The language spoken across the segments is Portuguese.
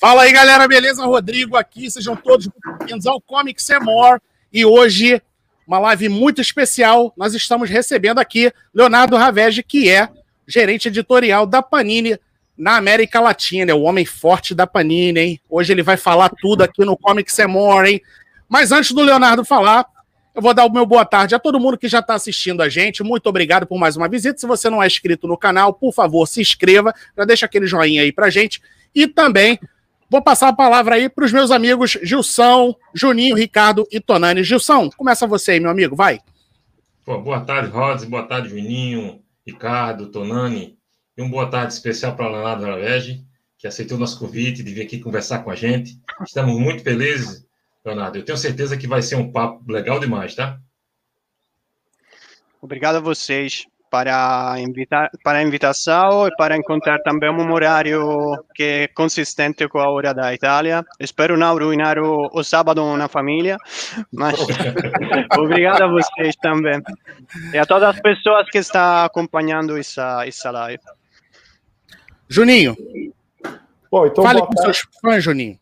Fala aí, galera, beleza? Rodrigo aqui, sejam todos bem-vindos ao Comics More. E hoje, uma live muito especial, nós estamos recebendo aqui Leonardo Ravege, que é gerente editorial da Panini na América Latina, é o homem forte da Panini, hein? Hoje ele vai falar tudo aqui no Comics More, hein? Mas antes do Leonardo falar, eu vou dar o meu boa tarde a todo mundo que já está assistindo a gente. Muito obrigado por mais uma visita. Se você não é inscrito no canal, por favor, se inscreva, já deixa aquele joinha aí pra gente. E também Vou passar a palavra aí para os meus amigos Gilson, Juninho, Ricardo e Tonani. Gilson, começa você aí, meu amigo, vai. Pô, boa tarde, Rods, boa tarde, Juninho, Ricardo, Tonani, e uma boa tarde especial para a Leonardo Ravege, que aceitou o nosso convite de vir aqui conversar com a gente. Estamos muito felizes, Leonardo. Eu tenho certeza que vai ser um papo legal demais, tá? Obrigado a vocês para, invitar, para a invitação e para encontrar também um horário que é consistente com a hora da Itália. Espero não arruinar o, o sábado na família, mas obrigado a vocês também. E a todas as pessoas que estão acompanhando essa, essa live. Juninho, Bom, então, fale com seus fãs, Juninho.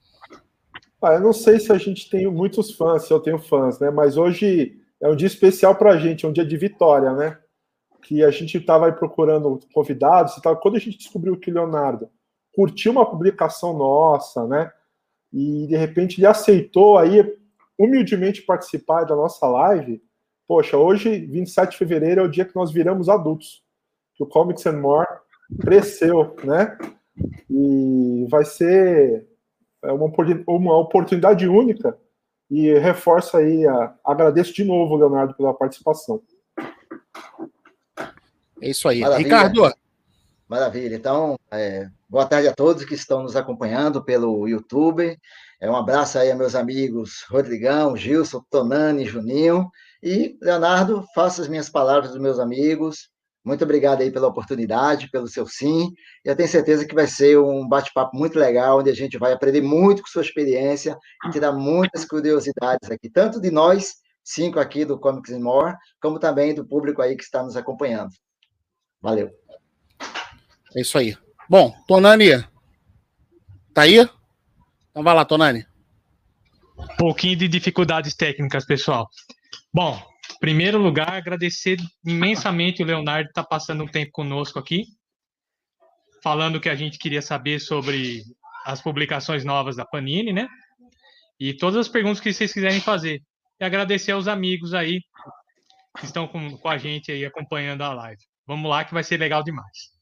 Ah, eu não sei se a gente tem muitos fãs, se eu tenho fãs, né? Mas hoje é um dia especial para a gente, é um dia de vitória, né? Que a gente estava procurando convidados e tal. Quando a gente descobriu que o Leonardo curtiu uma publicação nossa, né? E de repente ele aceitou aí humildemente participar da nossa live. Poxa, hoje, 27 de fevereiro, é o dia que nós viramos adultos. Que o Comics and More cresceu, né? E vai ser é uma, oportunidade única e reforço aí, agradeço de novo, Leonardo, pela participação. É isso aí. Maravilha. Ricardo. Maravilha. Então, é, boa tarde a todos que estão nos acompanhando pelo YouTube. É, um abraço aí a meus amigos Rodrigão, Gilson, Tonani, Juninho. E, Leonardo, faço as minhas palavras dos meus amigos. Muito obrigado aí pela oportunidade, pelo seu sim. Eu tenho certeza que vai ser um bate-papo muito legal, onde a gente vai aprender muito com sua experiência e tirar muitas curiosidades aqui, tanto de nós, cinco aqui do Comics More, como também do público aí que está nos acompanhando. Valeu. É isso aí. Bom, Tonani, tá aí? Então vai lá, Tonani. Um pouquinho de dificuldades técnicas, pessoal. Bom, em primeiro lugar, agradecer imensamente o Leonardo estar tá passando um tempo conosco aqui, falando que a gente queria saber sobre as publicações novas da Panini, né? E todas as perguntas que vocês quiserem fazer. E agradecer aos amigos aí que estão com, com a gente aí acompanhando a live. Vamos lá que vai ser legal demais.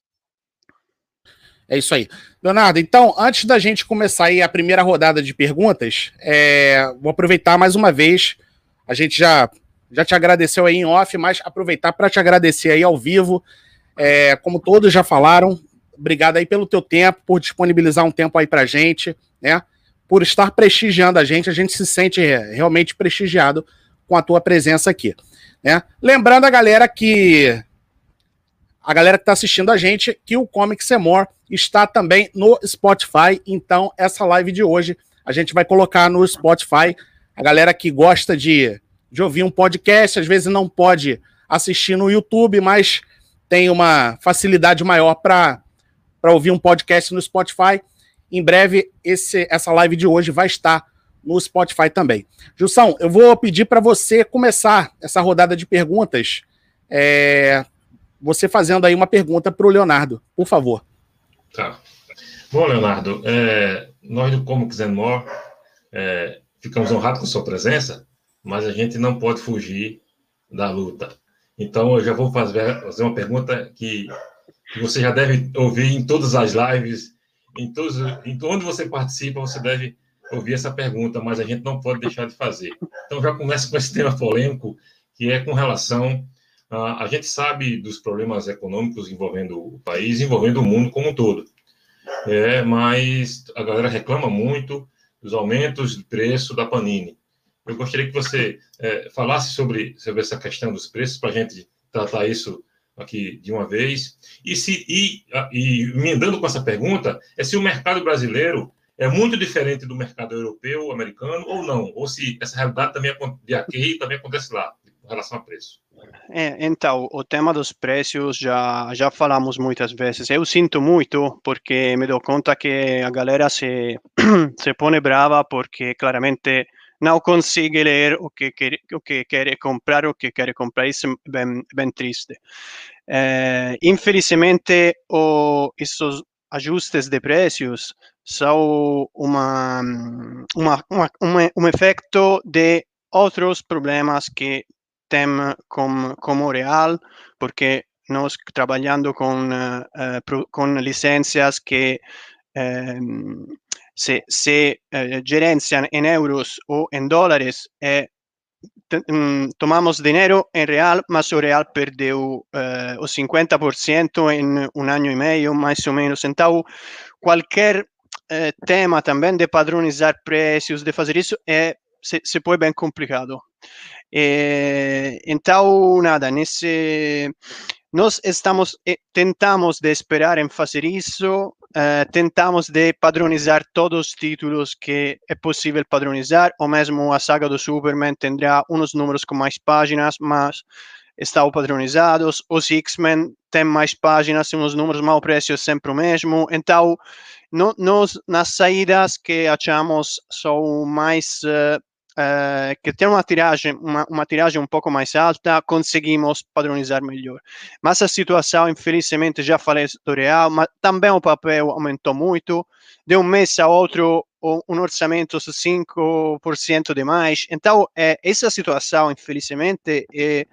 É isso aí. Leonardo, então, antes da gente começar aí a primeira rodada de perguntas, é, vou aproveitar mais uma vez. A gente já, já te agradeceu aí em off, mas aproveitar para te agradecer aí ao vivo. É, como todos já falaram, obrigado aí pelo teu tempo, por disponibilizar um tempo aí para gente, né? Por estar prestigiando a gente, a gente se sente realmente prestigiado com a tua presença aqui, né? Lembrando a galera que a galera que está assistindo a gente que o Comics More está também no Spotify. Então, essa live de hoje a gente vai colocar no Spotify. A galera que gosta de, de ouvir um podcast, às vezes não pode assistir no YouTube, mas tem uma facilidade maior para ouvir um podcast no Spotify. Em breve, esse, essa live de hoje vai estar no Spotify também. Jussão, eu vou pedir para você começar essa rodada de perguntas. É, você fazendo aí uma pergunta para o Leonardo, por favor. Tá. Bom, Leonardo, é, nós do Comics and More é, ficamos honrados com sua presença, mas a gente não pode fugir da luta. Então, eu já vou fazer, fazer uma pergunta que, que você já deve ouvir em todas as lives, em todos, em onde você participa, você deve ouvir essa pergunta, mas a gente não pode deixar de fazer. Então, já começa com esse tema polêmico, que é com relação a gente sabe dos problemas econômicos envolvendo o país, envolvendo o mundo como um todo. É, mas a galera reclama muito dos aumentos de preço da Panini. Eu gostaria que você é, falasse sobre, sobre essa questão dos preços para a gente tratar isso aqui de uma vez. E se e, e emendando com essa pergunta, é se o mercado brasileiro é muito diferente do mercado europeu, americano ou não, ou se essa realidade também de aqui também acontece lá relação a preço. É, então, o tema dos preços já, já falamos muitas vezes. Eu sinto muito porque me dou conta que a galera se, se põe brava porque claramente não consegue ler o que quer, o que quer comprar, o que quer comprar. Isso é bem, bem triste. É, infelizmente, o, esses ajustes de preços são uma, uma, uma, uma, um efeito de outros problemas que tem com, como real, porque nós trabalhando com, uh, com licenças que um, se, se uh, gerenciam em euros ou em dólares, é, um, tomamos dinheiro em real, mas o real perdeu uh, o 50% em um ano e meio, mais ou menos. Então, qualquer tema também de padronizar preços, de fazer isso, é se, se põe bem complicado. E, então, nada, nesse, nós estamos, tentamos de esperar em fazer isso, uh, tentamos de padronizar todos os títulos que é possível padronizar, ou mesmo a saga do Superman terá uns números com mais páginas, mas estão padronizados, os X-Men têm mais páginas e uns números, mas o preço é sempre o mesmo, então no, nós, nas saídas que achamos são mais uh, uh, que tem uma tiragem, uma, uma tiragem um pouco mais alta, conseguimos padronizar melhor. Mas a situação, infelizmente, já falei do real, mas também o papel aumentou muito. De um mês a outro, um orçamento 5% de mais. Então, é, essa situação, infelizmente, é,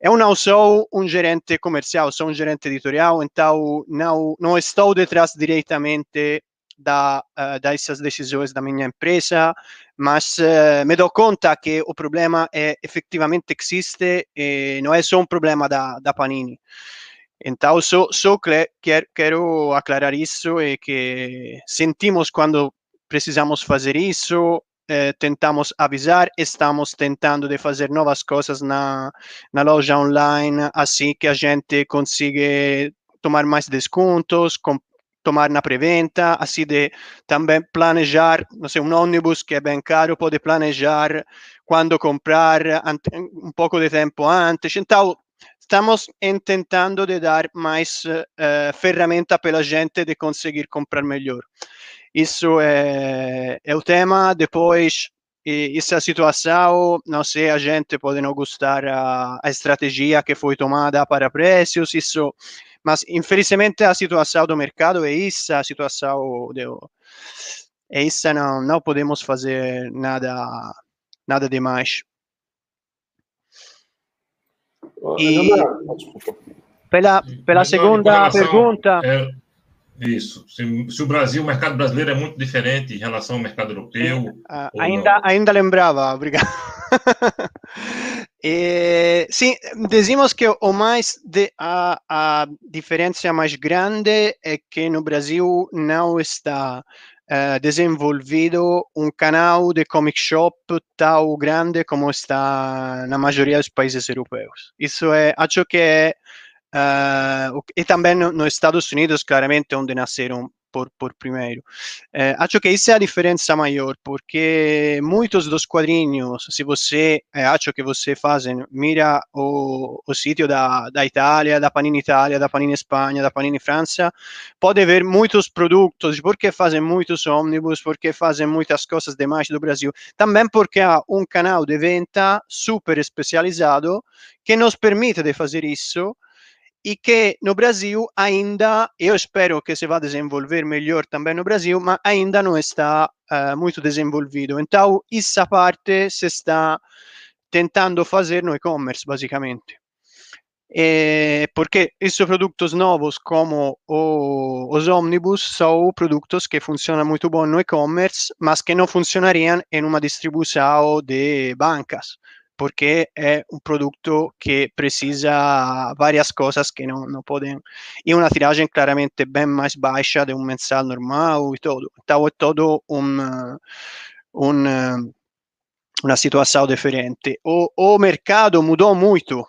eu não sou um gerente comercial, sou um gerente editorial, então não, não estou detrás diretamente da, uh, dessas decisões da minha empresa, mas uh, me dou conta que o problema é efetivamente existe e não é só um problema da, da Panini. Então, só, só quero, quero aclarar isso e que sentimos quando precisamos fazer isso, eh, tentamos avisar, estamos tentando de fazer novas coisas na, na loja online, assim que a gente consiga tomar mais descontos, tomar na preventa, assim de também planejar, não sei, um ônibus que é bem caro, pode planejar quando comprar um pouco de tempo antes. Então, estamos tentando de dar mais uh, ferramenta para a gente de conseguir comprar melhor. Isso é, é o tema. Depois, essa situação, não sei, a gente pode não gostar a, a estratégia que foi tomada para preços, isso mas, infelizmente, a situação do mercado é essa, a situação do, é essa, não, não podemos fazer nada, nada demais. E, pela, pela segunda pergunta... É, isso. Se, se, o Brasil, o mercado brasileiro é muito diferente em relação ao mercado europeu. É, ainda, ainda lembrava, obrigado. E, sim, dizemos que o mais de, a, a diferença mais grande é que no Brasil não está uh, desenvolvido um canal de comic shop tão grande como está na maioria dos países europeus. Isso é, acho que é uh, e também nos Estados Unidos, claramente, onde nasceram por, por primeiro. Eh, acho que essa é a diferença maior, porque muitos dos quadrinhos, se você, eh, acho que você faz, mira o, o sítio da, da Itália, da Panini Itália, da Panini Espanha, da Panini França, pode ver muitos produtos, porque fazem muitos ônibus, porque fazem muitas coisas demais do Brasil. Também porque há um canal de venda super especializado que nos permite de fazer isso e que no Brasil ainda, eu espero que se vá desenvolver melhor também no Brasil, mas ainda não está uh, muito desenvolvido. Então, essa parte se está tentando fazer no e-commerce, basicamente. E porque esses produtos novos, como o, os omnibus, são produtos que funcionam muito bem no e-commerce, mas que não funcionariam em uma distribuição de bancas porque é um produto que precisa várias coisas que não, não podem. E uma tiragem claramente bem mais baixa de um mensal normal e tudo. Então é todo um, um, uma situação diferente. O, o mercado mudou muito.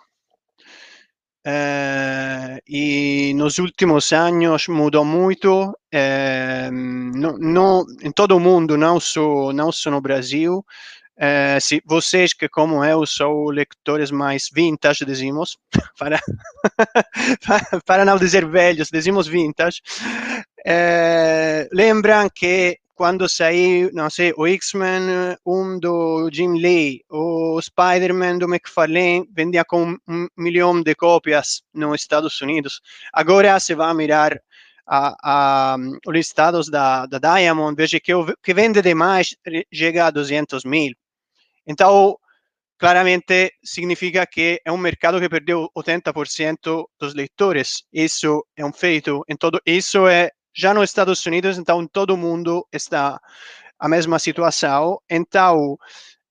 Eh, e nos últimos anos mudou muito eh, no, no, em todo o mundo, não só, não só no Brasil Uh, se vocês que como eu são leitores mais vintage, dizemos, para, para não dizer velhos, dizemos vintage, uh, lembram que quando saiu, não sei, o X-Men 1 do Jim Lee, o Spider-Man do McFarlane vendia com um milhão de cópias nos Estados Unidos. Agora se vai mirar a, a, os listados da, da Diamond, veja que o que vende demais chega a 200 mil. Então, claramente significa que é um mercado que perdeu 80% dos leitores. Isso é um feito em todo. Isso é já nos Estados Unidos, então todo mundo está a mesma situação. Então,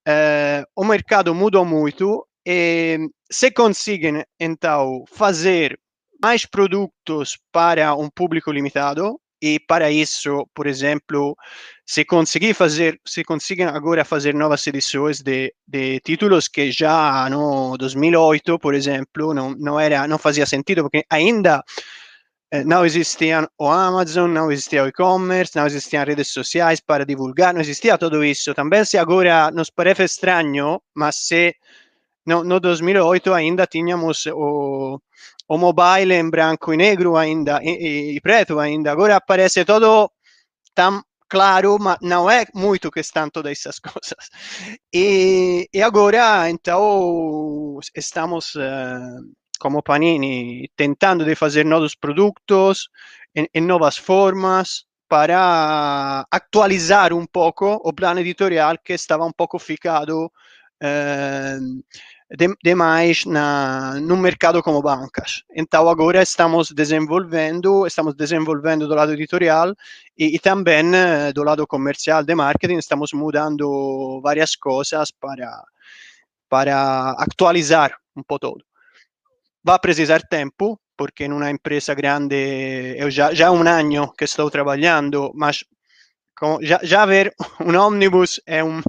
eh, o mercado mudou muito e se conseguem, então, fazer mais produtos para um público limitado, e para isso, por exemplo, se conseguir fazer, se conseguem agora fazer novas edições de, de títulos que já no 2008, por exemplo, não, não era, não fazia sentido porque ainda eh, não existiam o Amazon, não existia o e-commerce, não existiam redes sociais para divulgar, não existia tudo isso. Também se agora nos parece estranho, mas se no, no 2008 ainda tínhamos o, o mobile em branco e negro ainda, e, e preto ainda, agora parece todo tão claro, mas não é muito que estão todas essas coisas. E, e agora, então, estamos... Uh, como Panini tentando de fazer novos produtos em, em novas formas para atualizar um pouco o plano editorial que estava um pouco ficado eh, demais na, no mercado como bancas. Então agora estamos desenvolvendo, estamos desenvolvendo do lado editorial e, e também eh, do lado comercial de marketing, estamos mudando várias coisas para, para atualizar um pouco todo vai precisar tempo, porque numa empresa grande eu já, já há um ano que estou trabalhando, mas já, já ver um ônibus é um,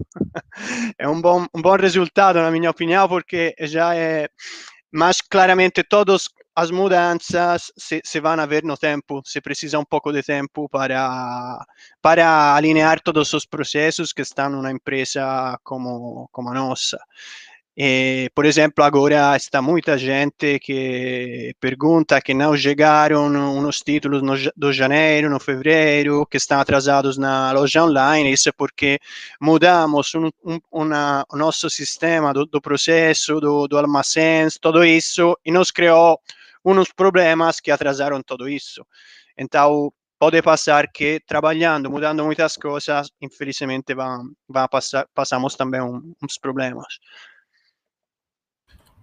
é um, bom, um bom resultado, na minha opinião, porque já é. Mas claramente todas as mudanças se, se vão a ver no tempo, se precisa um pouco de tempo para, para alinhar todos os processos que estão numa empresa como, como a nossa. E, por exemplo, agora está muita gente que pergunta que não chegaram uns títulos no, do janeiro, no fevereiro, que estão atrasados na loja online. Isso é porque mudamos um, um, uma, o nosso sistema do, do processo, do, do armazém, tudo isso, e nos criou uns problemas que atrasaram tudo isso. Então, pode passar que trabalhando, mudando muitas coisas, infelizmente, vão, vão passar, passamos também uns problemas.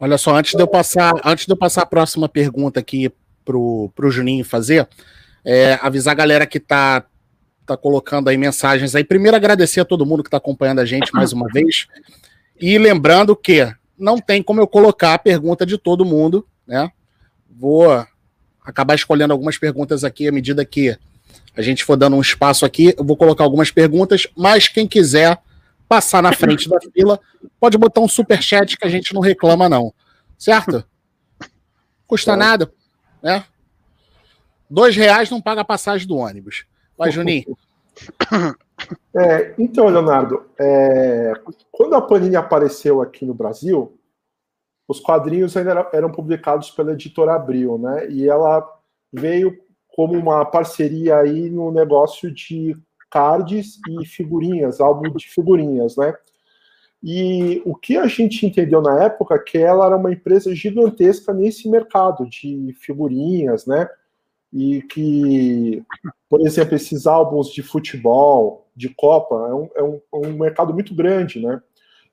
Olha só, antes de eu passar, antes de eu passar a próxima pergunta aqui pro, pro Juninho fazer, é, avisar a galera que tá, tá colocando aí mensagens aí. Primeiro, agradecer a todo mundo que está acompanhando a gente mais uma vez. E lembrando que não tem como eu colocar a pergunta de todo mundo, né? Vou acabar escolhendo algumas perguntas aqui à medida que a gente for dando um espaço aqui. Eu vou colocar algumas perguntas, mas quem quiser passar na frente da fila, pode botar um super chat que a gente não reclama não, certo? Custa nada, né? Dois reais não paga a passagem do ônibus. Vai, Juninho. É, então, Leonardo, é, quando a Panini apareceu aqui no Brasil, os quadrinhos ainda eram publicados pela editora Abril, né? E ela veio como uma parceria aí no negócio de cards e figurinhas, álbum de figurinhas, né? E o que a gente entendeu na época é que ela era uma empresa gigantesca nesse mercado de figurinhas, né? E que, por exemplo, esses álbuns de futebol, de Copa, é um, é um, é um mercado muito grande, né?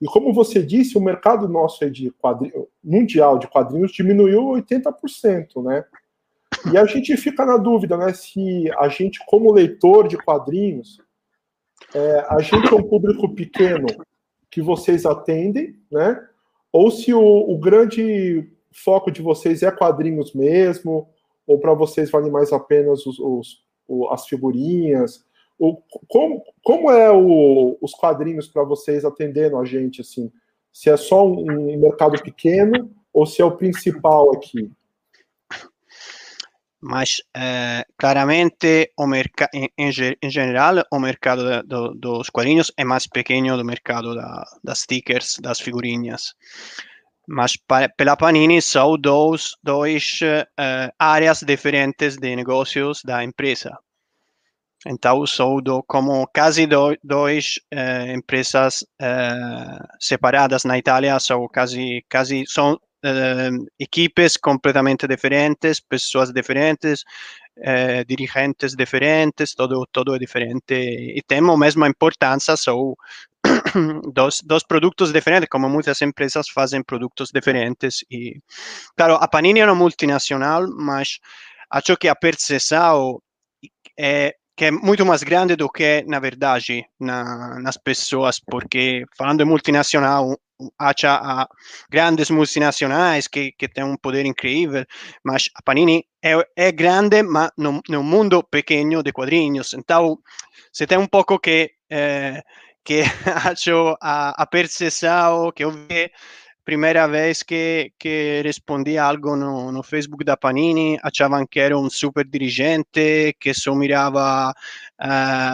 E como você disse, o mercado nosso de quadrinho, mundial de quadrinhos diminuiu 80%, né? E a gente fica na dúvida, né, se a gente, como leitor de quadrinhos, é, a gente é um público pequeno que vocês atendem, né? Ou se o, o grande foco de vocês é quadrinhos mesmo, ou para vocês vale mais apenas os, os, as figurinhas. O, como, como é o, os quadrinhos para vocês atendendo a gente, assim? Se é só um, um mercado pequeno ou se é o principal aqui? Mas eh, claramente o mercado em, em, geral o mercado do, dos quadrinhos é mais pequeno do mercado da, das stickers, das figurinhas. Mas para, pela Panini são dois, dois uh, áreas diferentes de negócios da empresa. Então são do, como quase do, dois uh, empresas uh, separadas na Itália, são quase, quase são uh, equipes completamente diferentes, pessoas diferentes, uh, dirigentes diferentes, todo, todo é diferente. E tem a mesma importância, são dos, dos produtos diferentes, como muitas empresas fazem produtos diferentes. E, claro, a Panini é uma multinacional, mas acho que a percepção é que é muito mais grande do que na verdade na, nas pessoas, porque falando de multinacional, há, grandes multinacionais que, que têm um poder incrível, mas a Panini é, é grande, mas no, no mundo pequeno de quadrinhos. Então, você tem um pouco que, eh, que acho a, a percepção que eu vi primeira vez que, que respondi algo no, no Facebook da Panini, achavam que era um super dirigente, que só uh,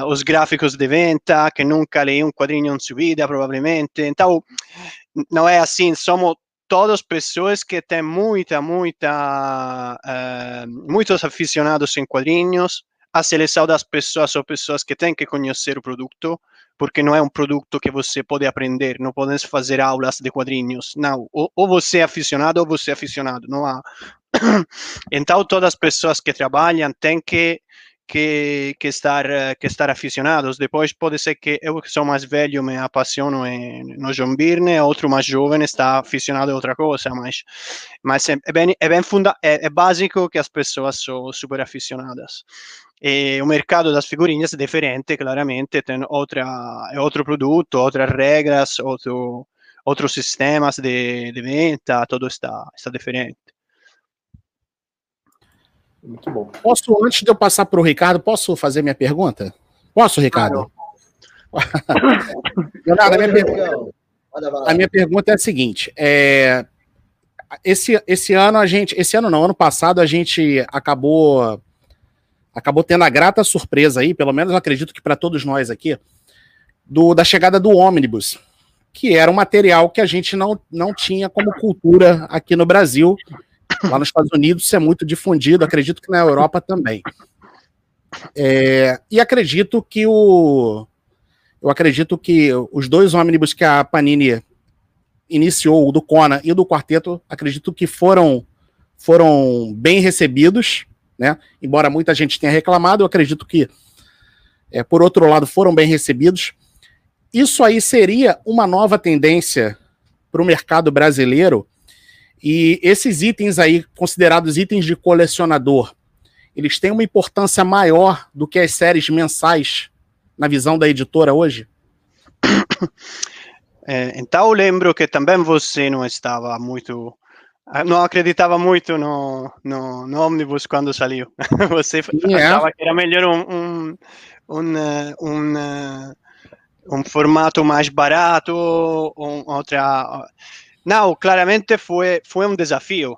os gráficos de venda, que nunca li um quadrinho em sua vida, provavelmente. Então, não é assim, somos todas pessoas que têm muita, muita, uh, muitos aficionados em quadrinhos. A seleção das pessoas são pessoas que têm que conhecer o produto, porque não é um produto que você pode aprender, não podemos fazer aulas de quadrinhos, não, ou, ou você é aficionado ou você é aficionado, não há. então todas as pessoas que trabalham têm que que, que estar que estar aficionados. Depois pode ser que eu que sou mais velho me apaixono em, no John Byrne, outro mais jovem está aficionado a outra coisa, mas mas é, é bem é bem funda é, é básico que as pessoas são super aficionadas. E o mercado das figurinhas é diferente, claramente, tem outra, é outro produto, outras regras, outro, outros sistemas de, de venda, tudo está, está diferente. Muito bom. Posso, antes de eu passar para o Ricardo, posso fazer minha pergunta? Posso, Ricardo? Leonardo, a minha, pergunta, a minha pergunta é a seguinte: é, esse, esse ano a gente, esse ano não, ano passado a gente acabou acabou tendo a grata surpresa aí, pelo menos acredito que para todos nós aqui, do, da chegada do ônibus, que era um material que a gente não, não tinha como cultura aqui no Brasil. Lá nos Estados Unidos isso é muito difundido, acredito que na Europa também. É, e acredito que o. Eu acredito que os dois ônibus que a Panini iniciou, o do Kona e o do Quarteto, acredito que foram, foram bem recebidos né? Embora muita gente tenha reclamado, eu acredito que, é, por outro lado, foram bem recebidos. Isso aí seria uma nova tendência para o mercado brasileiro. E esses itens aí, considerados itens de colecionador, eles têm uma importância maior do que as séries mensais na visão da editora hoje? É, então eu lembro que também você não estava muito ah, não acreditava muito no, no, no Omnibus quando saiu. Você yeah. achava que era melhor um, um, um, eh, um, eh, um formato mais barato, um, outra... Não, claramente foi, foi um desafio,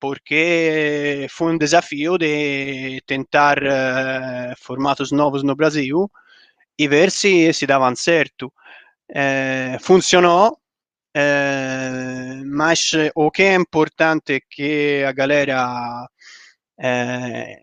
porque foi um desafio de tentar uh, formatos novos no Brasil e ver se se davam certo. Uh, funcionou, eh, mas o que é importante que a galera eh,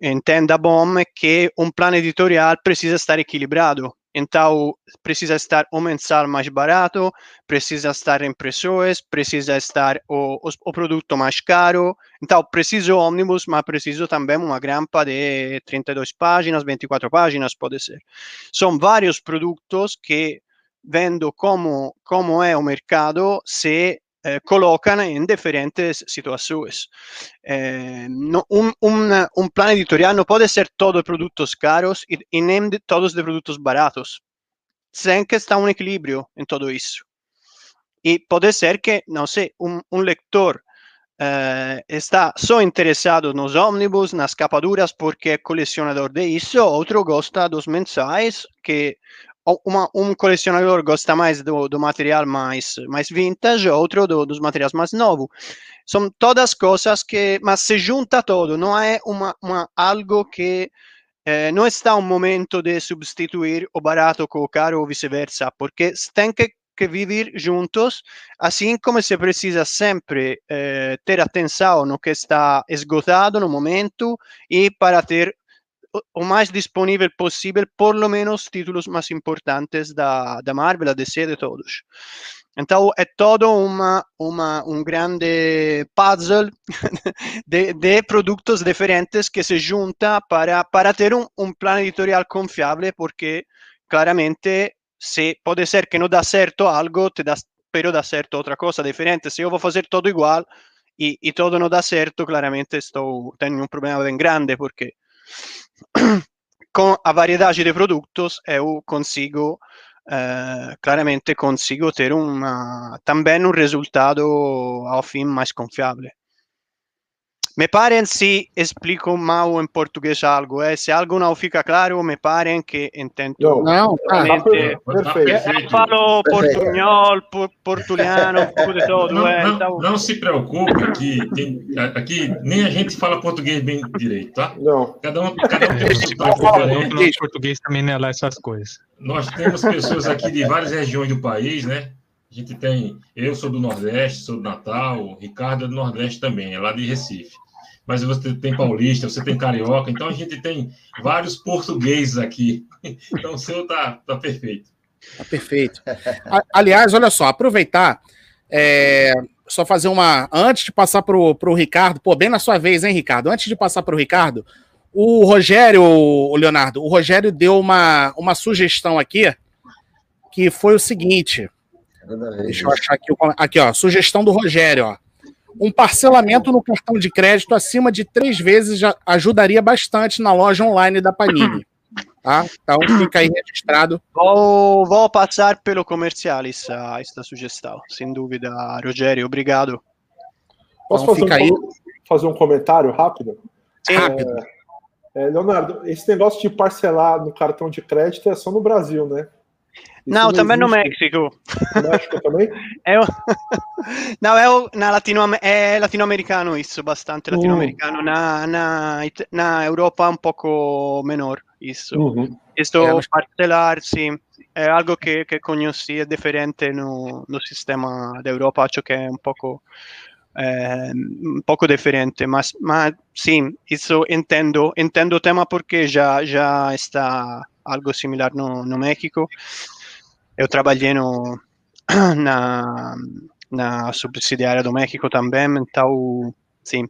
entenda bom é que um plano editorial precisa estar equilibrado. Então, precisa estar o mensal mais barato, precisa estar impressões, precisa estar o, o, o, produto mais caro. Então, preciso ônibus, mas preciso também uma grampa de 32 páginas, 24 páginas, pode ser. São vários produtos que vendo como, como é o mercado se eh, colocam em diferentes situações. Eh, no, um, um, um plano editorial não pode ser todo de produtos caros e, e nem todos de produtos baratos, sem que está um equilíbrio em tudo isso. E pode ser que, não sei, um, um leitor Uh, está só interessado nos ônibus, nas capaduras, porque é colecionador de isso, outro gosta dos mensais, que uma, um colecionador gosta mais do, do material mais, mais vintage, outro do, dos materiais mais novos. são todas coisas que, mas se junta todo, não é uma, uma algo que eh, não está um momento de substituir o barato com o caro ou vice-versa, porque tem que, que viver juntos, assim como se precisa sempre eh, ter atenção no que está esgotado no momento e para ter o mais disponível possível, por lo menos títulos mais importantes da, da Marvel, da DC, de todos. Então é todo uma, uma, um grande puzzle de, de produtos diferentes que se junta para, para ter um, um plano editorial confiável, porque claramente se pode ser que não dá certo algo, te dá, pero dá certo outra coisa diferente. Se eu vou fazer tudo igual e, tudo não dá certo, claramente estou tenho um problema bem grande, porque com a variedade de produtos eu consigo eh, claramente consigo ter uma, também um resultado ao fim mais confiável. Me parem se explico mal em português algo, eh? se algo não fica claro, me parem que entendo. Não, não tá, perfeito. Eu falo portunhol, portuliano, de todo. Não, é, não, então... não, se preocupe que tem, aqui nem a gente fala português bem direito, tá? Não. Cada um, cada um tem um sotaque diferente. Português também não é lá essas coisas. Nós temos pessoas aqui de várias regiões do país, né? A gente tem, eu sou do Nordeste, sou do Natal, o Ricardo é do Nordeste também, é lá de Recife mas você tem paulista, você tem carioca, então a gente tem vários portugueses aqui. Então o seu tá, tá perfeito. Tá perfeito. Aliás, olha só, aproveitar, é, só fazer uma. Antes de passar para o Ricardo, pô, bem na sua vez, hein, Ricardo? Antes de passar para o Ricardo, o Rogério, o Leonardo, o Rogério deu uma, uma sugestão aqui, que foi o seguinte. Deixa eu achar aqui. Aqui, ó, sugestão do Rogério, ó um parcelamento no cartão de crédito acima de três vezes já ajudaria bastante na loja online da Panini. Tá? Então fica aí registrado. Vou, vou passar pelo comercial essa, essa sugestão, sem dúvida, Rogério. Obrigado. Posso então, fazer, um, fazer, um, comentário rápido? Sim. Rápido. É, é, Leonardo, esse negócio de parcelar no cartão de crédito é só no Brasil, né? Não, também no México. No México também? É, não, é, na latino, é latino-americano isso, bastante latino-americano. Uh. Na, na, na Europa um pouco menor isso. Uhum. Isto é, parcelar, sim, é algo que, que conheci, é diferente no, no sistema da Europa, acho que é um pouco... É, um pouco diferente, mas, mas sim, isso entendo, entendo o tema porque já, já está algo similar no, no México eu trabalhei no, na, na subsidiária do México também, então, sim.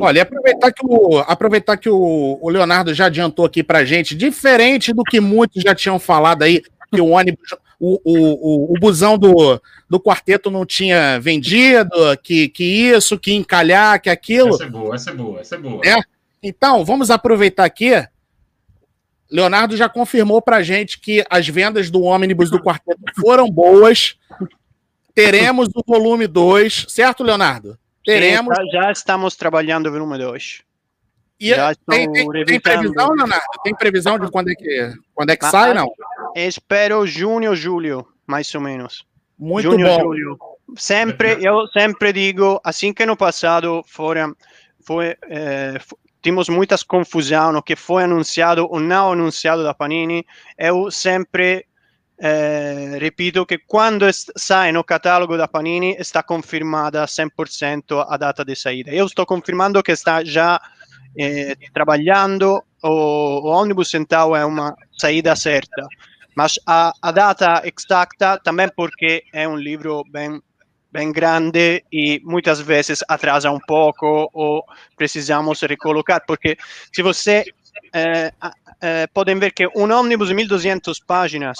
Olha, aproveitar que, o, aproveitar que o, o Leonardo já adiantou aqui para gente, diferente do que muitos já tinham falado aí, que o ônibus, o, o, o, o busão do, do quarteto não tinha vendido, que, que isso, que encalhar, que aquilo. Essa é boa, essa é boa, essa é boa. É? Então, vamos aproveitar aqui Leonardo já confirmou para gente que as vendas do ônibus do quarteto foram boas. Teremos o volume 2, certo, Leonardo? Teremos. Sim, já estamos trabalhando no volume 2. E já tem, tem, tem, previsão, Leonardo? Tem previsão de quando é que, quando é que sai, não? Espero junho, julho, mais ou menos. Muito junho, bom. Julho. Sempre, eu sempre digo, assim que no passado foram, foi, eh, temos muitas confusão no que foi anunciado ou não anunciado da Panini. Eu sempre eh, repito que quando sai no catálogo da Panini está confirmada 100% a data de saída. Eu estou confirmando que está já eh, o, o Omnibus então é uma saída certa. Mas a, a data exata também porque é um livro bem bem grande e muitas vezes atrasa um pouco ou precisamos recolocar, porque se você eh, eh, podem ver que um ônibus de 1200 páginas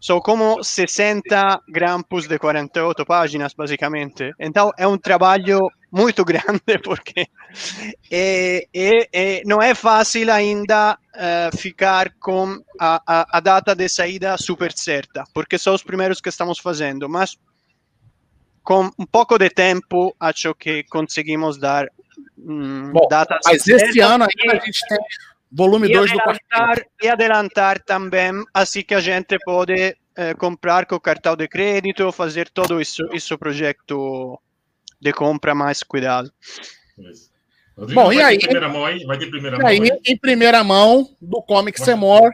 são como 60 grampos de 48 páginas, basicamente. Então é um trabalho muito grande, porque é, é, é, não é fácil ainda uh, ficar com a, a, a, data de saída super certa, porque são os primeiros que estamos fazendo, mas com um pouco de tempo, acho que conseguimos dar hum, Bom, datas. Mas esse ano ainda a gente tem volume 2 do quarto. E adelantar também, assim que a gente pode eh, comprar com cartão de crédito, fazer todo isso, isso projeto de compra mais cuidado. Bom, e aí? Primeira mão aí? Vai ter primeira mão aí, aí? Em primeira mão do Comic Semor,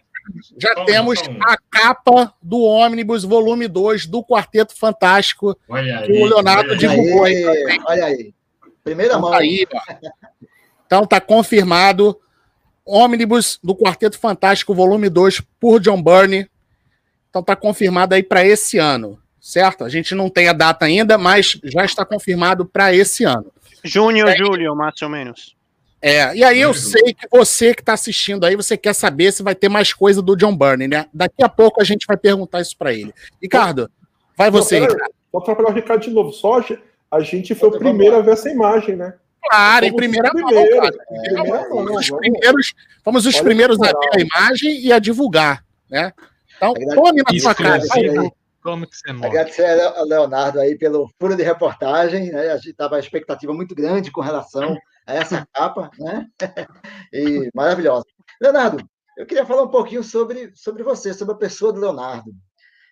já Toma, temos a capa do Ônibus Volume 2 do Quarteto Fantástico olha que aí, o Leonardo divulgou aí. aí olha aí. Primeira então, mão. Tá aí, então tá confirmado. Ônibus do Quarteto Fantástico Volume 2 por John Byrne. Então tá confirmado aí para esse ano, certo? A gente não tem a data ainda, mas já está confirmado para esse ano. Junho, é, julho, mais ou menos. É, e aí eu sei que você que está assistindo aí, você quer saber se vai ter mais coisa do John Byrne, né? Daqui a pouco a gente vai perguntar isso para ele. Ricardo, vai você. Não, Vou atrapalhar o Ricardo de novo. Só a gente foi o primeiro a ver essa imagem, né? Claro, em primeira mão, cara. É, fomos os primeiros, fomos os primeiros a ver a imagem e a divulgar, né? Então, tome na sua cara. Como que você morre? Agradecer ao Leonardo aí pelo furo de reportagem, né? A gente estava a expectativa muito grande com relação essa capa, né? E maravilhosa. Leonardo, eu queria falar um pouquinho sobre, sobre você, sobre a pessoa do Leonardo.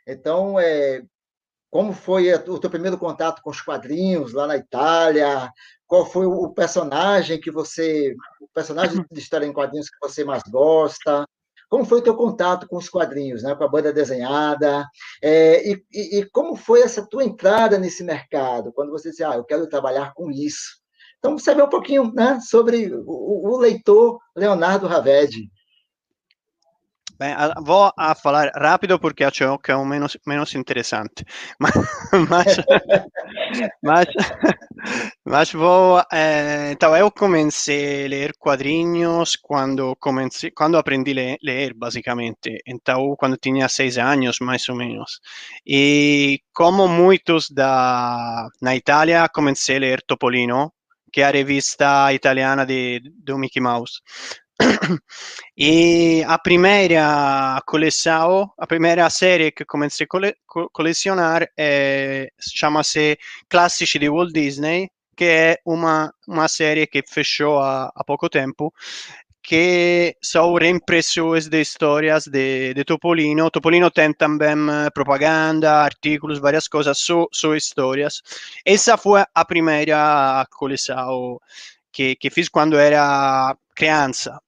Então, é, como foi o teu primeiro contato com os quadrinhos lá na Itália? Qual foi o personagem que você, o personagem de história em quadrinhos que você mais gosta? Como foi o teu contato com os quadrinhos, né, com a banda desenhada? É, e, e, e, como foi essa tua entrada nesse mercado? Quando você disse, ah, eu quero trabalhar com isso. Então, saber um pouquinho né, sobre o, o leitor Leonardo Ravedi. Bem, vou a falar rápido porque acho que é o menos, menos interessante. Mas, mas, mas vou. Eh, então, eu comecei a ler quadrinhos quando, comecei, quando aprendi a ler, basicamente. Então, quando tinha seis anos, mais ou menos. E como muitos da, na Itália, comecei a ler Topolino, que é a revista italiana de, do Mickey Mouse. e a primeira coleção, a primeira série que comecei a cole, colecionar é, chama-se Classici de Walt Disney, que é uma, uma série que fechou há, há pouco tempo, que são reimpressões de histórias de, de Topolino. Topolino tem também propaganda, artigos, várias coisas sobre su histórias. Essa foi a primeira coleção que, que fiz quando era criança.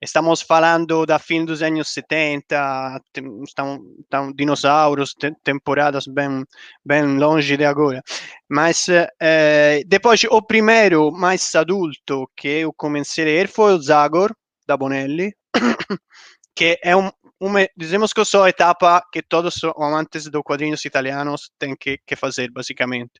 Estamos falando da fim dos anos 70, estão, estão dinossauros, te, temporadas bem, bem longe de agora. Mas eh, depois, o primeiro mais adulto que eu comecei a ler foi o Zagor, da Bonelli, que é um, uma, dizemos que só etapa que todos os amantes de quadrinhos italianos têm que, que fazer, basicamente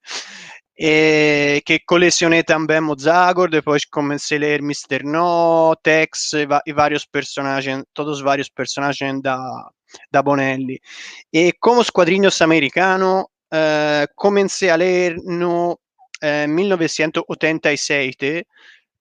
e che colezionei também Mozagor, depois comecei a ler Mr. No, Tex e, e vários personagens, todos os vários personagens da, da Bonelli. E como os quadrinhos americanos, uh, comecei a ler no uh, eh, 1987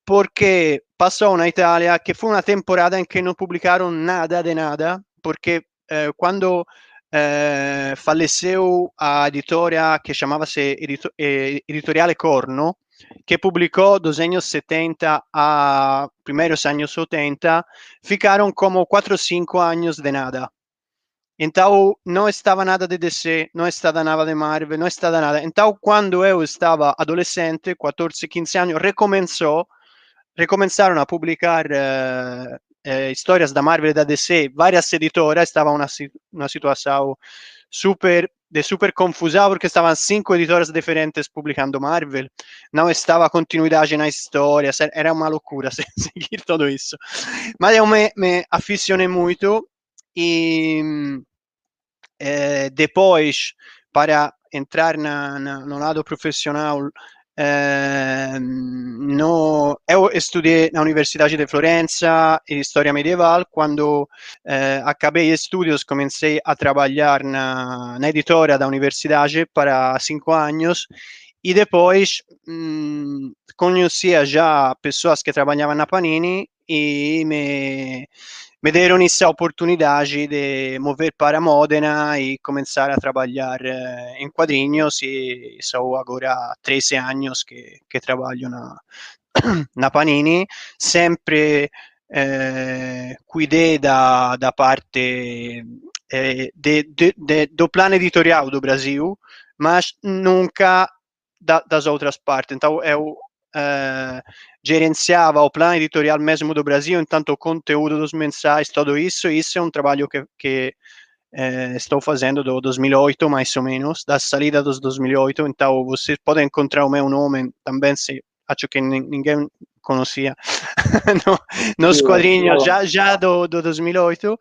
porque passou na Itália que foi uma temporada em que não publicaram nada de nada, porque uh, quando eh, faleceu a editora que chamava-se Edito eh, Editoriale Corno, que publicou dos anos 70 a primeiros anos 80, ficaram como 4 ou 5 anos de nada. Então, não estava nada de DC, não estava nada de Marvel, não estava nada. Então, quando eu estava adolescente, 14, 15 anos, recomeçou, recomeçaram a publicar uh, eh, histórias da Marvel e da DC, várias editoras, estava uma, uma situação super de super confusão porque estavam cinco editoras diferentes publicando Marvel, não estava continuidade na história, era uma loucura seguir tudo isso. Mas eu me, me aficionei muito e eh, depois, para entrar na, na, no lado profissional, eh, no, eu estudei na Universidade de Florença História Medieval. Quando eh, acabei estudos, comecei a trabalhar na, na editora da universidade para cinco anos e depois hum, conhecia já pessoas que trabalhavam na Panini e me me deram essa oportunidade de mover para Modena e começar a trabalhar eh, em quadrinhos e sou agora 13 anos que, que trabalho na, na Panini, sempre eh, da, da parte eh, de, de, de, do editorial do Brasil, mas nunca da, das outras partes. Então, eu uh, gerenciava o plano editorial mesmo do Brasil, entanto, o conteúdo dos mensais, tudo isso, isso é um trabalho que, que eh, estou fazendo do 2008, mais ou menos, da saída dos 2008. Então, você pode encontrar o meu nome também, se acho que ninguém conhecia no, nos quadrinhos já, já do, do 2008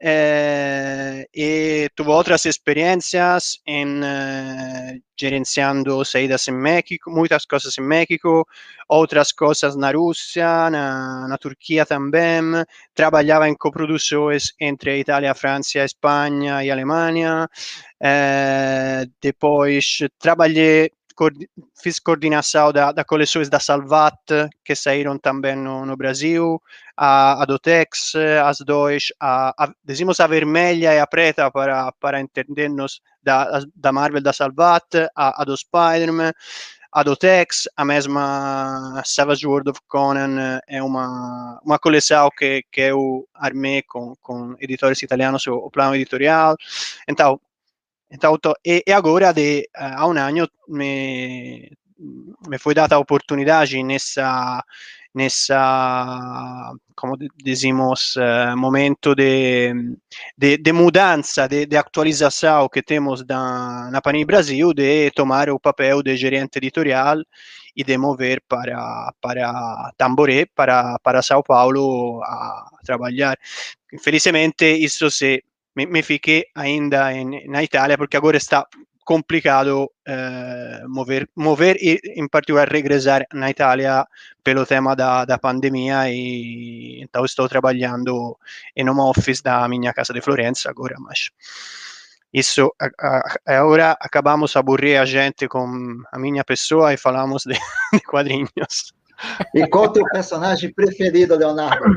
eh, e tive outras experiências em eh, gerenciando saídas em México, muitas coisas em México, outras coisas na Rússia, na, na Turquia também, trabalhava em coproduções entre Itália, França, Espanha e Alemanha, eh, depois trabalhei fiz coordenação da, da coleções da Salvat, que saíram também no, no Brasil, a, a Dotex, as dois, a, a, decimos a vermelha e a preta para, para entendermos da, da Marvel da Salvat, a, a do Spider-Man, a Dotex, a mesma Savage World of Conan é uma, uma coleção que, que eu armei com, com editores italianos, o plano editorial. Então, então, e, e agora, de, há um ano, me, foi dada a oportunidade nessa, nessa como dizemos, uh, momento de, de, de mudança, de, de, atualização que temos da, na Panini Brasil, de tomar o papel de gerente editorial e de mover para, para Tamboré, para, para São Paulo a trabalhar. Infelizmente, isso se me, fiquei ainda na Itália, porque agora está complicado eh, mover, mover e, em particular, regressar na Itália pelo tema da, da pandemia e então estou trabalhando em home office da minha casa de Florença agora, mas isso agora acabamos a aburrir a gente com a minha pessoa e falamos de, de quadrinhos. E qual o teu personagem preferido, Leonardo?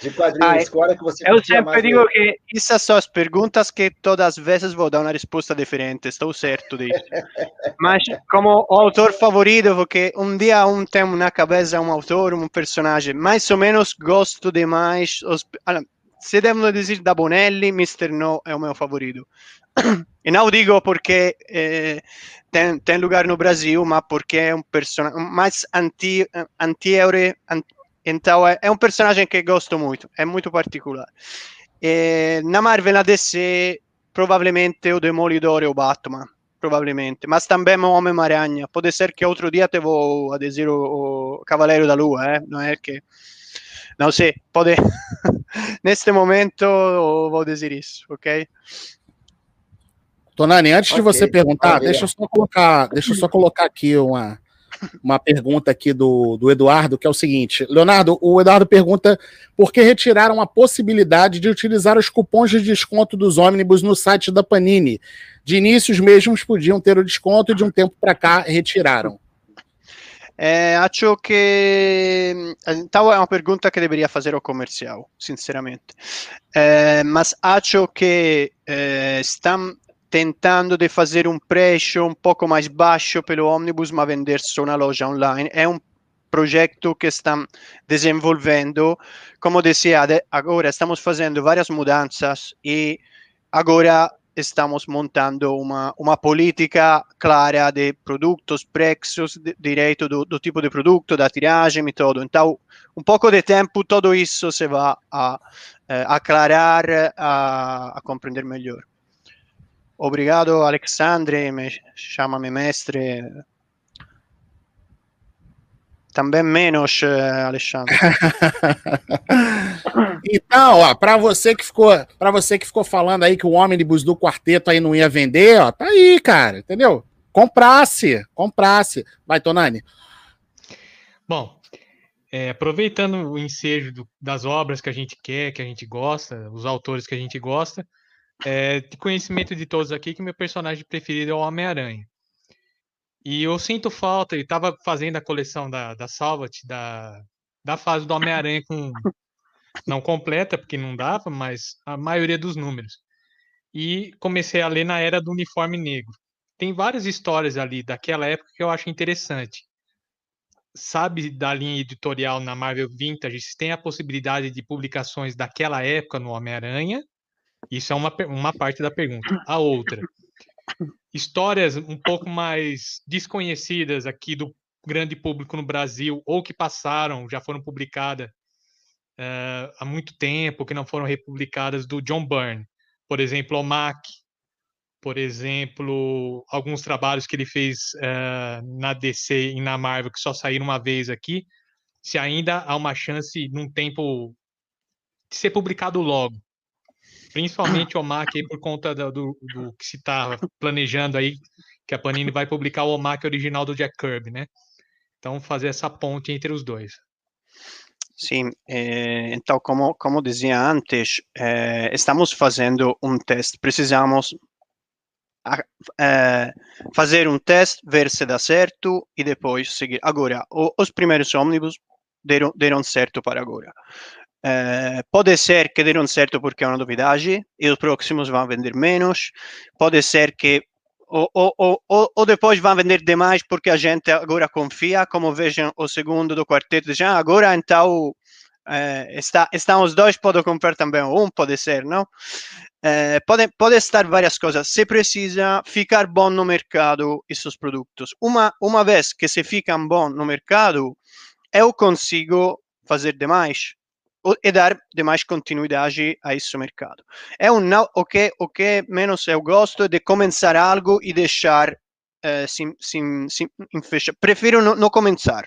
De quadrinhos, ah, que você Eu sempre digo ver? que essas são as perguntas que todas as vezes vou dar uma resposta diferente, estou certo disso. Mas como autor favorito, porque um dia um tem na cabeça um autor, um personagem, mais ou menos gosto demais. Os... se devo dizer da Bonelli, Mr. No é o meu favorito. E não digo porque eh, tem, tem lugar no Brasil, mas porque é um personagem mais anti-herói, anti então é, é, um personagem que gosto muito, é muito particular. E, na Marvel, na DC, provavelmente o Demolidor e o Batman, provavelmente, mas também o Homem-Aranha. Pode ser que outro dia te vou a dizer o, o Cavaleiro da Lua, eh? não é que... Não sei, pode... Neste momento vou dizer isso, ok? Tonani, antes okay. de você perguntar, deixa eu só colocar, deixa eu só colocar aqui uma uma pergunta aqui do, do Eduardo, que é o seguinte: Leonardo, o Eduardo pergunta por que retiraram a possibilidade de utilizar os cupons de desconto dos ônibus no site da Panini. De início, os mesmos podiam ter o desconto e de um tempo para cá retiraram. É, acho que então é uma pergunta que deveria fazer o comercial, sinceramente. É, mas acho que é, estão tentando de fazer um preço um pouco mais baixo pelo ônibus, mas vender só na loja online. É um projeto que estão desenvolvendo. Como dizia, agora estamos fazendo várias mudanças e agora estamos montando uma, uma política clara de produtos, preços, de, direito do, do, tipo de produto, da tiragem e tudo. Então, um pouco de tempo, tudo isso se vai a, a aclarar, a, a compreender melhor. Obrigado, Alexandre, me, chama-me mestre. Também menos, eh, Alexandre. então, ó, para você que ficou, para você que ficou falando aí que o ônibus do quarteto aí não ia vender, ó, tá aí, cara, entendeu? Comprasse, comprasse. Vai, Tonani. Bom, é, aproveitando o ensejo do, das obras que a gente quer, que a gente gosta, os autores que a gente gosta, é, de conhecimento de todos aqui que meu personagem preferido é o Homem-Aranha. E eu sinto falta, ele estava fazendo a coleção da, da Salvat, da, da fase do Homem-Aranha com não completa, porque não dava, mas a maioria dos números. E comecei a ler na era do uniforme negro. Tem várias histórias ali daquela época que eu acho interessante. Sabe da linha editorial na Marvel Vintage, se tem a possibilidade de publicações daquela época no Homem-Aranha, isso é uma, uma parte da pergunta. A outra, histórias um pouco mais desconhecidas aqui do grande público no Brasil, ou que passaram, já foram publicadas uh, há muito tempo, que não foram republicadas, do John Byrne. Por exemplo, o Mac, por exemplo, alguns trabalhos que ele fez uh, na DC e na Marvel, que só saíram uma vez aqui, se ainda há uma chance, num tempo, de ser publicado logo. Principalmente o Mac aí por conta do, do, do que se está planejando aí, que a Panini vai publicar o Mac original do Jack Kirby, né? Então, fazer essa ponte entre os dois. Sim, eh, então, como, como dizia antes, eh, estamos fazendo um teste. Precisamos eh, fazer um teste, ver se dá certo e depois seguir. Agora, o, os primeiros ônibus deram, deram certo para agora. Eh, pode ser que deram certo porque é uma novidade e os próximos vão vender menos. Pode ser que ou, ou, ou, ou, depois vão vender demais porque a gente agora confia, como vejam o segundo do quarteto, já agora então eh, está, estão os dois, pode comprar também um, pode ser, não? Eh, pode, pode estar várias coisas. Se precisa ficar bom no mercado esses produtos. Uma, uma vez que se ficam bom no mercado, eu consigo fazer demais e dar demais continuidade a esse mercado. É um o que o que menos eu gosto de começar algo e deixar uh, sim, sim, sim, fecha. Prefiro não começar.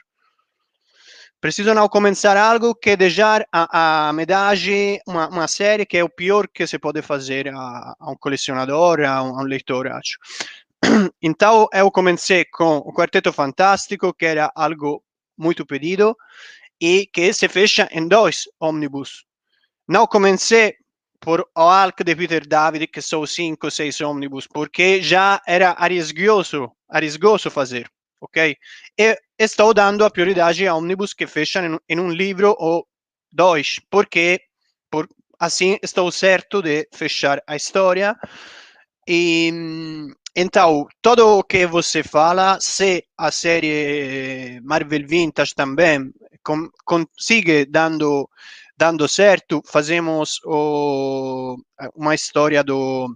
Preciso não começar algo que deixar a, a metade uma, uma série que é o pior que se pode fazer a, a um colecionador, a um, a um leitor, acho. Então eu comecei com o Quarteto Fantástico, que era algo muito pedido, e que se fecha em dois ônibus. Não comecei por o Hulk de Peter David, que são cinco, seis ônibus, porque já era arriscoso, arriscoso fazer, ok? E estou dando a prioridade a ônibus que fecham em um livro ou dois, porque por, assim estou certo de fechar a história. E então, tudo o que você fala, se a série Marvel Vintage também com, consiga dando dando certo, fazemos o, uma história do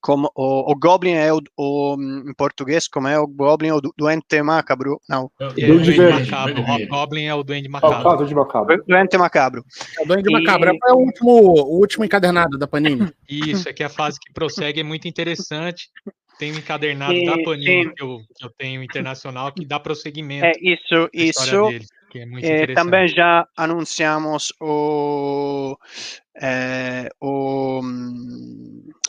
como o, o Goblin é o, o, em português, como é o Goblin, o doente macabro, não. É, é, Duende macabro. O Goblin é o Duende macabro. Ah, Duende macabro. Doente macabro. É o Duende e... macabro é o último, o último encadernado da Panini. Isso, é que a fase que prossegue é muito interessante. Tem um encadernado e, da Panini que eu, que eu tenho internacional que dá prosseguimento. É isso, isso. Dele é é, também já anunciamos o, é, o,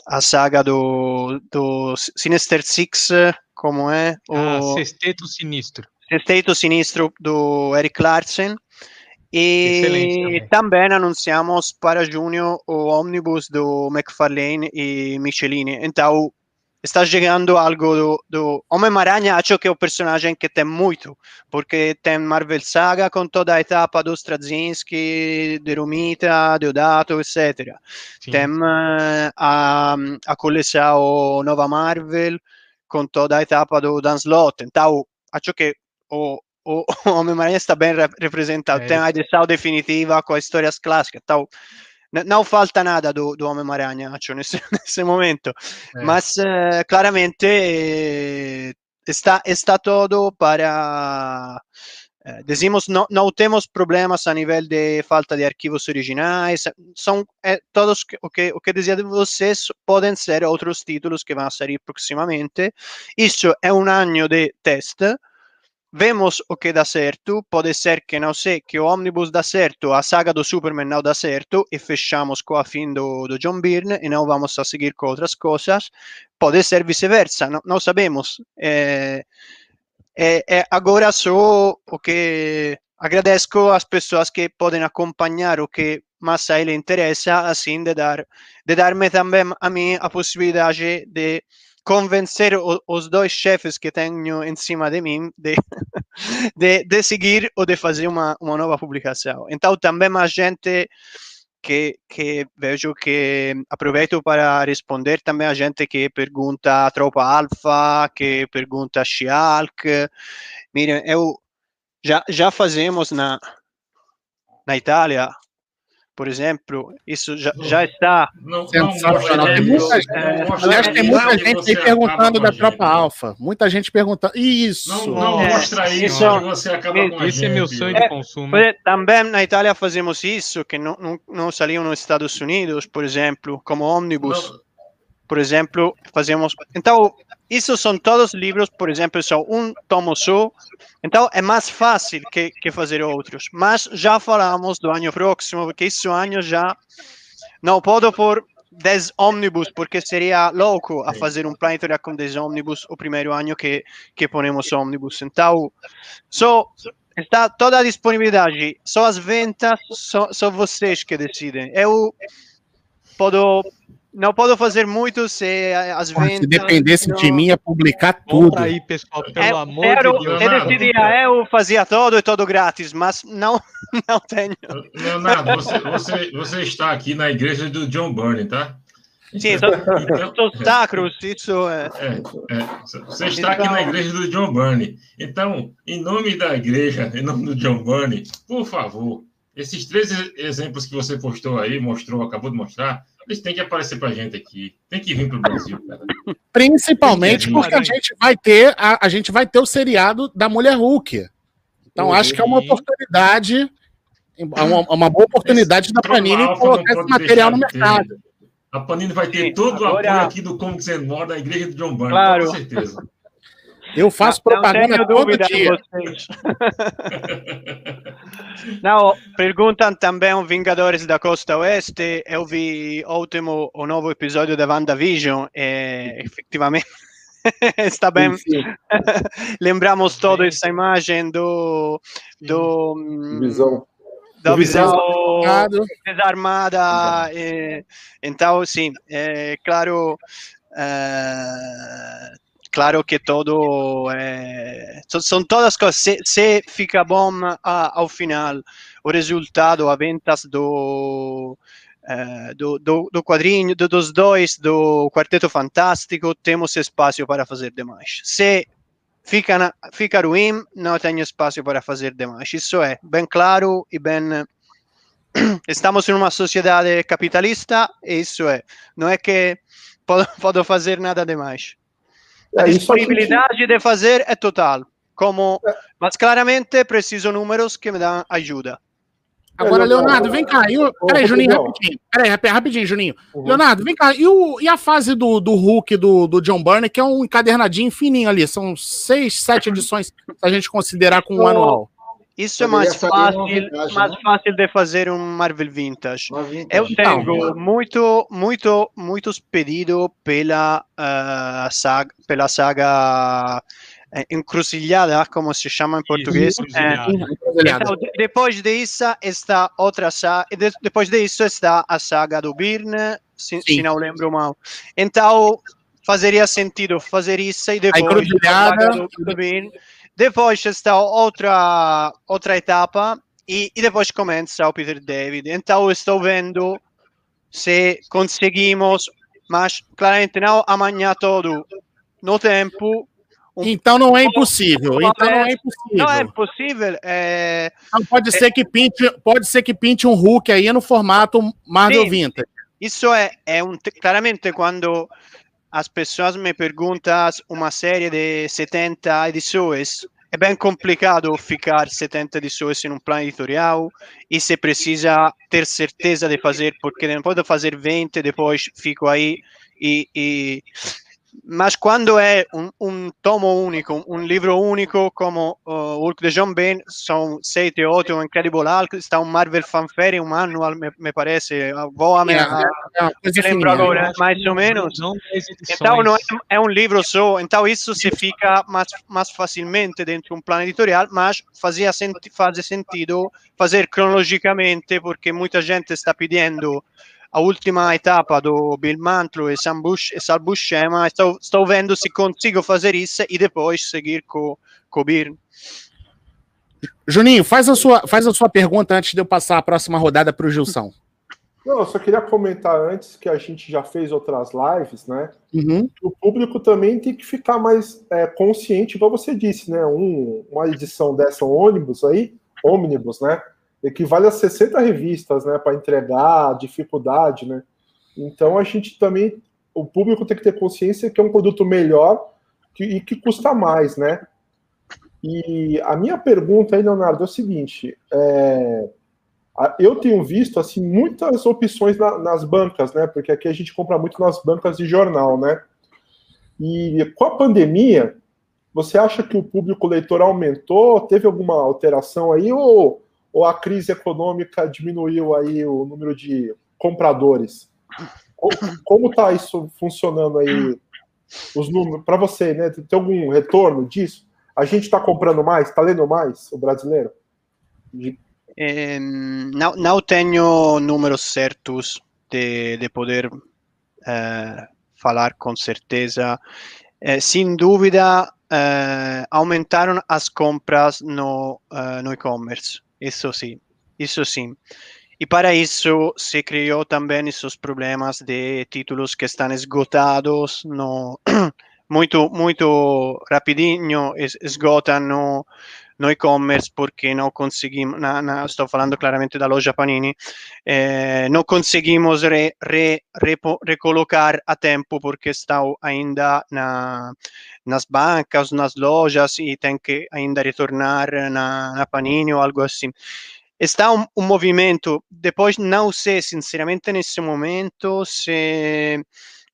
a saga do, do Sinister Six, como é? O, ah, Sexteto Sinistro. Sexteto Sinistro do Eric Larsen. E também. também. anunciamos para junho o ônibus do McFarlane e Michelini. Então, está chegando algo do, do Homem-Aranha, acho que é o personagem que tem muito, porque tem Marvel Saga com toda a etapa do Straczynski, de Romita, Deodato, etc. Sim. Tem uh, a, a coleção Nova Marvel com toda a etapa do Dan Slott. Então, acho que o, o Homem-Aranha está bem representado. É tem a edição definitiva com as histórias clássicas. Então, não falta nada do, do Homem-Aranha, nesse, momento. É. Mas uh, claramente eh, está, está todo para. Eh, decimos, no, não temos problemas a nível de falta de arquivos originais. São eh, todos o que, o que dizia de vocês podem ser outros títulos que vão sair proximamente. Isso é um ano de teste vemos o que dá certo, pode ser que não sei, que o Omnibus dá certo, a saga do Superman não dá certo e fechamos com a fim do, do John Byrne e não vamos a seguir com outras coisas, pode ser vice-versa, não, não sabemos. É, é, é, agora só o que agradeço às pessoas que podem acompanhar o que mais a ele interessa, assim de dar de dar-me também a mim a possibilidade de convencer o, os dois chefes que tenho em cima de mim de, de, de seguir ou de fazer uma, uma nova publicação. Então, também a gente que, que vejo que aproveito para responder também a gente que pergunta Tropa Alfa, que pergunta She-Hulk. Miren, eu já, já fazemos na, na Itália por exemplo, isso já, já está. Não, Sensacional. Tem muita, é, aliás, tem muita gente aí perguntando da tropa alfa. Muita gente perguntando. Isso! Não, não é, mostra isso, isso você acaba é, com Esse é meu sonho de consumo. também na Itália fazemos isso, que não, não, não saliam nos Estados Unidos, por exemplo, como ônibus. Não por exemplo, fazemos. Então, isso são todos livros, por exemplo, são um tomo só. Então, é mais fácil que, que fazer outros. Mas já falamos do ano próximo, porque esse ano já não posso pôr 10 ônibus, porque seria louco a fazer um planetário com 10 ônibus o primeiro ano que, que ponemos ônibus. Então, só está toda a disponibilidade, só as vendas, só, só vocês que decidem. Eu posso não posso fazer muito se as vendas. Se dependesse não... de mim, ia publicar tudo. aí, pessoal, pelo é, amor de Deus. Eu decidia, eu fazia todo e todo grátis, mas não, não tenho. Leonardo, você, você, você está aqui na igreja do John Burney, tá? Sim, sou, então, sou sacros, isso é... é, é. Você está aqui na igreja do John Burney. Então, em nome da igreja, em nome do John Burney, por favor, esses três exemplos que você postou aí, mostrou, acabou de mostrar, eles têm que aparecer pra gente aqui. Tem que vir pro Brasil, cara. Principalmente porque a gente vai ter a, a gente vai ter o seriado da Mulher Hulk. Então Oi. acho que é uma oportunidade, uma, uma boa oportunidade da Panini colocar esse material no mercado. Ter. A Panini vai ter Sim, todo o apoio aqui do Como Zenor da Igreja de John Byrne, claro. com certeza. Eu faço não, propaganda não todo dia. não, perguntam também Vingadores da Costa Oeste. Eu vi ótimo o novo episódio da WandaVision e effettivamente está bem. Lembramos toda essa imagem do, do visão. Da visão desarmada. E, então, sim, é claro. Uh, claro que todo é, são todas coisas se, se fica bom a, ao final o resultado a ventas do é, do, do, do, quadrinho do, dos dois do quarteto fantástico temos espaço para fazer demais. Se fica na, fica ruim não tem espaço para fazer demais. Isso é bem claro e bem estamos em uma sociedade capitalista e isso é. Não é que posso fazer nada demais a é, disponibilidade gente... de fazer é total. Como, é. mas claramente preciso números que me dão ajuda. Agora, Leonardo, vem cá. Eu... Peraí, Juninho, rapidinho. Peraí, rapidinho, Juninho. Uhum. Leonardo, vem cá. E, o, e a fase do, do Hulk do, do John Burney, que é um encadernadinho fininho ali? São seis, sete edições, se a gente considerar com um anual. Isso é mais fácil, vintage, mais né? fácil de fazer um Marvel Vintage. vintage. Eu tenho muito, muito, muitos pedidos pela uh, saga, pela saga eh, encruzilhada, como se chama em português. então, depois disso está outra saga. Depois disso está a saga do Byrne, se, se não lembro mal. Então fazeria sentido fazer isso e depois a, a saga do, do Byrne depois está outra, outra etapa e, e depois começa o Peter David. Então estou vendo se conseguimos, mas claramente não amanhã todo no tempo. Um então não é impossível. Então não é impossível. Não é impossível. É... Não, pode é... ser que pinte, pode ser que pinte um Hulk aí no formato Marvel Sim, Vintage. Isso é, é um claramente quando as pessoas me perguntam uma série de 70 edições. É bem complicado ficar 70 edições em um plano editorial e se precisa ter certeza de fazer, porque não pode fazer 20, depois fico aí e, e mas quando é um, um, tomo único, um livro único como uh, Hulk de John Bain, sete ou oito, um Incredible Hulk, está um Marvel Fanfare, um manual, me, me parece, vou a, yeah, a, a, a lembro agora, mais ou menos. Então não é, é, um livro só, então isso se fica mais, mais facilmente dentro de um plano editorial, mas fazia senti faz sentido fazer cronologicamente, porque muita gente está pedindo a última etapa do Bill Mantlo e, Sam Bush, e Sal Buscema, estou, estou vendo se consigo fazer isso e depois seguir com o Birn. Juninho, faz a, sua, faz a sua pergunta antes de eu passar a próxima rodada para o Gilson. Não, eu só queria comentar antes que a gente já fez outras lives, né? Uhum. O público também tem que ficar mais é, consciente, igual você disse, né? Um, uma edição dessa ônibus aí, ônibus, né? Equivale a 60 revistas, né, para entregar, dificuldade, né? Então a gente também, o público tem que ter consciência que é um produto melhor que, e que custa mais, né? E a minha pergunta aí, Leonardo, é o seguinte: é, eu tenho visto assim muitas opções na, nas bancas, né? Porque aqui a gente compra muito nas bancas de jornal, né? E com a pandemia, você acha que o público leitor aumentou? Teve alguma alteração aí ou, ou a crise econômica diminuiu aí o número de compradores? Como está isso funcionando aí? Os números para você, né? Tem algum retorno disso? A gente está comprando mais, está lendo mais o brasileiro? Eh, não, não tenho números certos de, de poder eh, falar com certeza. Eh, sem dúvida, aumentaram as compras no, no e-commerce. Isso sim, isso sim. E para isso se criou também esses problemas de títulos que estão esgotados no muito muito rapidinho esgotam no, no e-commerce porque não conseguimos, na, na, estou falando claramente da loja Panini, eh, não conseguimos re, re, recolocar a tempo porque está ainda na, nas bancas, nas lojas e tem que ainda retornar na, na Panini ou algo assim. Está um, um movimento, depois não sei sinceramente nesse momento se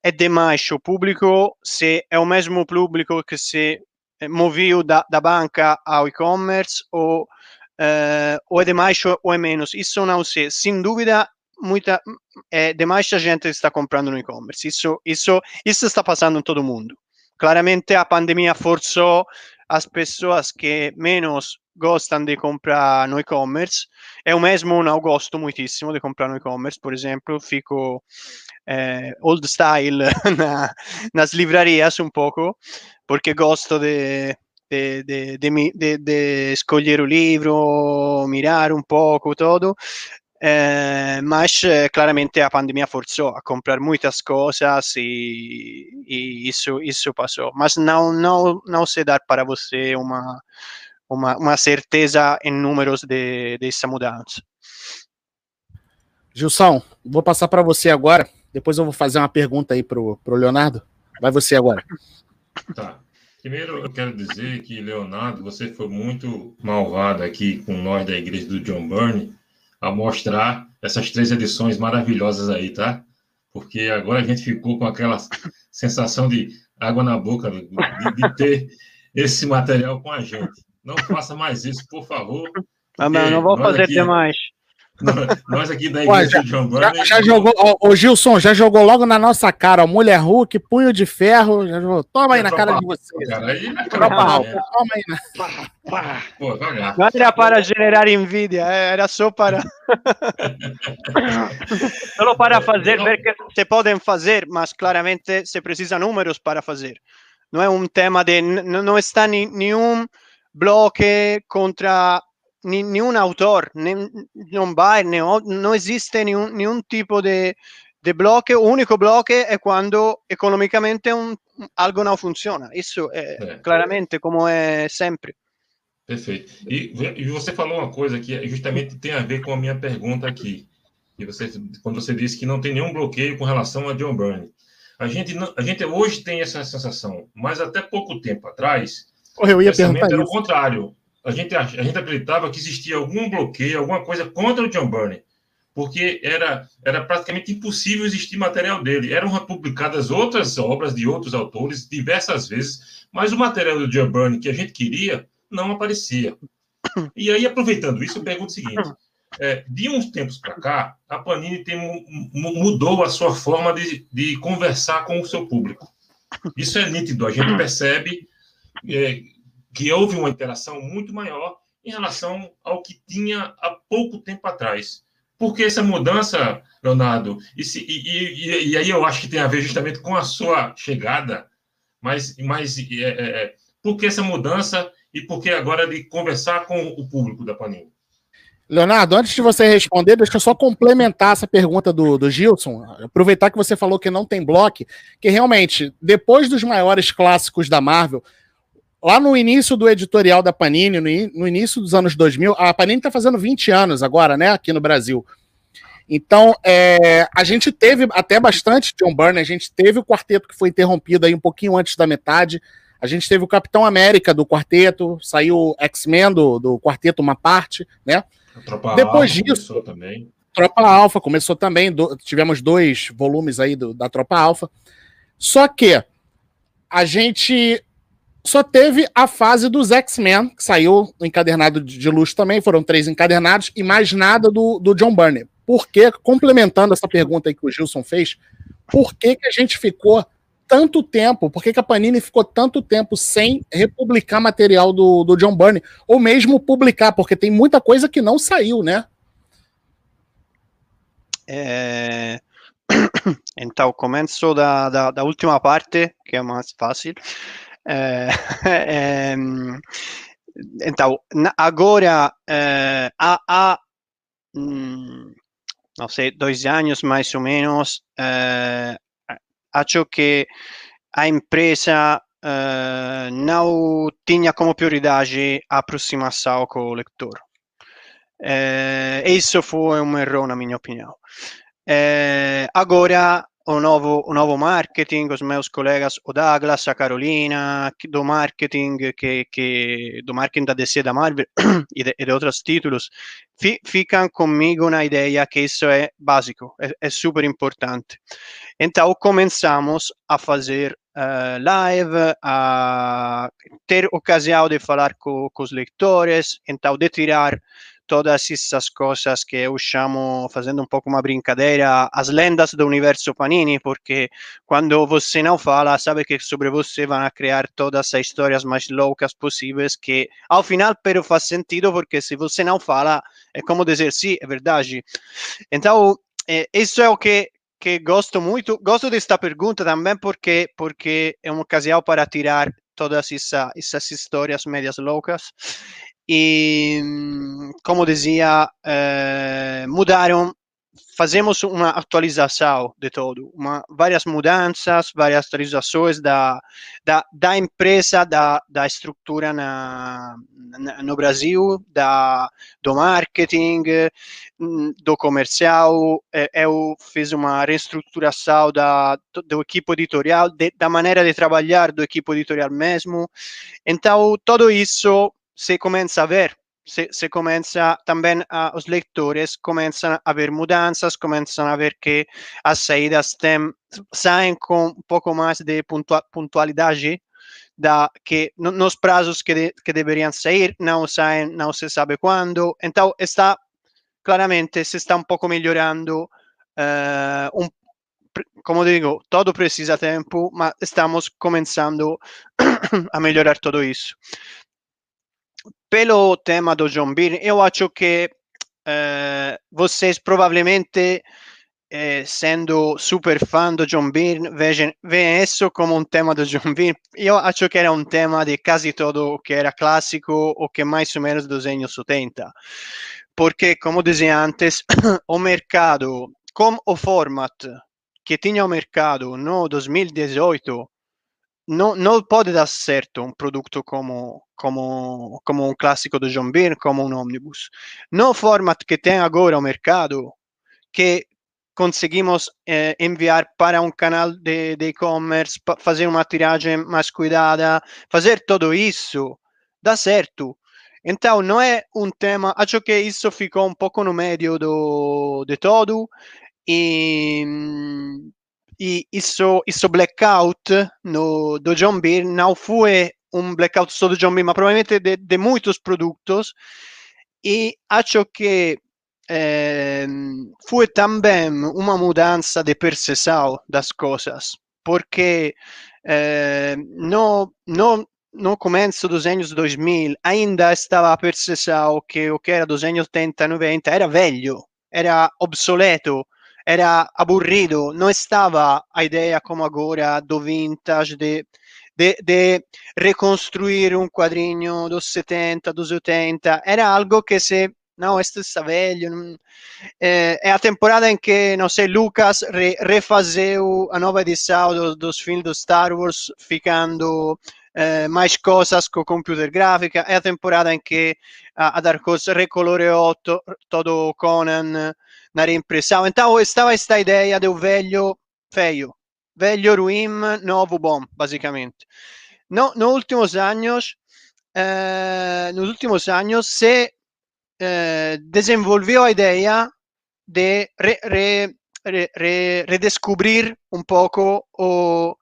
é demais o público, se é o mesmo público que se moveu da, da banca ao e-commerce ou, uh, ou é de mais ou é menos. Isso não sei. Sem dúvida, muita, é de mais gente está comprando no e-commerce. Isso, isso, isso está passando em todo mundo. Claramente a pandemia forçou as pessoas que menos gostam de comprar no e-commerce. Eu mesmo não gosto muitíssimo de comprar no e-commerce, por exemplo, fico eh, old style na, nas livrarias um pouco, porque gosto de, de, de, de, de escolher o livro, mirar um pouco todo. Eh, mas eh, claramente a pandemia forçou a comprar muitas coisas e, e, isso, isso passou. Mas não, não, não sei dar para você uma, uma, uma certeza em números de, dessa mudança. Gilson, vou passar para você agora. Depois eu vou fazer uma pergunta aí para o Leonardo. Vai você agora. Tá. Primeiro, eu quero dizer que, Leonardo, você foi muito malvado aqui com nós da igreja do John Burney a mostrar essas três edições maravilhosas aí, tá? Porque agora a gente ficou com aquela sensação de água na boca de, de ter esse material com a gente. Não faça mais isso, por favor. Ah, não, não vou fazer aqui, mais. Nós aqui da igreja já. Já, já jogou, ô, Gilson, já jogou logo na nossa cara, ó, mulher Hulk, punho de ferro, já jogou, toma aí na cara de vocês. Cara, aí na cara toma, toma aí na. Pô, Não era para generar envidia, é, era só para. só para fazer, ver que se podem fazer, mas claramente se precisa números para fazer. Não é um tema de. Não está nenhum bloque contra nenhum autor, nem, não vai, não, não existe nenhum, nenhum tipo de, de bloque. O único bloque é quando economicamente um, algo não funciona. Isso é, é, claramente como é sempre. Perfeito. E, e, você falou uma coisa que justamente tem a ver com a minha pergunta aqui. E você, quando você disse que não tem nenhum bloqueio com relação a John Byrne. A gente, a gente hoje tem essa sensação, mas até pouco tempo atrás, eu ia perguntar era o contrário. A gente, a gente acreditava que existia algum bloqueio, alguma coisa contra o John Burney, porque era, era praticamente impossível existir material dele. Eram republicadas outras obras de outros autores diversas vezes, mas o material do John Burney que a gente queria não aparecia. E aí, aproveitando isso, eu pergunto o seguinte: é, de uns tempos para cá, a Panini tem, mudou a sua forma de, de conversar com o seu público. Isso é nítido, a gente percebe é, que houve uma interação muito maior em relação ao que tinha há pouco tempo atrás. Porque essa mudança, Leonardo, e, se, e, e, e, aí eu acho que tem a ver justamente com a sua chegada, mas, mas é, é, é por que essa mudança e por que agora de conversar com o público da Panini? Leonardo, antes de você responder, deixa eu só complementar essa pergunta do, do Gilson. Aproveitar que você falou que não tem bloco, que realmente, depois dos maiores clássicos da Marvel, lá no início do editorial da Panini, no, início dos anos 2000, a Panini está fazendo 20 anos agora, né, aqui no Brasil. Então, é, a gente teve até bastante John Byrne, a gente teve o quarteto que foi interrompido aí um pouquinho antes da metade, a gente teve o Capitão América do quarteto, saiu X-Men do, do quarteto, uma parte, né? Depois Alpha disso, também. Tropa Alpha começou também, do, tivemos dois volumes aí do, da Tropa Alpha. Só que a gente só teve a fase dos X-Men, que saiu encadernado de luxo também, foram três encadernados, e mais nada do, do John Burney. Por que, complementando essa pergunta aí que o Gilson fez, por que, que a gente ficou tanto tempo, por que, que a Panini ficou tanto tempo sem republicar material do, do John Burney? Ou mesmo publicar, porque tem muita coisa que não saiu, né? É... Então, começo da, da, da, última parte, que é mais fácil. É... É... Então, agora é, há, há hum, não sei, dois anos mais ou menos, eh, acho que a empresa eh, não tinha como prioridade a aproximação com o leitor. Eh, isso foi um erro, na minha opinião. Eh, agora o novo, o novo marketing, os meus colegas, o Douglas, a Carolina, do marketing, que, que, do marketing da DC da Marvel e de, e de outros títulos, fi, ficam comigo na ideia que isso é básico, é, é super importante. Então, começamos a fazer uh, live, a ter ocasião de falar com, com os leitores, então de tirar todas essas coisas que eu chamo, fazendo um pouco uma brincadeira, as lendas do universo Panini, porque quando você não fala, sabe que sobre você vão criar todas as histórias mais loucas possíveis, que ao final, pero faz sentido, porque se você não fala, é como dizer, sim, é verdade. Então, é, isso é o que que gosto muito, gosto desta pergunta também porque porque é uma ocasião para tirar todas essa, essas histórias médias loucas e, como dizia, eh, mudaram, fazemos uma atualização de todo, uma, várias mudanças, várias atualizações da, da, da empresa, da, da estrutura na, na, no Brasil, da, do marketing, do comercial. Eh, eu fiz uma reestruturação da, do equipo editorial, de, da maneira de trabalhar do equipo editorial mesmo. Então, tudo isso se começa a ver, se, se começa também a, os leitores começam a ver mudanças, começam a ver que as saídas tem, saem com um pouco mais de pontualidade da que nos prazos que, de, que deveriam sair, não saem, não se sabe quando. Então está claramente se está um pouco melhorando uh, um, como digo, todo precisa tempo, mas estamos começando a melhorar tudo isso pelo tema do John Byrne, eu acho que eh, vocês provavelmente, eh, sendo super fã do John Byrne, vejam, veem isso como um tema do John Byrne. Eu acho que era um tema de quase todo o que era clássico ou que mais ou menos dos anos 70. Porque, como dizia antes, o mercado, com o format que tinha o mercado no 2018, não, não pode dar certo um produto como, como, como um clássico do John Byrne, como um ônibus. No format que tem agora o mercado, que conseguimos eh, enviar para um canal de e-commerce, fazer uma tiragem mais cuidada, fazer tudo isso, dá certo. Então, não é um tema, acho que isso ficou um pouco no meio do, de todo, e e isso, isso blackout no, do John Beer não foi um blackout John Beer, mas provavelmente de, muitos produtos. E acho que eh, foi também uma mudança de percepção das coisas, porque eh, no, no, no começo dos anos 2000 ainda estava a percepção que o que era dos anos 80 e 90 era velho, era obsoleto, era aburrido, não estava a ideia como agora do vintage, de, de, de reconstruir um quadrinho dos 70, dos 80, era algo que se não, este está velho. É, é, a temporada em que, não sei, Lucas re, refazeu a nova edição do, dos filmes do Star Wars, ficando eh, mais coisas com computer gráfica. É a temporada em que a, a Dark Horse recoloreou to, todo Conan na reimpressão. Então estava esta ideia do velho feio, velho ruim, novo bom, basicamente. No, nos últimos anos, eh, nos últimos anos se eh, desenvolveu a ideia de re, re, re, redescobrir um pouco o,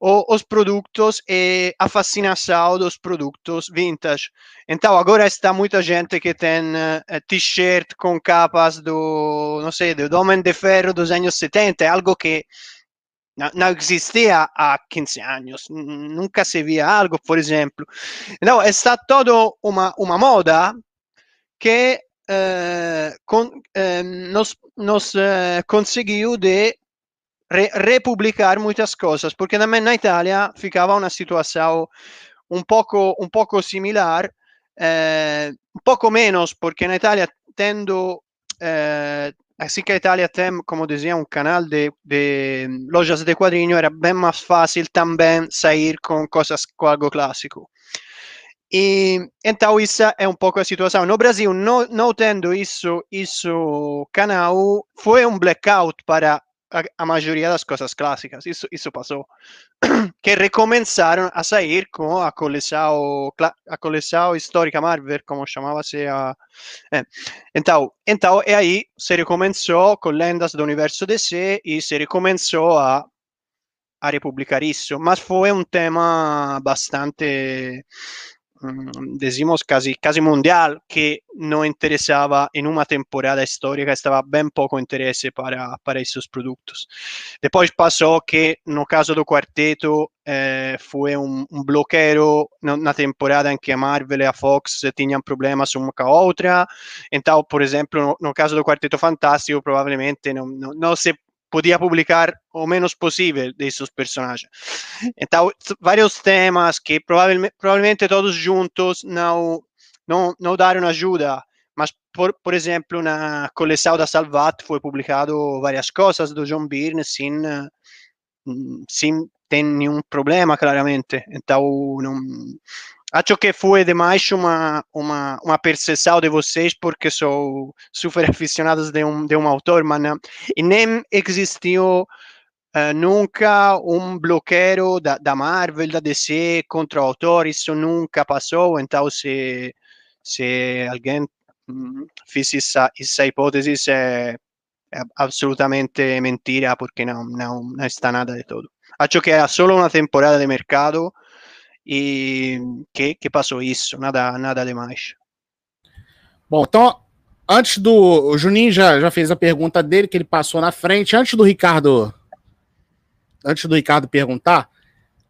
o, os produtos e a fascinação dos produtos vintage. Então agora está muita gente que tem uh, t-shirt com capas do, não sei, do Homem de Ferro dos anos 70, é algo que não existia há 15 anos, nunca se via algo, por exemplo. Então, está toda uma, uma moda que uh, con, uh, nos, nos uh, conseguiu de re republicar muitas coisas, porque também na Itália ficava uma situação um pouco, um pouco similar, eh, um pouco menos, porque na Itália tendo, eh, assim que a Itália tem, como dizia, um canal de, de lojas de quadrinho, era bem mais fácil também sair com coisas com algo clássico. E então isso é um pouco a situação. No Brasil, não, não tendo isso, isso canal, foi um blackout para a, a maioria das coisas clássicas. Isso, isso passou. que recomeçaram a sair com a coleção, a coleção histórica Marvel, como chamava-se a... É. Então, então, e aí se recomeçou com lendas do universo DC e se recomeçou a a republicar isso, mas foi um tema bastante decimos casi, casi mundial que no interesaba en una temporada histórica, estaba bien poco interés para, para esos productos. Después pasó que no caso do quarteto eh, fue un, un bloqueio na temporada em que Marvel e a Fox tinham problemas uma com a outra. Então, por exemplo, no, no caso do Quarteto Fantástico, provavelmente não, não, não se podia publicar o menos possível desses personagens. Então, vários temas que provavelmente, provavelmente todos juntos não, não, não deram ajuda, mas, por, por exemplo, na coleção da Salvat foi publicado várias coisas do John Byrne sem, sem ter nenhum problema, claramente. Então, não, acho que foi demais uma, uma, uma percepção de vocês, porque sou super aficionado de um, de um autor, mas não, e nem existiu uh, nunca um bloqueio da, da Marvel, da DC contra o autor, isso nunca passou, então se, se alguém hum, fez essa, essa hipótese, é, é absolutamente mentira, porque não, não, não está nada de todo. Acho que era só uma temporada de mercado, e que, que passou isso, nada, nada demais. Bom, então, antes do. O Juninho já, já fez a pergunta dele, que ele passou na frente. Antes do Ricardo. Antes do Ricardo perguntar,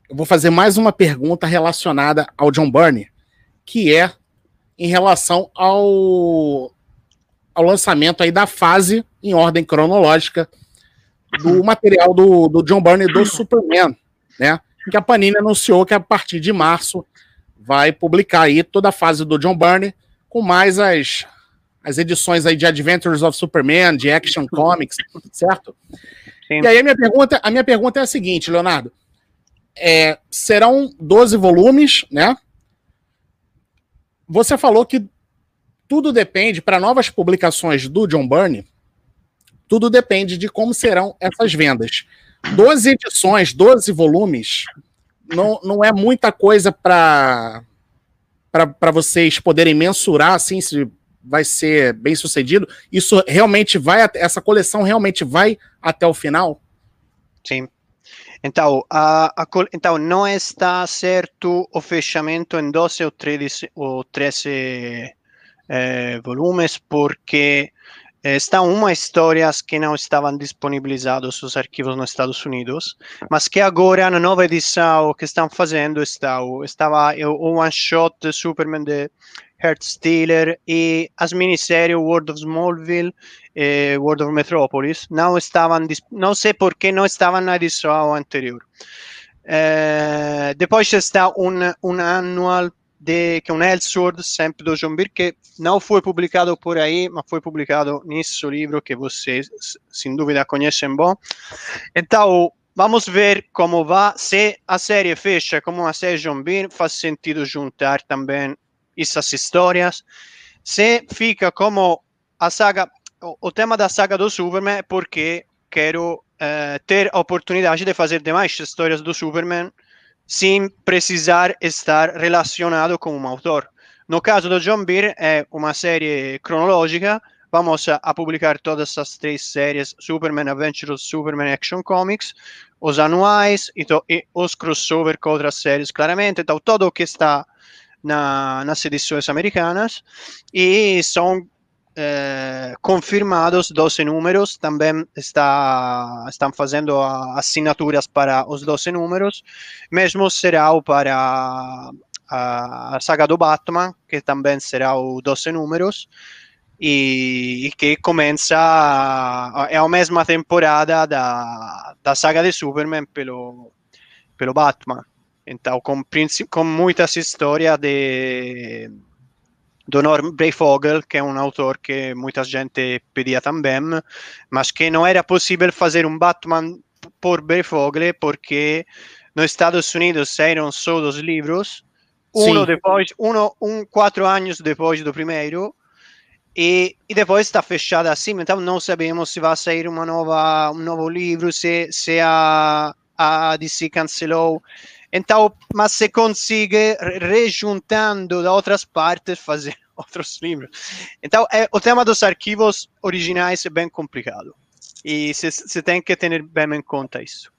eu vou fazer mais uma pergunta relacionada ao John Burney, que é em relação ao, ao lançamento aí da fase em ordem cronológica do material do, do John Burney do Superman, né? Que a Panini anunciou que a partir de março vai publicar aí toda a fase do John Byrne, com mais as, as edições aí de Adventures of Superman, de Action Comics, certo? Sim. E aí a minha pergunta, a minha pergunta é a seguinte, Leonardo. É, serão 12 volumes, né? Você falou que tudo depende, para novas publicações do John Byrne, tudo depende de como serão essas vendas. 12 edições, 12 volumes, não, não é muita coisa para para vocês poderem mensurar assim se vai ser bem sucedido. Isso realmente vai, essa coleção realmente vai até o final? Sim. Então, a, a, então não está certo o fechamento em 12 ou 13, ou 13 eh, volumes, porque estão uma histórias que não estavam disponibilizados os arquivos nos Estados Unidos, mas que agora na nova edição que estão fazendo está estava o one shot de Superman de Heart Stealer e as minisséries World of Smallville e World of Metropolis não estavam não sei por que não estavam na edição anterior. Eh, depois está um, um annual de, que é um Elseworld, sempre do John Byrne, que não foi publicado por aí, mas foi publicado nesse livro que vocês, sem dúvida, conhecem bom. Então, vamos ver como vai. Se a série fecha como uma série John Bean, faz sentido juntar também essas histórias. Se fica como a saga, o, tema da saga do Superman é porque quero uh, ter a oportunidade de fazer demais histórias do Superman sem precisar estar relacionado com um autor. No caso do John Beer, é uma série cronológica. Vamos a, publicar todas as três séries: Superman Adventures, Superman Action Comics, os anuais e, e os crossover com outras séries, claramente. Então, tudo o que está na, nas edições americanas. E são eh, confirmados 12 números, também está, estão fazendo assinaturas para os 12 números, mesmo será o para a, a saga do Batman, que também será o 12 números, e, e, que começa é a mesma temporada da, da saga de Superman pelo, pelo Batman. Então, com, com muitas histórias de do Norm Breyfogle, que é um autor que muita gente pedia também, mas que não era possível fazer um Batman por Breyfogle porque nos Estados Unidos saíram só os livros, um depois, um quatro anos depois do primeiro, e, e, depois está fechada assim, então não sabemos se vai sair uma nova, um novo livro, se, se a, a DC cancelou. Então, mas se consegue, rejuntando da outras partes, fazer outros livros. Então, é, o tema dos arquivos originais é bem complicado. E você tem que ter bem em conta isso.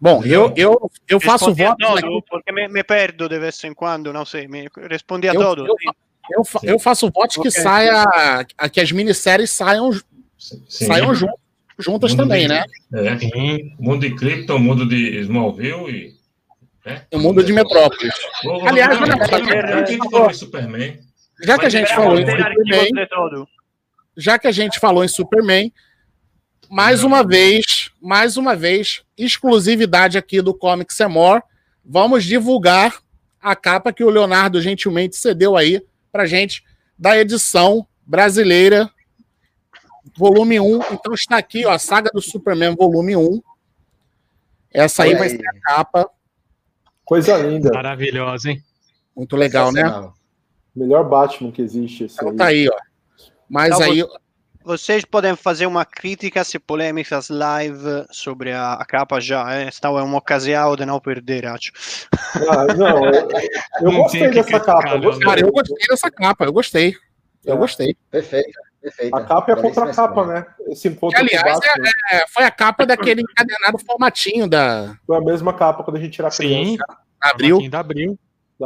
Bom, eu, eu, eu faço voto. Todo, porque me, me, perdo de vez em quando, não sei, me respondi a eu, todos. Eu, eu, eu, faço voto que saia, que as minisséries saiam, saiam juntas juntas mundo também, de, né? É, mundo de Krypton, mundo de Smallville e. Né? O mundo de Metrópolis. Vou, Aliás, olha só. Superman. Já que a gente falou em Superman. Já que a gente falou em Superman, mais uma vez, mais uma vez, exclusividade aqui do Comics More. Vamos divulgar a capa que o Leonardo gentilmente cedeu aí pra gente da edição brasileira volume 1. Então está aqui, ó, a saga do Superman, volume 1. Essa aí, aí vai ser a capa. Coisa linda. Maravilhosa, hein? Muito legal, né? Melhor Batman que existe. Esse então aí. tá aí, ó. Mas então, aí. Vocês podem fazer uma crítica se polêmicas live sobre a, a capa já. É, esta é uma ocasião de não perder, acho. Ah, não, eu, eu gostei dessa capa. Eu gostei. Cara, eu gostei dessa capa, eu gostei. Eu é. gostei. Perfeito. Perfeita. A capa é contra a capa, né? Esse encontro que, aliás, é, é, foi a capa daquele encadernado formatinho da. Foi a mesma capa quando a gente tira Sim, abril. Da abril.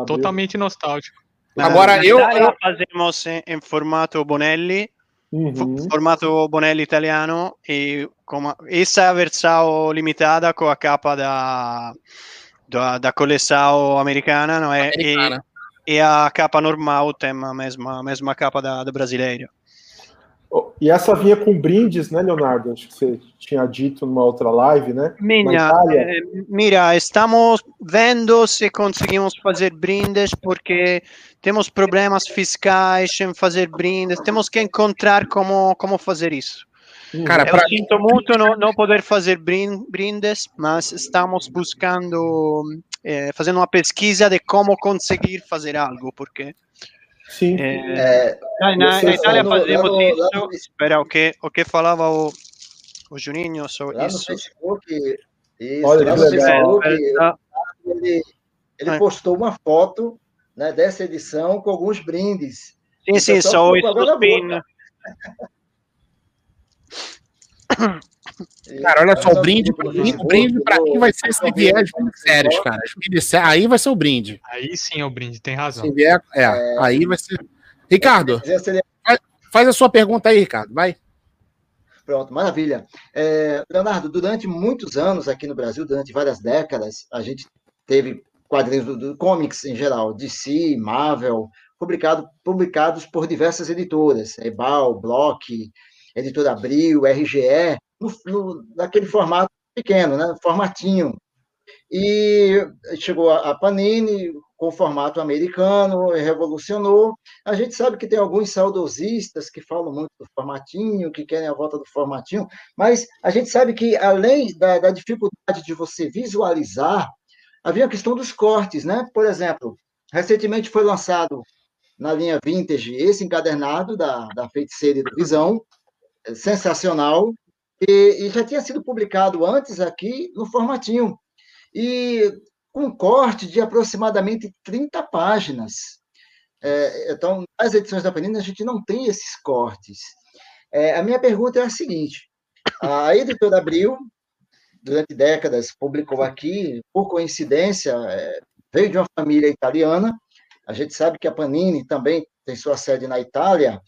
Totalmente nostálgico. Agora eu, eu fazemos em, em formato Bonelli, uhum. formato Bonelli italiano e como essa é a versão limitada com a capa da da, da coleção americana, não é? Americana. E, e a capa normal tem a mesma mesma capa da, da brasileira. E essa vinha com brindes, né, Leonardo? Acho que você tinha dito numa outra live, né? Minha, eh, mira, estamos vendo se conseguimos fazer brindes, porque temos problemas fiscais em fazer brindes, temos que encontrar como, como fazer isso. Cara, Eu sinto muito não, não poder fazer brindes, mas estamos buscando, eh, fazendo uma pesquisa de como conseguir fazer algo, porque Sim. É, na, na, na Itália fazemos no, isso. No, espera, o que, o que falava o, o Juninho sobre lá isso? No Facebook, isso, Olha, lá no Facebook, ele, ele postou uma foto né, dessa edição com alguns brindes. Sim, sim, só isso do PIN. Cara, olha só, o brinde para mim, o brinde para mim vai ser se vier as minissérias, cara. As aí vai ser o brinde. Aí sim é o brinde, tem razão. Se vier, é, é... aí vai ser. Ricardo, faz a sua pergunta aí, Ricardo, vai. Pronto, maravilha. É, Leonardo, durante muitos anos aqui no Brasil, durante várias décadas, a gente teve quadrinhos do, do comics em geral, DC, Marvel, publicado, publicados por diversas editoras, Ebal, Block, Editora Abril, RGE, no, no, naquele formato pequeno, né? formatinho. E chegou a Panini com formato americano, revolucionou. A gente sabe que tem alguns saudosistas que falam muito do formatinho, que querem a volta do formatinho, mas a gente sabe que, além da, da dificuldade de você visualizar, havia a questão dos cortes, né? Por exemplo, recentemente foi lançado na linha Vintage esse encadernado da, da Feiticeira e do Visão, sensacional, e, e já tinha sido publicado antes aqui no formatinho e com um corte de aproximadamente 30 páginas. É, então, nas edições da Panini, a gente não tem esses cortes. É, a minha pergunta é a seguinte: a editora Abril, durante décadas, publicou aqui, por coincidência, é, veio de uma família italiana. A gente sabe que a Panini também tem sua sede na Itália.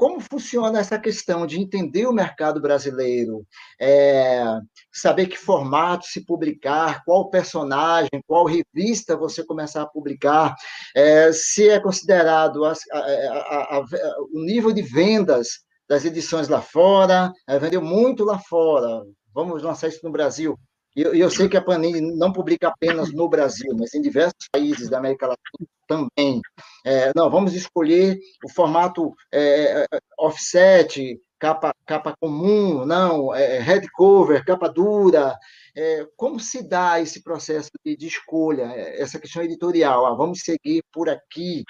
Como funciona essa questão de entender o mercado brasileiro, é, saber que formato se publicar, qual personagem, qual revista você começar a publicar, é, se é considerado a, a, a, o nível de vendas das edições lá fora, é, vendeu muito lá fora, vamos lançar isso no Brasil. E eu, eu sei que a Panini não publica apenas no Brasil, mas em diversos países da América Latina também. É, não, vamos escolher o formato é, é offset, capa, capa comum, não, é, head cover, capa dura. É, como se dá esse processo de, de escolha, é, essa questão editorial? Ah, vamos seguir por aqui,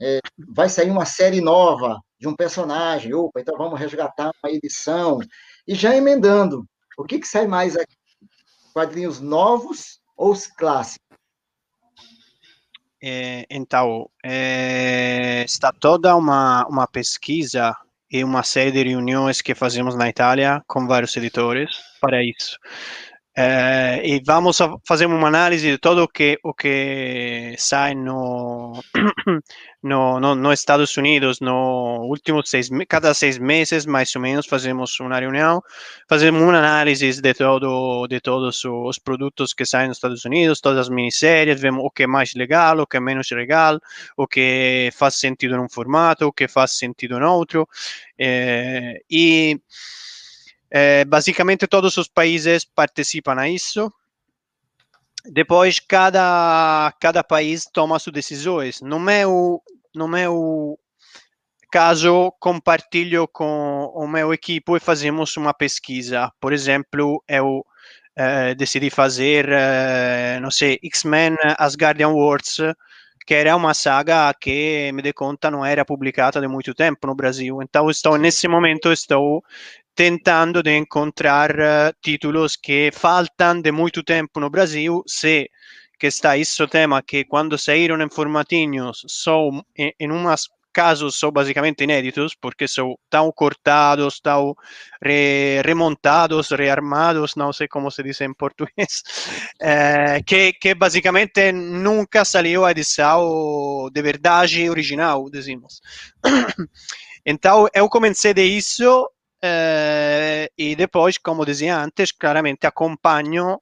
é, vai sair uma série nova de um personagem, opa, então vamos resgatar uma edição. E já emendando, o que, que sai mais aqui? Quadrinhos novos ou os clássicos? É, então, é, está toda uma, uma pesquisa e uma série de reuniões que fazemos na Itália com vários editores para isso. É, e vamos fazer uma análise de tudo o que, o que sai no, no, no, no Estados Unidos no últimos seis cada seis meses mais ou menos fazemos uma reunião fazemos uma análise de todo de todos os produtos que saem nos Estados Unidos todas as minisséries vemos o que é mais legal o que é menos legal o que faz sentido num formato o que faz sentido em outro. É, e é, basicamente todos os países participam a isso. Depois cada cada país toma suas decisões. No meu no meu caso compartilho com o meu equipo e fazemos uma pesquisa. Por exemplo, eu eh, decidi fazer, eh, não sei, X-Men Asgardian Wars, que era uma saga que, me dei conta, não era publicada há muito tempo no Brasil. Então, estou nesse momento estou tentando de encontrar uh, títulos que faltam de muito tempo no Brasil, se que está esse tema que quando saíram em formatinhos são em, umas casos são basicamente inéditos porque são tão cortados, tão re, remontados, rearmados, não sei como se diz em português, eh, que, que basicamente nunca saiu a edição de verdade original, dizemos. então eu comecei de eh, e depois, como dizia antes, claramente acompanho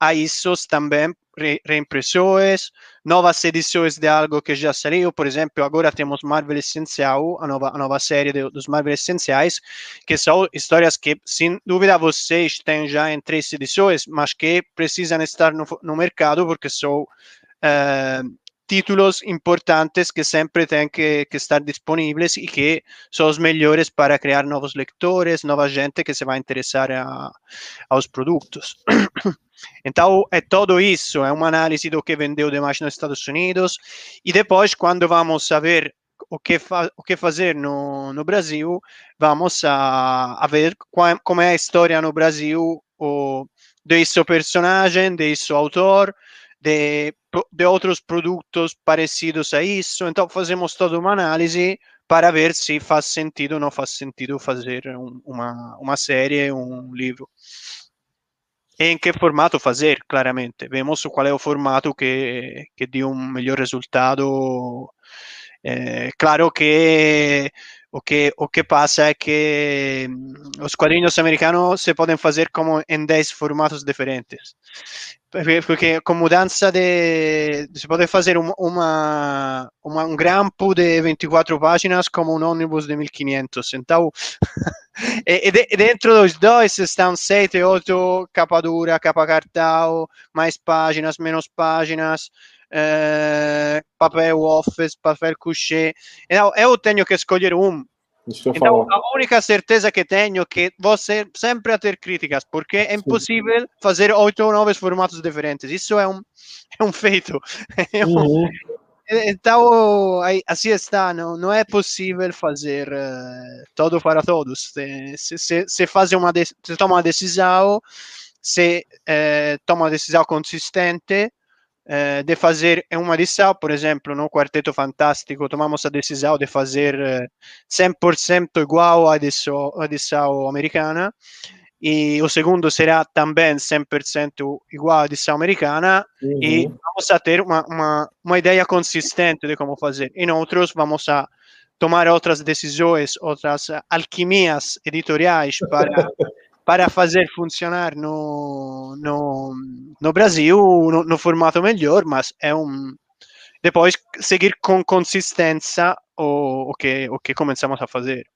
a isso também re reimpressões, novas edições de algo que já saiu, por exemplo, agora temos Marvel Essencial, a nova, a nova série dos Marvel Essenciais, que são histórias que, sem dúvida, vocês têm já em três edições, mas que precisam estar no, no mercado porque são uh, títulos importantes que sempre têm que, que, estar disponíveis e que são os melhores para criar novos leitores, nova gente que se vai interessar a, aos produtos. Então, é tudo isso, é uma análise do que vendeu demais nos Estados Unidos e depois, quando vamos saber o que, que fazer no, no Brasil, vamos a, a ver como é a história no Brasil o, desse personagem, desse autor, de, de outros produtos parecidos a isso. Então, fazemos toda uma análise para ver se faz sentido ou não faz sentido fazer um, uma, uma série, um livro. Em que formato fazer, claramente. Vemos qual é o formato que, que deu um melhor resultado. É, claro que o que, o que passa é que os quadrinhos americanos se podem fazer como em 10 formatos diferentes. Porque com mudança de. Se pode fazer uma, uma, uma, um grampo de 24 páginas como um ônibus de 1500. Então, e, e, dentro dos dois estão sete, oito, capa dura, capa cartão, mais páginas, menos páginas, eh, papel office, papel couché. Então, eu tenho que escolher um. Então, a única certeza que tenho é que ser sempre a ter críticas, porque é impossível fazer oito ou nove formatos diferentes. Isso é um, é um feito. É um, uhum. Então, assim está, não, não é possível fazer uh, tudo para todos. Se, se, se, faz uma se toma uma decisão, se uh, toma uma decisão consistente uh, de fazer uma edição, por exemplo, no Quarteto Fantástico, tomamos a decisão de fazer 100% igual à edição americana, e o segundo será também 100% igual à edição americana uhum. e vamos a ter uma, uma, uma ideia consistente de como fazer. Em outros, vamos a tomar outras decisões, outras alquimias editoriais para, para fazer funcionar no, no, no Brasil no, no formato melhor, mas é um... Depois, seguir com consistência o, o, que, o que começamos a fazer.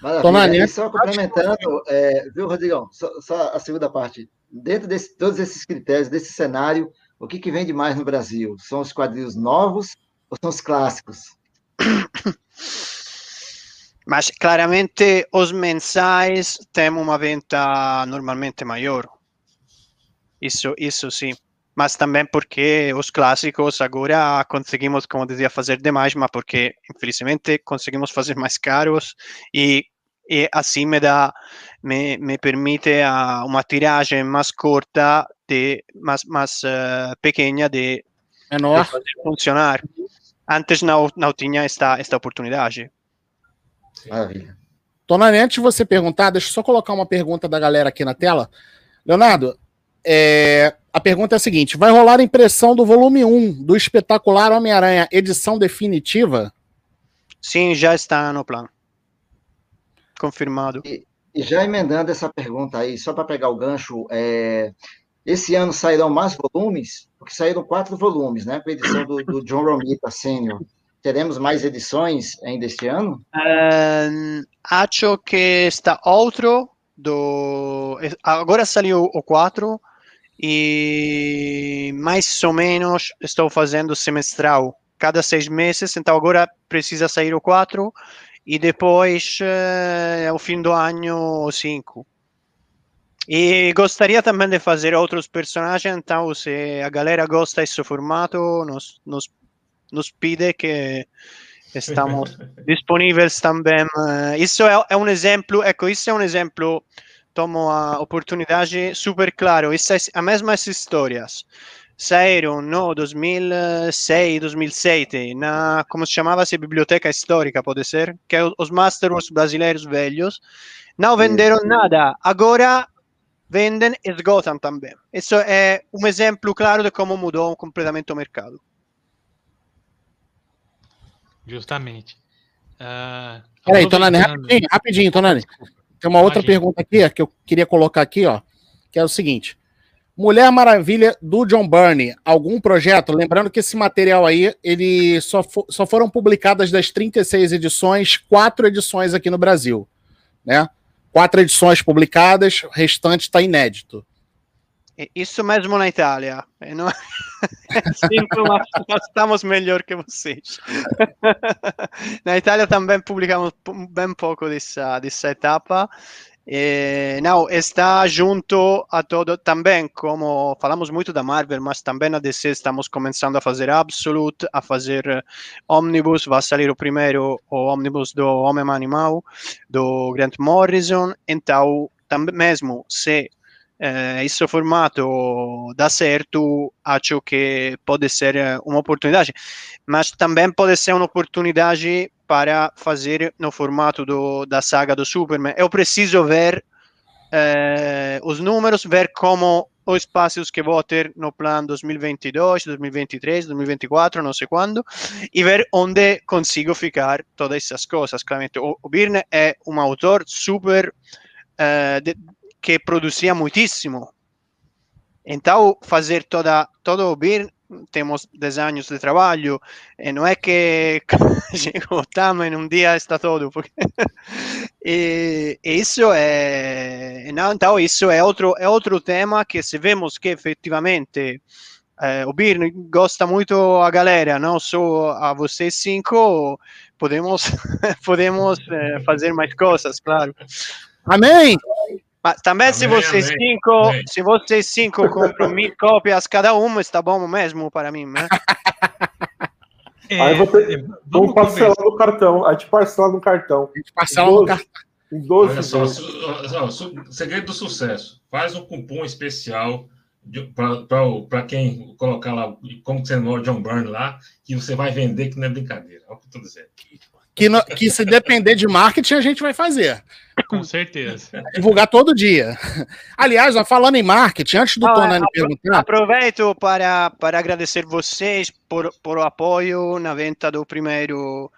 Maravilha. E só complementando, é, viu, Rodrigão? Só, só, a segunda parte. Dentro de todos esses critérios, desse cenário, o que, que vende mais no Brasil? São os quadrinhos novos ou são os clássicos? Mas claramente os mensais têm uma venda normalmente maior. Isso, isso sim. Mas também porque os clássicos agora conseguimos, como dizia, fazer demais, mas porque infelizmente conseguimos fazer mais caros e e assim me dá me, me permite a uma tiragem mais curta de mais, mais uh, pequena de, Menor. de fazer funcionar antes não, não tinha esta, esta oportunidade Maravilha. Tonani, antes de você perguntar, deixa eu só colocar uma pergunta da galera aqui na tela. Leonardo, é, a pergunta é a seguinte: vai rolar a impressão do volume 1 do espetacular Homem-Aranha, edição definitiva? Sim, já está no plano. Confirmado. E, e já emendando essa pergunta aí, só para pegar o gancho, é, esse ano sairão mais volumes? Porque saíram quatro volumes, né? Com a edição do, do John Romita Sênior. Teremos mais edições ainda este ano? Um, acho que está outro do. Agora saiu o 4 e mais ou menos estou fazendo semestral cada seis meses, então agora precisa sair o 4 e depois eh, ao fim do ano o 5. E gostaria também de fazer outros personagens, então se a galera gosta desse formato, nos, nos, nos pide que estamos disponíveis também. Isso é, é, um exemplo, ecco, isso é um exemplo, tomo a oportunidade super claro, isso é a mesma histórias saíram no 2006, 2007, na, como se chamava-se, Biblioteca Histórica, pode ser? Que é os Masters brasileiros velhos. Não venderam nada. Agora vendem e esgotam também. Isso é um exemplo claro de como mudou completamente o mercado. Justamente. Uh, Peraí, Tonani, rapidinho, rapidinho, Tonani. Tem uma outra Imagina. pergunta aqui que eu queria colocar aqui, ó, que é o seguinte. Mulher Maravilha do John Byrne, algum projeto? Lembrando que esse material aí, ele só, for, só foram publicadas das 36 edições, quatro edições aqui no Brasil, né? Quatro edições publicadas, o restante está inédito. Isso mesmo na Itália. Não... Mas nós estamos melhor que vocês. na Itália também publicamos bem pouco dessa, dessa etapa. Eh, não, está junto a todo também, como falamos muito da Marvel, mas também a DC estamos começando a fazer Absolute, a fazer uh, Omnibus, vai sair o primeiro, o Omnibus do Homem Animal, do Grant Morrison, então, também mesmo se eh, esse formato dá certo, acho que pode ser uma oportunidade, mas também pode ser uma oportunidade para fazer no formato do, da saga do Superman. Eu preciso ver eh, os números, ver como os espaços que vou ter no plano 2022, 2023, 2024, não sei quando, e ver onde consigo ficar todas essas coisas. Claramente, o, o Birne é um autor super eh, de, que produzia muitíssimo. Então, fazer toda, todo o Birne temos 10 anos de trabalho e não é que chegou em um dia está todo porque E isso é, então, isso é outro, é outro tema que se vemos que efetivamente é, o Bir gosta muito a galera, não só a vocês cinco, podemos, podemos é, fazer mais coisas, claro. Amém! Mas também se vocês amém, cinco, amém. se vocês cinco compram mil cópias cada uma, está bom mesmo para mim, né? É, Aí vou ter, vamos parcelar no cartão. A gente parcela no cartão. A gente parcela no cartão. Em 12 Olha só, su, su, segredo do sucesso. Faz um cupom especial para quem colocar lá, como você não John Byrne lá, que você vai vender, que não é brincadeira. É o que eu estou dizendo. Que, no, que se depender de marketing, a gente vai fazer. Com certeza. Divulgar todo dia. Aliás, falando em marketing, antes do ah, Tonani perguntar. Aproveito para, para agradecer vocês por, por o apoio na venda do primeiro.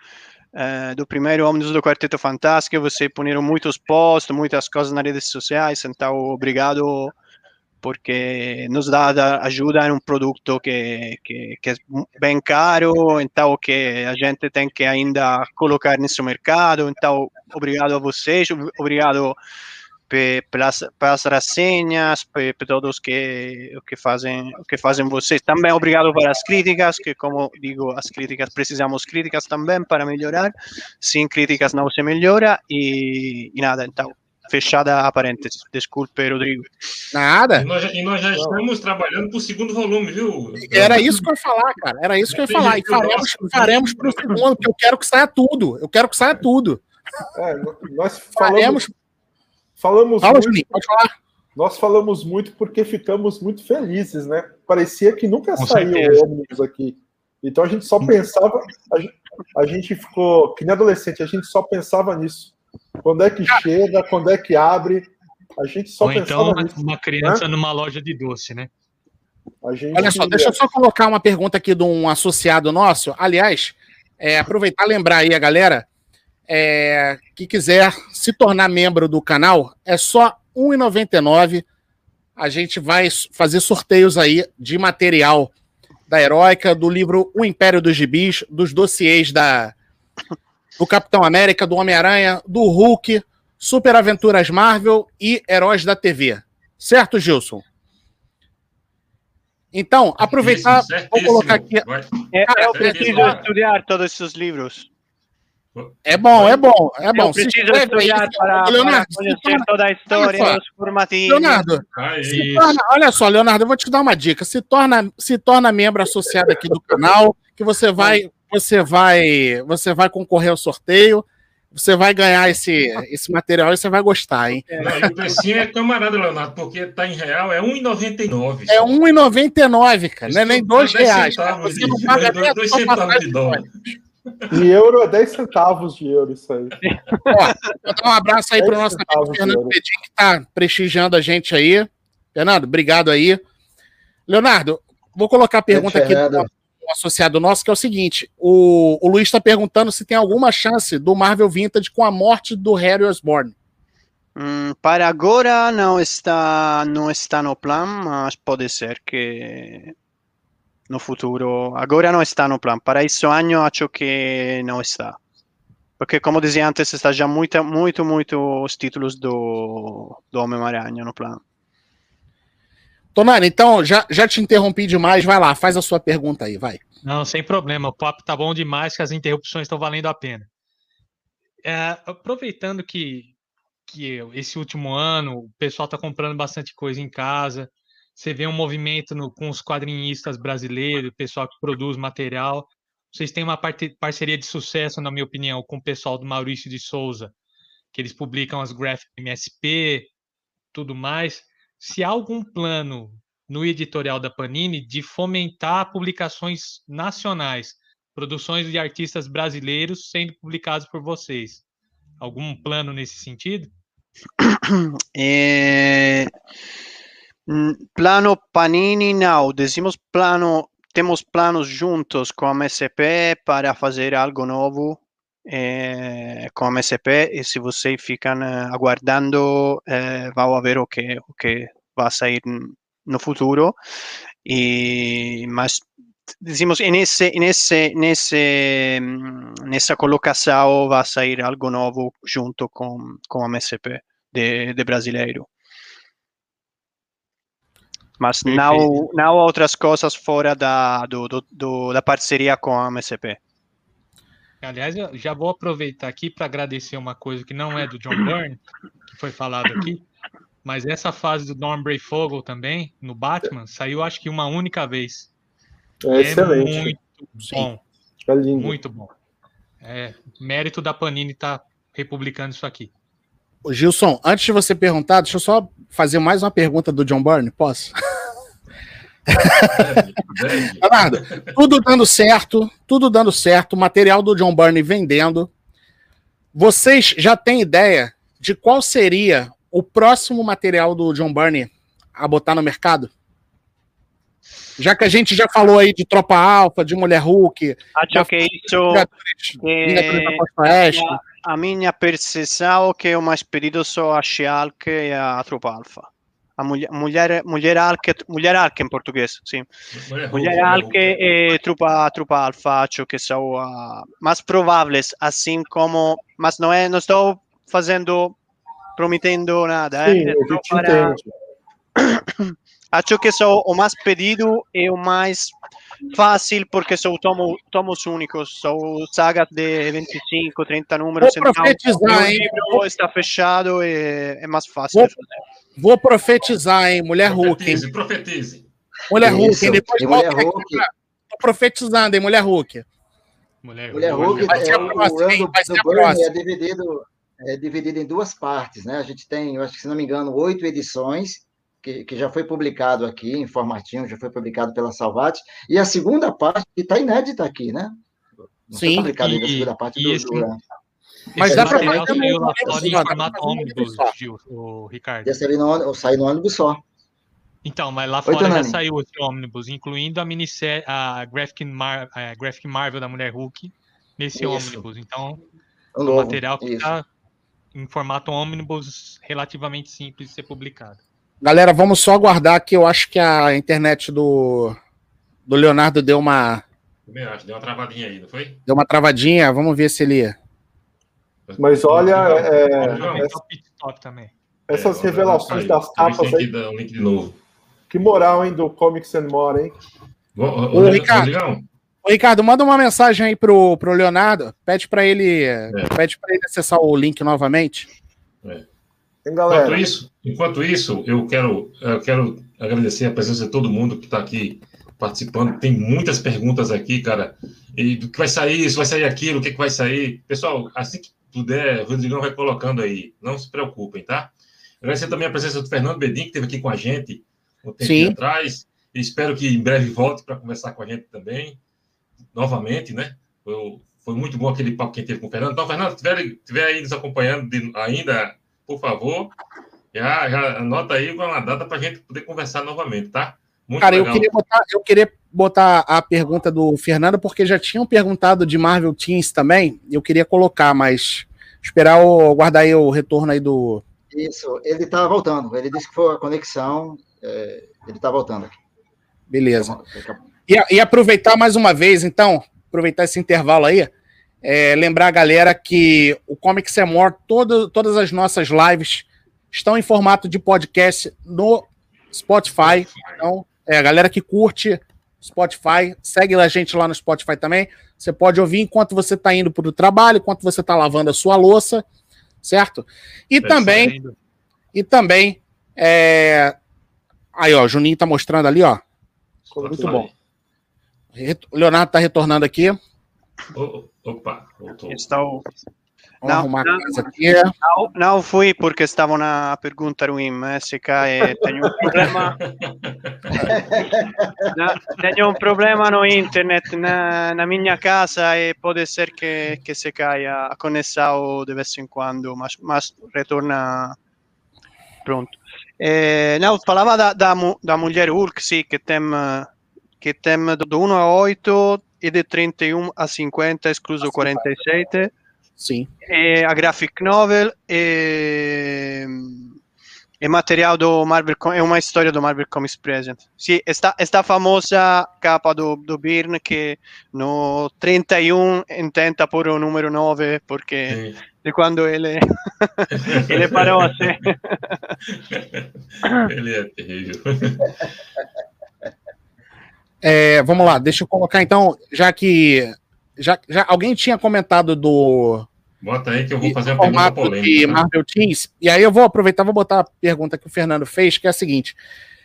Uh, do primeiro Omnibus do Quarteto Fantástico, vocês puneram muitos posts, muitas coisas nas redes sociais, então obrigado porque nos dá ajuda em um produto que, que, que, é bem caro, então que a gente tem que ainda colocar nesse mercado. Então, obrigado a vocês, obrigado pelas, pelas resenhas, por todos que que fazem que fazem vocês. Também obrigado pelas críticas, que como digo, as críticas precisamos críticas também para melhorar. Sem críticas não se melhora e, e nada. Então, fechada a parênteses. Desculpe, Rodrigo. Nada. E nós, já, e nós já estamos trabalhando para o segundo volume, viu? Era isso que eu ia falar, cara. Era isso que eu ia falar. E faremos, faremos para o segundo, porque eu quero que saia tudo. Eu quero que saia tudo. É, nós falamos. Faremos... Falamos Fala, muito, Juninho, pode falar. Nós falamos muito porque ficamos muito felizes, né? Parecia que nunca Com saiu o ônibus aqui. Então a gente só pensava, a gente, a gente ficou, que nem adolescente, a gente só pensava nisso. Quando é que chega? Quando é que abre? A gente só Ou então uma, nisso, uma criança né? numa loja de doce, né? Olha só, deixa eu só colocar uma pergunta aqui de um associado nosso. Aliás, é, aproveitar e lembrar aí a galera é, que quiser se tornar membro do canal, é só R$ 1,99. A gente vai fazer sorteios aí de material da Heróica, do livro O Império dos Gibis, dos dossiês da, do Capitão América, do Homem-Aranha, do Hulk, Super Aventuras Marvel e Heróis da TV. Certo, Gilson? Então, aproveitar, vou colocar aqui. É, eu preciso estudar todos esses livros. É bom, é bom, é bom. Eu preciso estudar para, Leonardo, para conhecer toda a história, os formatinhos. Leonardo, torna, olha só, Leonardo, eu vou te dar uma dica. Se torna, se torna membro associado aqui do canal, que você vai você vai, você vai concorrer ao sorteio, você vai ganhar esse, esse material e você vai gostar, hein? Não, o precinho é camarada, Leonardo, porque tá em real, é R$1,99. É R$1,99, cara, não é nem dois reais. Centavos, você não paga dois, dois centavos de dólar. E euro é 10 centavos de euro, isso aí. Ó, dar um abraço aí para o nosso amigo Fernando Pedin, que está prestigiando a gente aí. Fernando, obrigado aí. Leonardo, vou colocar a pergunta aqui associado nosso, que é o seguinte: o, o Luiz está perguntando se tem alguma chance do Marvel Vintage com a morte do Harry Osborn. Hum, para agora não está, não está no plano, mas pode ser que no futuro. Agora não está no plano. Para esse ano acho que não está. Porque, como dizia antes, está já muito, muito, os títulos do, do Homem-Aranha no plano. Tonani, então, já, já te interrompi demais, vai lá, faz a sua pergunta aí, vai. Não, sem problema, o papo tá bom demais, que as interrupções estão valendo a pena. É, aproveitando que, que esse último ano o pessoal está comprando bastante coisa em casa, você vê um movimento no, com os quadrinistas brasileiros, o pessoal que produz material. Vocês têm uma parceria de sucesso, na minha opinião, com o pessoal do Maurício de Souza, que eles publicam as Graphic MSP, tudo mais se há algum plano no editorial da Panini de fomentar publicações nacionais, produções de artistas brasileiros sendo publicados por vocês. Algum plano nesse sentido? É... Plano Panini não, decimos plano, temos planos juntos com a MSP para fazer algo novo é, com a MSP e se vocês ficam eh, aguardando, é, vão ver o que, o que vai sair no futuro. E, mas en, ese, en, ese, en esa colocação vai sair algo novo junto com, com a MSP de, de brasileiro. Mas não, não outras coisas fora da, do, do, do, da parceria com a MSP. Aliás, eu já vou aproveitar aqui para agradecer uma coisa que não é do John Byrne, que foi falado aqui, mas essa fase do Norm Brayfogle também, no Batman, saiu acho que uma única vez. É excelente. É muito bom. É lindo. Muito bom. É mérito da Panini estar tá republicando isso aqui. Ô, Gilson, antes de você perguntar, deixa eu só fazer mais uma pergunta do John Byrne, posso? Leonardo, tudo dando certo, tudo dando certo, material do John Byrne vendendo. Vocês já têm ideia de qual seria o próximo material do John Byrne a botar no mercado? Já que a gente já falou aí de Tropa Alfa, de Mulher Hulk. Acho que isso é, a, a minha percepção que é o mais pedido só a She-Hulk e a Tropa Alfa. A mulher, mulher, mulher, Hulk, mulher Hulk em português, sim. Mulher, mulher Hulk e Trupa, Trupa Alfa, acho que são uh, mais prováveis, assim como. Mas não é, não estou fazendo prometendo nada. Sim, eh? para... Acho que são o mais pedido e o mais fácil porque são tomos, tomos únicos, são sagas de 25, 30 números. Vou profetizar, hein? O livro está fechado e é mais fácil. Vou, vou profetizar, hein? Mulher Hulk. Profetize, profetize. Mulher Hulk, hein? Depois Mulher Hulk. Tô profetizando, hein? Mulher Hulk. Mulher, Mulher Hulk, vai ser a próxima, hein? Vai ser a próxima. É dividido, é dividido em duas partes, né? A gente tem, eu acho que se não me engano, oito edições que, que, já foi publicado aqui em formatinho, já foi publicado pela Salvat, e a segunda parte que está inédita aqui, né? Não Sim, publicado ainda a segunda parte do, esse, do Mas dá para fazer também lá fora em formato ônibus, o Ricardo. Já saiu no, no ônibus só. Então, mas lá fora já saiu esse ônibus, incluindo a minissérie, a Graphic, Mar, a Graphic Marvel da Mulher Hulk, nesse isso. ônibus. Então, o um material que está em formato ônibus relativamente simples de ser publicado. Galera, vamos só aguardar que eu acho que a internet do, do Leonardo deu uma. Acho, deu uma travadinha aí, não foi? Deu uma travadinha, vamos ver se ele. Mas olha. É, também. Essas é, revelações das capas aí. Link de novo. Que moral, hein, do Comics and More, hein? Ô, Ricardo, ô, Ricardo, manda uma mensagem aí pro, pro Leonardo. Pede para ele, é. pede para ele acessar o link novamente. É. Enquanto isso, enquanto isso, eu quero, eu quero agradecer a presença de todo mundo que está aqui participando. Tem muitas perguntas aqui, cara. E do que vai sair, isso vai sair aquilo, o que, que vai sair. Pessoal, assim que puder, o Rodrigão vai colocando aí. Não se preocupem, tá? Agradecer também a presença do Fernando Bedin, que esteve aqui com a gente um tempo atrás. Espero que em breve volte para conversar com a gente também, novamente, né? Foi, foi muito bom aquele papo que a gente teve com o Fernando. Então, Fernando, se tiver, tiver aí nos acompanhando de, ainda, por favor, já, já anota aí uma data para a gente poder conversar novamente, tá? Muito Cara, legal. eu queria, botar, eu queria botar a pergunta do Fernando, porque já tinham perguntado de Marvel Teams também, eu queria colocar, mas esperar o, guardar aí o retorno aí do. Isso, ele está voltando. Ele disse que foi a conexão, é, ele está voltando aqui. Beleza. E, e, aproveitar mais uma vez, então, aproveitar esse intervalo aí, é, lembrar a galera que o Comics é More, todo, todas as nossas lives estão em formato de podcast no Spotify. Então, é, a galera que curte Spotify, segue a gente lá no Spotify também. Você pode ouvir enquanto você está indo para o trabalho, enquanto você está lavando a sua louça, certo? E é também, e também, é... aí ó, o Juninho tá mostrando ali, ó. Muito bom. O Leonardo está retornando aqui. Opa, voltou. Não, não, não, não, fui porque estava na pergunta ruim, Messica, e tenho um problema. tenho um problema no internet na, na minha casa e pode ser que, que se caia a conexão de vez em quando, mas, mas retorna pronto. Eh, não, falava da, da, da mulher Hulk, sim, que tem, que tem do 1 a 8 e de 31 a 50, escluso 47. Sim. E a graphic novel e, É material do Marvel, é uma história do Marvel Comics Present. Sim, esta, esta famosa capa do, do Byrne que no 31 intenta pôr o número 9 porque Sim. de quando ele ele parou assim. ele é terrível. É, vamos lá, deixa eu colocar então, já que já, já alguém tinha comentado do Bota aí que eu vou fazer uma pergunta polêmica. De tá? Marvel Teams. E aí eu vou aproveitar, vou botar a pergunta que o Fernando fez, que é a seguinte: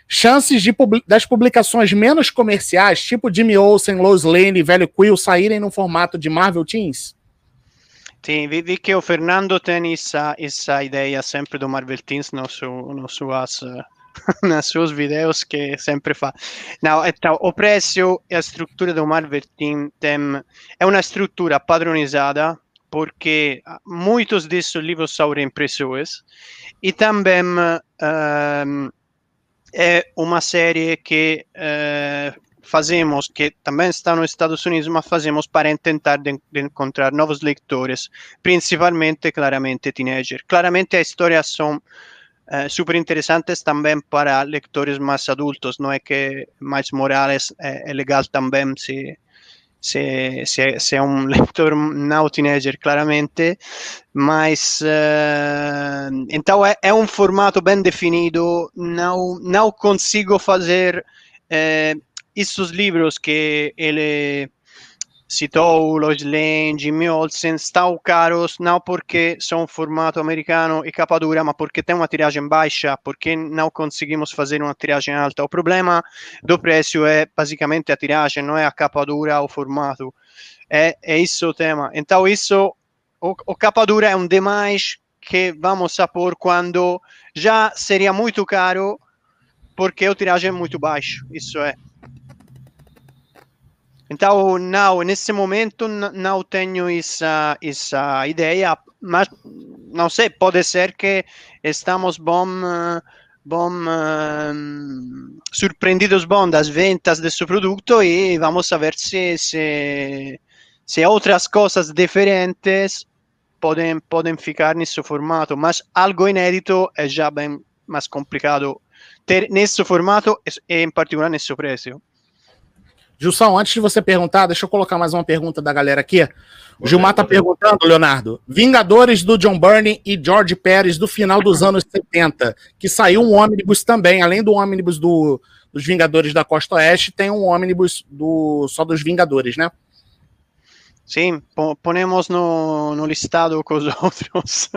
chances de das publicações menos comerciais, tipo Jimmy Olsen, Lois Lane e Velho Quill, saírem no formato de Marvel Teams? Sim, vedi que o Fernando tem essa, essa ideia sempre do Marvel Teams no seu, no suas, nos seus vídeos que sempre fa. Não, então, o preço e a estrutura do Marvel Team tem, é uma estrutura padronizada porque muitos desses livros são reimpressões e também uh, é uma série que uh, fazemos, que também está nos Estados Unidos, mas fazemos para tentar de, de encontrar novos leitores, principalmente, claramente, teenager. Claramente, as histórias são uh, super interessantes também para leitores mais adultos, não é que mais Morales é, é legal também se se, se, se, é um leitor não teenager, claramente, mas uh, então é, é, um formato bem definido, não, não consigo fazer uh, esses livros que ele citou Lois Lane, Jimmy Olsen, estão caros não porque são formato americano e capa dura, mas porque tem uma tiragem baixa, porque não conseguimos fazer uma tiragem alta. O problema do preço é basicamente a tiragem, não é a capa dura ou o formato. É, é isso o tema. Então, isso, o, o capa dura é um demais que vamos a pôr quando já seria muito caro porque a tiragem é muito baixo. Isso é. Então, não, nesse momento não tenho essa, essa ideia, mas não sei, pode ser que estamos bom, bom uh, surpreendidos bom das ventas desse produto e vamos ver se, se, se outras coisas diferentes podem, podem ficar nesse formato, mas algo inédito é já bem mais complicado ter nesse formato e em particular nesse preço. Gilson, antes de você perguntar, deixa eu colocar mais uma pergunta da galera aqui. O Gilmar tá perguntando, Leonardo. Vingadores do John Byrne e George Pérez do final dos anos 70, que saiu um ônibus também, além do ônibus do, dos Vingadores da Costa Oeste, tem um ônibus do, só dos Vingadores, né? Sim, ponemos no, no listado com os outros.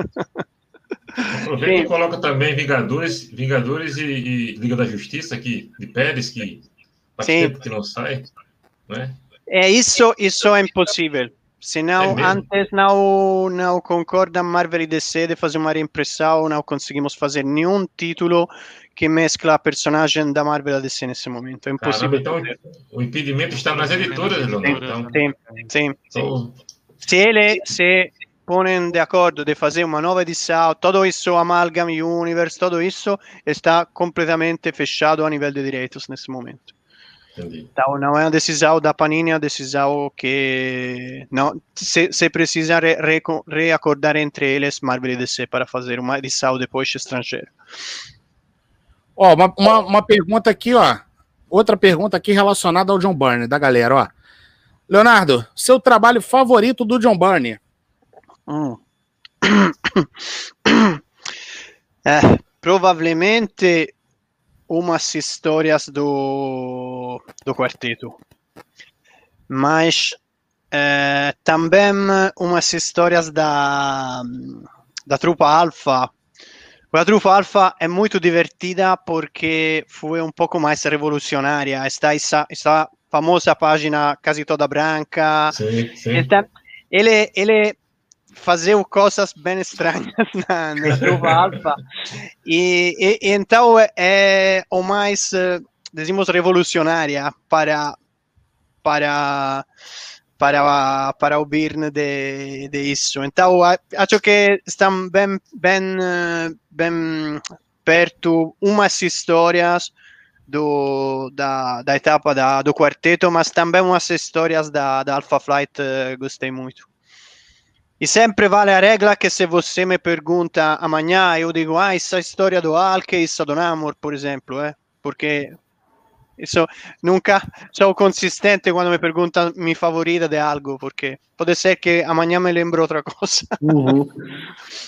Aproveita e coloca também Vingadores, Vingadores e, e Liga da Justiça aqui, de Pérez, que Faz Sim. tempo que não sai, né? É isso, isso é impossível. Senão, é antes não, não concordam Marvel e DC de fazer uma reimpressão, não conseguimos fazer nenhum título que mescla personagem da Marvel e da DC nesse momento. É impossível. Caramba, então, o impedimento está nas editoras, Leonardo. Então. Sim, sim. sim. Se ele se põem de acordo de fazer uma nova edição, tudo isso, Amalgam Universe, tudo isso está completamente fechado a nível de direitos nesse momento. Entendi. Então não é uma decisão da Panini, é uma decisão que não se, se precisa re, re, reacordar entre eles Marvel e DC para fazer uma edição depois estrangeira. Ó, uma, uma, uma, pergunta aqui, ó. Outra pergunta aqui relacionada ao John Byrne, da galera, ó. Leonardo, seu trabalho favorito do John Byrne? Hum. É, provavelmente umas histórias do, do quarteto, mas é, também umas histórias da, da trupa Alpha. A trupa Alpha é muito divertida porque foi um pouco mais revolucionária. Está essa, essa famosa página quase toda branca. Sim, sim. ele, ele fazer coisas bem estranhas na, na curva alfa. E, e, então é, é o mais, eh, dizemos, revolucionária para, para, para, para o Birn de, de isso. Então acho que estão bem, bem, eh, bem perto umas histórias do, da, da etapa da, do quarteto, mas também umas histórias da, da Alpha Flight uh, gostei muito. E sempre vale a regra que se você me pergunta amanhã, eu digo, ah, essa história do Alck e essa do Namor, por exemplo, eh? porque isso nunca sou consistente quando me perguntam minha favorita de algo, porque pode ser que amanhã me lembre outra coisa. Uhum.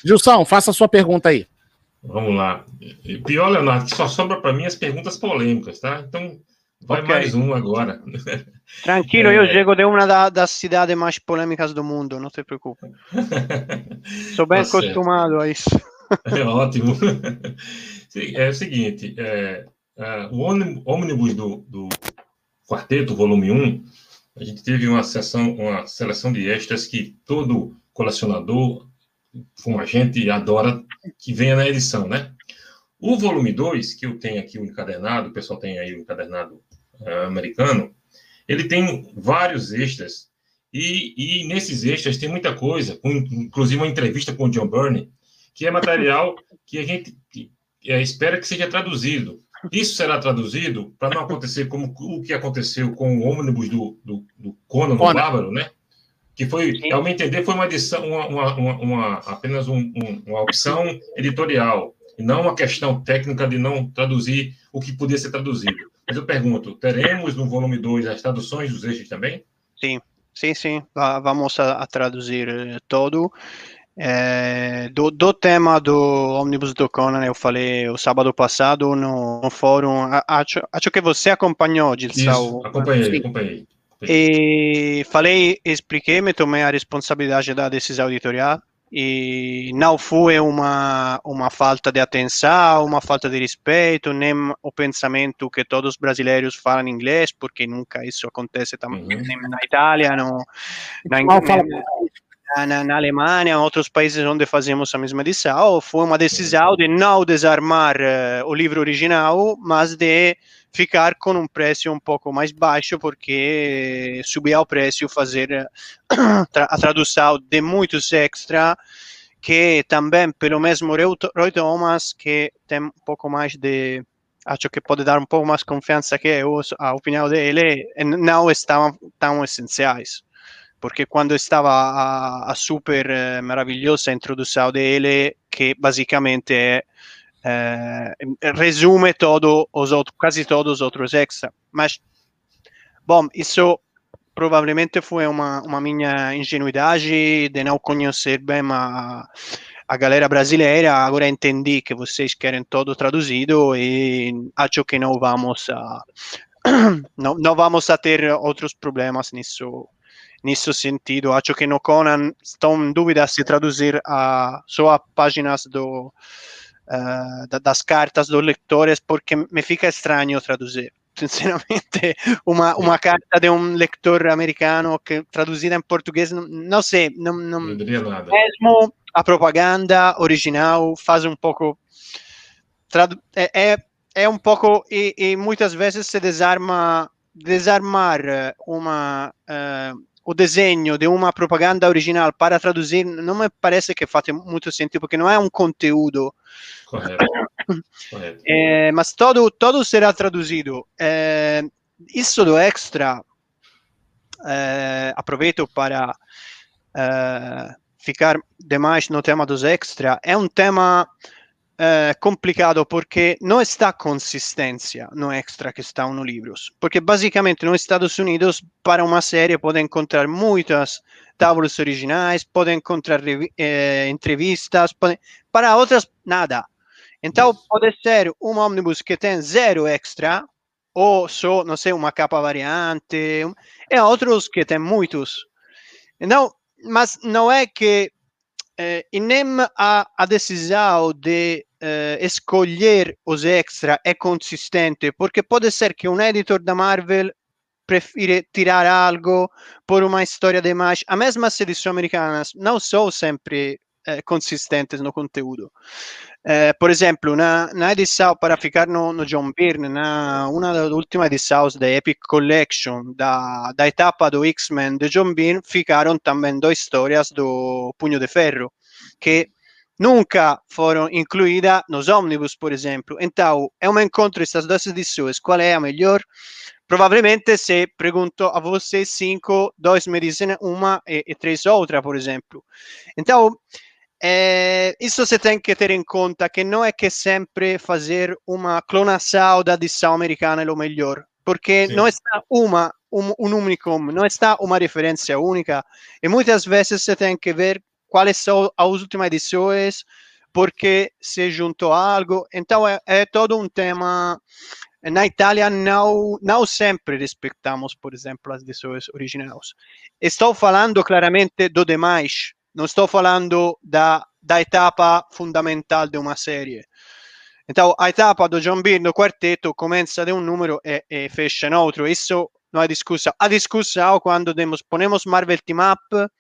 Gilson, faça a sua pergunta aí. Vamos lá. Pior, Leonardo, só sobra para mim as perguntas polêmicas, tá? Então, vai okay. mais um agora. Tranquilo, é... eu chego de uma da, das cidades mais polêmicas do mundo, não se preocupe. Sou bem tá acostumado certo. a isso. É ótimo. É o seguinte, é, é, o ônibus do, do quarteto, volume 1, a gente teve uma sessão, uma seleção de extras que todo colecionador, como a gente adora, que venha na edição, né? O volume 2, que eu tenho aqui o encadernado, o pessoal tem aí o encadernado americano, ele tem vários extras, e, e, nesses extras tem muita coisa, com, inclusive uma entrevista com o John Burney, que é material que a gente é, espera que seja traduzido. Isso será traduzido para não acontecer como o que aconteceu com o ônibus do, do, do Conan, Conan. Bárbaro, né? Que foi, Sim. ao me entender, foi uma edição, uma, uma, uma apenas um, uma opção editorial, e não uma questão técnica de não traduzir o que podia ser traduzido. Mas eu pergunto, teremos no volume 2 as traduções dos eixos também? Sim, sim, sim. Vamos a, a traduzir eh, todo. É, do, do, tema do ônibus do Conan, eu falei o sábado passado no, no fórum. Acho, acho que você acompanhou, Gilson. Acompanhei, acompanhei. E falei, expliquei, me tomei a responsabilidade da decisão editorial e não foi uma uma falta de atenção, uma falta de respeito, nem o pensamento que todos os brasileiros falam inglês, porque nunca isso acontece também uhum. na Itália, no, na, na, na, na, Alemanha, outros países onde fazemos a mesma edição, foi uma decisão de não desarmar uh, o livro original, mas de ficar com um preço um pouco mais baixo, porque subiu o preço fazer eh, a tradução de muitos extra, que também, pelo mesmo Roy Thomas, que tem um pouco mais de acho que pode dar um pouco mais confiança que eu, a opinião dele, não estavam tão essenciais. Porque quando estava a, a super eh, maravilhosa introdução dele, que basicamente é, eh, resume todo os outros, quase todos os outros extra. Mas, bom, isso provavelmente foi uma, uma minha ingenuidade de não conhecer bem a, a galera brasileira. Agora entendi que vocês querem todo traduzido e acho que não vamos a não, não vamos a ter outros problemas nisso nisso sentido. Acho que no Conan estou em dúvida se traduzir a, só a páginas do, uh, das cartas dos leitores, porque me fica estranho traduzir. Sinceramente, uma, uma carta de um leitor americano que traduzida em português, não, não sei, não, não, não mesmo a propaganda original faz um pouco é, é, é um pouco e, e, muitas vezes se desarma desarmar uma uh, o desenho de uma propaganda original para traduzir não me parece que faz muito sentido, porque não é um conteúdo. Correto. Correto. É, mas todo, todo será traduzido. É, isso do extra, é, aproveito para é, ficar demais no tema dos extra, é um tema é, complicado porque não está consistência no extra que estão no livros. Porque basicamente nos Estados Unidos, para uma série, pode encontrar muitas tábuas originais, pode encontrar é, entrevistas, pode... para outras, nada. Então, pode ser um ônibus que tem zero extra, ou só, não sei, uma capa variante, e outros que tem muitos. Então, mas não é que eh, e nem a, a decisão de eh, escolher os extra é consistente, porque pode ser que um editor da Marvel prefira tirar algo por uma história demais. As mesmas edições americanas não são sempre eh, consistentes no conteúdo. Eh, por exemplo, na, na edição, para ficar no, no John Byrne, na uma das últimas edições da Epic Collection, da, da etapa do X-Men de John Byrne, ficaram também duas histórias do Punho de Ferro, que nunca foram incluídas nos ônibus, por exemplo. Então, é um encontro dessas duas edições. Qual é a melhor? Provavelmente, se pergunto a vocês cinco, dois me dizem uma e, e três outra, por exemplo. Então, é, isso você tem que ter em conta que não é que sempre fazer uma clonação da edição americana é o melhor, porque Sim. não está uma um, um único, não está uma referência única e muitas vezes você tem que ver quais são as últimas edições, porque se juntou algo. Então é, é todo um tema. Na Itália não, não sempre respeitamos, por exemplo, as edições originais. Estou falando claramente do demais, não estou falando da, da etapa fundamental de uma série. Então, a etapa do John Beer no quarteto começa de um número e, e fecha em outro. Isso não é discussão. A discussão quando demos, ponemos Marvel Team Up,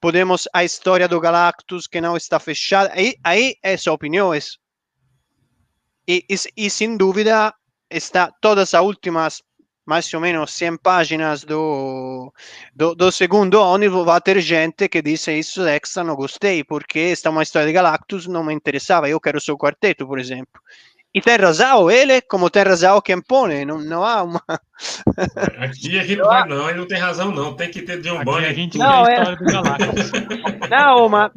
podemos a história do Galactus que não está fechada. Aí, aí é sua opinião. E, e, e sem dúvida está todas as últimas mais ou menos 100 páginas do, do, do segundo ônibus, vai ter gente que diz isso extra não gostei, porque esta é uma história de Galactus, não me interessava, eu quero seu quarteto, por exemplo. E tem razão, ele, como tem razão quem põe, não, não há uma... Aqui a gente não, não, ele não tem razão não, tem que ter de um banho. A gente não, é... história do Galactus. Não, mas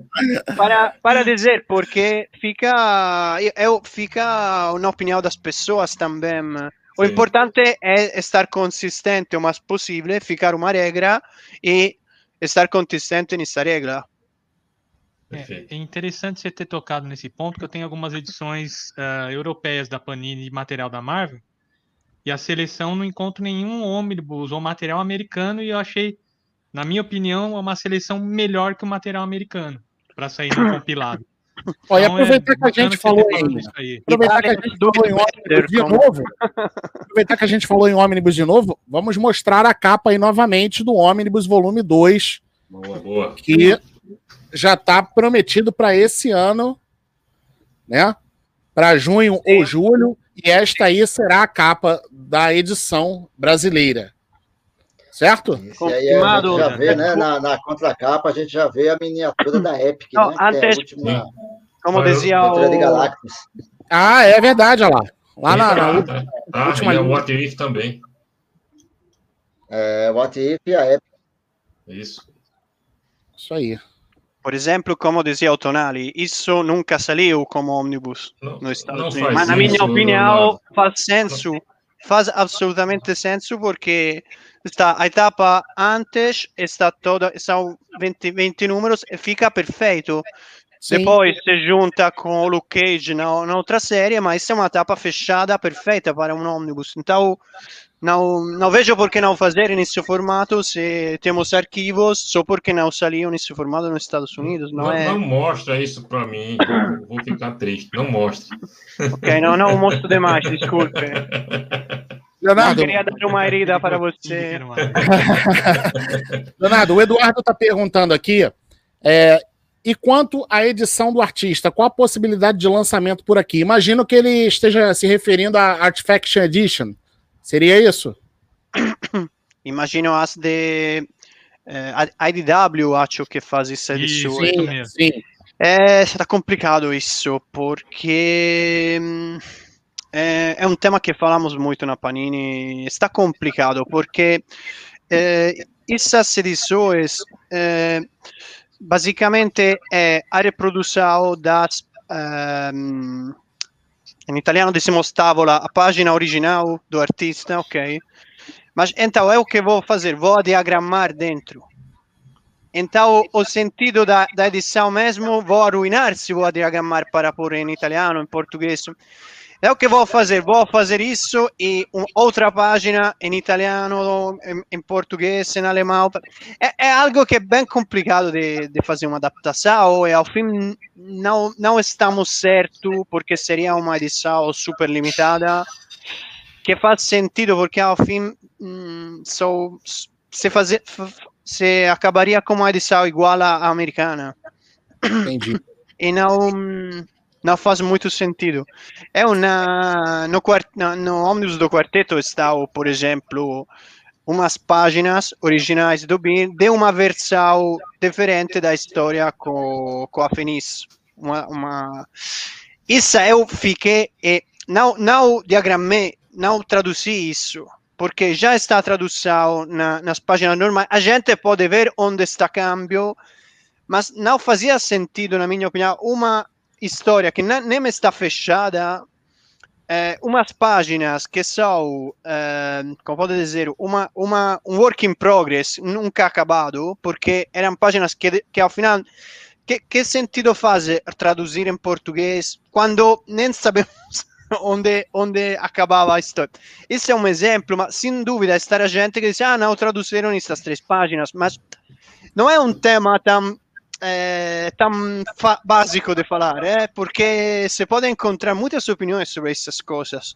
para, para dizer, porque fica, eu, fica na opinião das pessoas também o importante é estar consistente o mais possível, ficar uma regra e estar consistente nessa regra. É, é, interessante você ter tocado nesse ponto, que eu tenho algumas edições uh, europeias da Panini de material da Marvel, e a seleção não encontro nenhum ônibus ou material americano, e eu achei, na minha opinião, uma seleção melhor que o material americano, para sair no compilado. Olha, então, aproveitar é que a gente falou em. Aproveitar que a gente falou em ônibus de novo. aproveitar que a gente falou em ônibus de novo, vamos mostrar a capa aí novamente do ônibus volume 2. Boa, boa. Que já está prometido para esse ano, né? Para junho ou julho. E esta aí será a capa da edição brasileira. Certo? Isso aí a gente já vê, né? Na, na contracapa, a gente já vê a miniatura da Epic, Não, né? Antes, que é a última, como dizia o... de Galactus. Ah, é verdade, olha lá. Lá na, na, na ah, última. E a What If também. É, What If e a Epic. Isso. Isso aí. Por exemplo, como dizia o Tonali, isso nunca saiu como ônibus no nos Estados Unidos. Mas, na minha opinião, faz senso. Faz absolutamente senso porque está a etapa antes está toda são 20, 20 números e fica perfeito Sim. depois se junta com o Luke Cage na, na outra série mas é uma etapa fechada perfeita para um ônibus então não, não vejo por que não fazer nesse formato se temos arquivos, só porque não saiu nesse formato nos Estados Unidos. Não, não, é... não mostra isso para mim, vou ficar triste. Não mostra. Ok, não, não mostro demais, desculpe. Leonardo, eu queria dar uma herida para você. Leonardo, o Eduardo está perguntando aqui. É, e quanto à edição do artista, qual a possibilidade de lançamento por aqui? Imagino que ele esteja se referindo à Artifaction Edition. Seria isso? Imagino as de eh, IDW, acho que faz essa edição. Sim, sim. É, será complicado isso, porque hum, é, é, um tema que falamos muito na Panini. Está complicado porque é, essas edições é, basicamente é a reprodução das um, em italiano diciamo tavola a página original do artista, ok? Mas então é o que vou fazer, vou diagramar dentro. Então o sentido da, da edição mesmo vou arruinar se vou diagramar para pôr em italiano, em português. É o que vou fazer, vou fazer isso e um, outra página em italiano, em, em português, em alemão. É, é, algo que é bem complicado de, de fazer uma adaptação e ao fim não, não estamos certo porque seria uma edição super limitada que faz sentido porque ao fim hum, so, se, fazer, se acabaria com uma edição igual à americana. Entendi. E não não faz muito sentido. É uma no, no, no ônibus do quarteto está, por exemplo, umas páginas originais do Bean de uma versão diferente da história com, com a Fenice. uma, uma... Isso eu fiquei e não, não diagramei, não traduzi isso, porque já está tradução na, nas páginas normais. A gente pode ver onde está câmbio, mas não fazia sentido, na minha opinião, uma história que nem está fechada é, umas páginas que são, é, como pode dizer, uma, uma, um work in progress, nunca acabado, porque eram páginas que, que ao final, que, que sentido faz traduzir em português quando nem sabemos onde, onde acabava a história? Esse é um exemplo, mas sem dúvida está a gente que diz, ah, não, traduziram essas três páginas, mas não é um tema tão é tão básico de falar, é porque se pode encontrar muitas opiniões sobre essas coisas.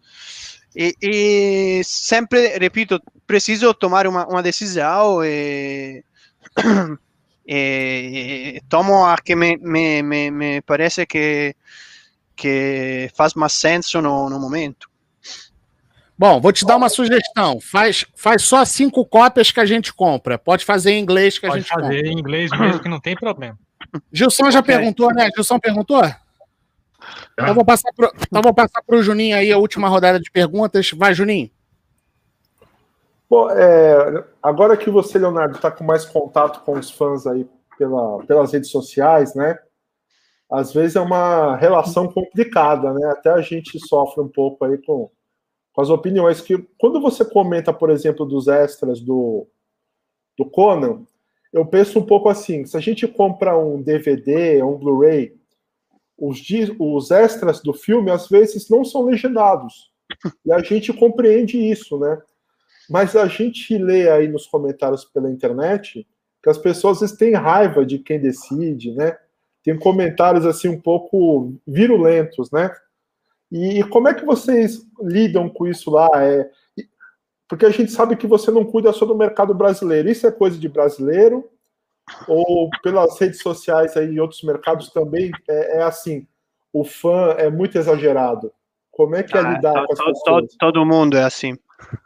E, e sempre, repito, preciso tomar uma, uma decisão e, e, tomo a que me, me, me, me parece que, que faz mais senso no, no momento. Bom, vou te dar uma sugestão. Faz, faz só cinco cópias que a gente compra. Pode fazer em inglês que a Pode gente fazer compra. em inglês mesmo, que não tem problema. Gilson já Ok. perguntou, né? Gilson perguntou? Então vou passar pro, então vou passar pro Juninho aí a última rodada de perguntas. Vai, Juninho. Bom, é, agora que você, Leonardo, está com mais contato com os fãs aí pela, pelas redes sociais, né? Às vezes é uma relação complicada, né? Até a gente sofre um pouco aí com, com as opiniões que quando você comenta, por exemplo, dos extras do, do Conan, eu penso um pouco assim, se a gente compra um DVD, um Blu-ray, os, os extras do filme às vezes não são legendados. E a gente compreende isso, né? Mas a gente lê aí nos comentários pela internet que as pessoas às vezes têm raiva de quem decide, né? Tem comentários assim um pouco virulentos, né? E como é que vocês lidam com isso lá? É, e- porque a gente sabe que você não cuida só do mercado brasileiro. Isso é coisa de brasileiro? Ou pelas redes sociais aí, em outros mercados também é, é assim? O fã é muito exagerado. Como é que é Ah, lidar com as to- to- todo mundo é assim.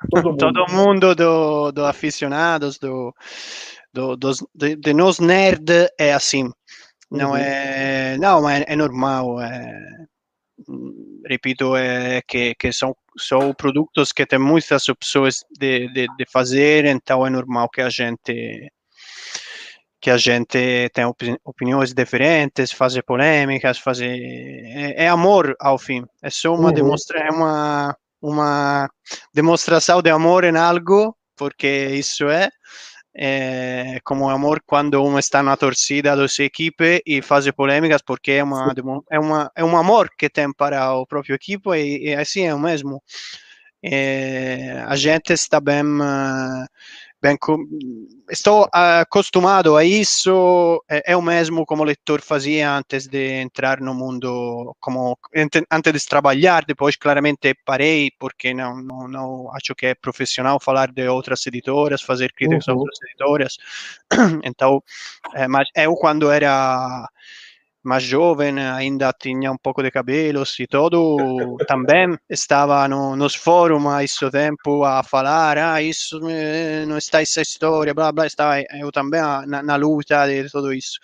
Todo mundo. Todo mundo do, do aficionados, do, do, dos, de, de nós nerd é assim. Não Uhum. é, não, mas é, normal. É, repito, é que, que são, são produtos que tem muitas opções de, de, de fazer, então é normal que a gente que a gente tem opi- opiniões diferentes, fazer polêmicas, fazer é, é amor ao fim. É só uma Uhum. demonstra é uma uma demonstração de amor em algo, porque isso é é como amor quando um está na torcida da sua equipe e faz polêmicas porque é uma é uma é um amor que tem para o próprio equipe e, e assim é o mesmo. É, a gente está bem eh, bem estou acostumado a isso é o mesmo como leitor fazia antes de entrar no mundo como ante- antes de trabalhar depois claramente parei porque não, não, não acho que é profissional falar de outras editoras fazer críticas a Uhum. outras editoras então eh, mas eu quando era mais jovem ainda tinha um pouco de cabelos e todo também estava no, nos fóruns há isso tempo a falar ah isso não está essa história blá blá estava eu também na, na luta de tudo isso.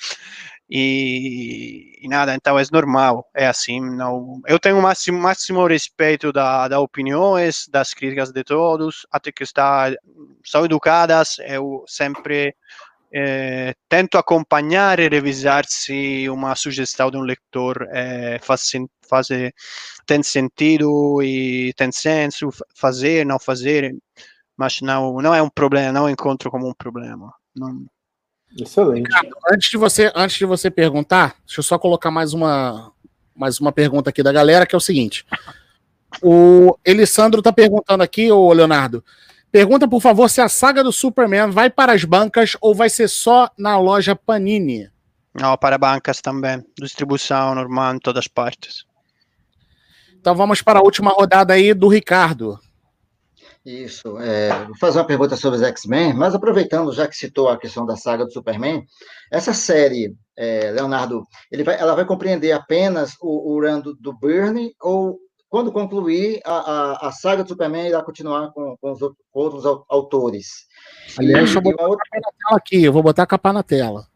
E, e nada então é normal é assim não eu tenho o máximo máximo respeito da, da opiniões das críticas de todos até que está são educadas eu sempre eh, tento acompanhar e revisar se uma sugestão de um leitor eh, faz, sen- faz, eh, tem sentido e tem senso fa- fazer, não fazer, mas não, não é um problema, não encontro como um problema. Não, Excelente. Antes de você, antes de você perguntar, deixa eu só colocar mais uma, mais uma pergunta aqui da galera, que é o seguinte. O Elisandro tá perguntando aqui, ô Leonardo. Pergunta, por favor, se a saga do Superman vai para as bancas ou vai ser só na loja Panini. não, para bancas também, distribuição normal em todas as partes. Então vamos para a última rodada aí do Ricardo. Isso. é, vou fazer uma pergunta sobre os X-Men, mas aproveitando, já que citou a questão da saga do Superman, essa série, é, Leonardo, ele vai, ela vai compreender apenas o, o run do, do Byrne ou quando concluir a, a, a saga do Superman, irá continuar com, com os outros, outros au- autores? Aliás, E- deixa eu e botar uma outra- a capa na tela aqui, eu vou botar a capa na tela.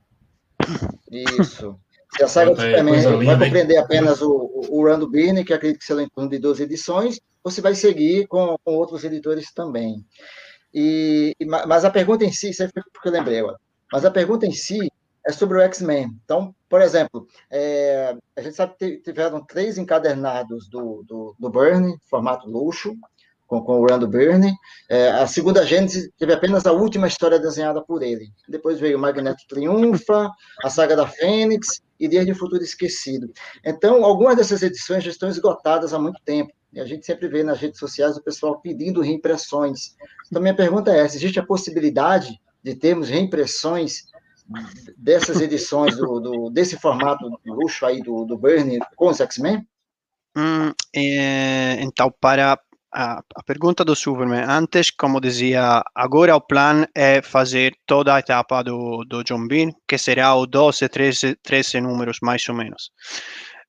Isso. a saga do Superman vai compreender apenas o, o, o Run do Byrne, que acredito que será em torno de 12 edições, ou se vai seguir com, com outros editores também. E, mas a pergunta em si, isso foi porque eu lembrei agora, mas a pergunta em si é sobre o X-Men. Então, por exemplo, é, a gente sabe que tiveram três encadernados do, do, do Burn, formato luxo, com, com o Rando Byrne. É, a segunda Gênesis teve apenas a última história desenhada por ele. Depois veio o Magneto Triunfa, a Saga da Fênix e Dias de Futuro Esquecido. Então, algumas dessas edições já estão esgotadas há muito tempo. E a gente sempre vê nas redes sociais o pessoal pedindo reimpressões. Então, minha pergunta é essa: existe a possibilidade de termos reimpressões dessas edições, do, do desse formato luxo aí do, do Byrne com os X-Men? Hum, é, então, para a, a, pergunta do Superman, antes, como dizia, agora o plano é fazer toda a etapa do, do John Bean, que será o 12, 13, 13 números, mais ou menos.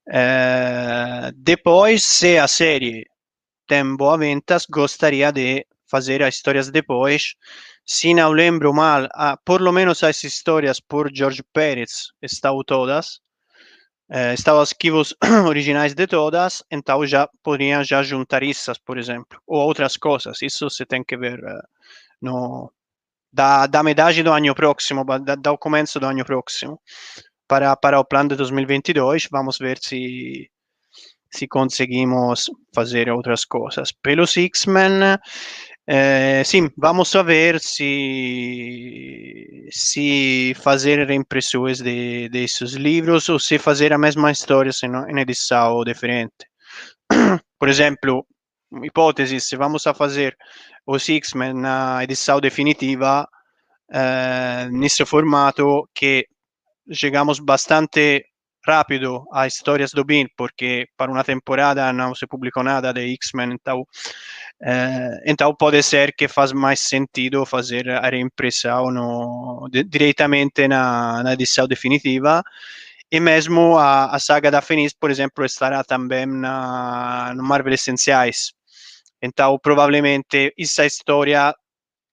É, depois, se a série tem boa ventas, gostaria de fazer as histórias depois. Se não lembro mal, ah, por lo menos as histórias por George Pérez estão todas eh, estavam arquivos originais de todas, então já poderiam já juntar isso, por exemplo, ou outras coisas. Isso você tem que ver uh, no, da, da metade do ano próximo, da, do começo do ano próximo, para, para o plano de 2022. Vamos ver se se conseguimos fazer outras coisas. Pelos X-Men, eh, sim, vamos ver se, se fazer reimpressões de, desses livros ou se fazer a mesma história em, edição diferente. Por exemplo, hipótese, se vamos a fazer os X-Men na edição definitiva, eh, nesse formato que chegamos bastante rápido a histórias do Bean, porque para uma temporada não se publicou nada de X-Men, então, eh, então pode ser que faz mais sentido fazer a reimpressão diretamente na, edição definitiva. E mesmo a, a saga da Fênix, por exemplo, estará também na, no Marvel Essenciais. Então, provavelmente, essa história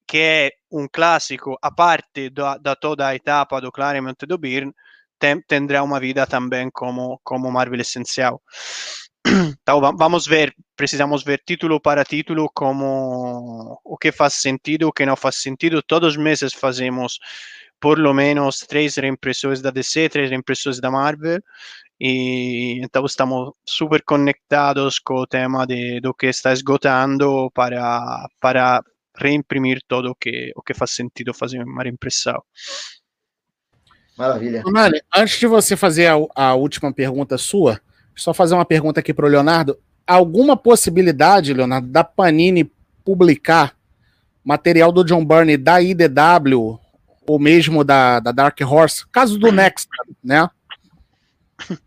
que é um clássico, a parte da, da toda a etapa do Claremont e do Byrne, tendrá uma vida também como, como Marvel essencial. Então vamos ver, precisamos ver título para título como o que faz sentido, o que não faz sentido. Todos os meses fazemos por lo menos três reimpressões da DC, três reimpressões da Marvel, e então estamos super conectados com o tema de, do que está esgotando para, para reimprimir tudo o que, o que faz sentido fazer uma reimpressão. Maravilha. Antes de você fazer a, a, última pergunta sua, só fazer uma pergunta aqui para o Leonardo. Alguma possibilidade, Leonardo, da Panini publicar material do John Burney da IDW ou mesmo da, da Dark Horse? Caso do Next, né?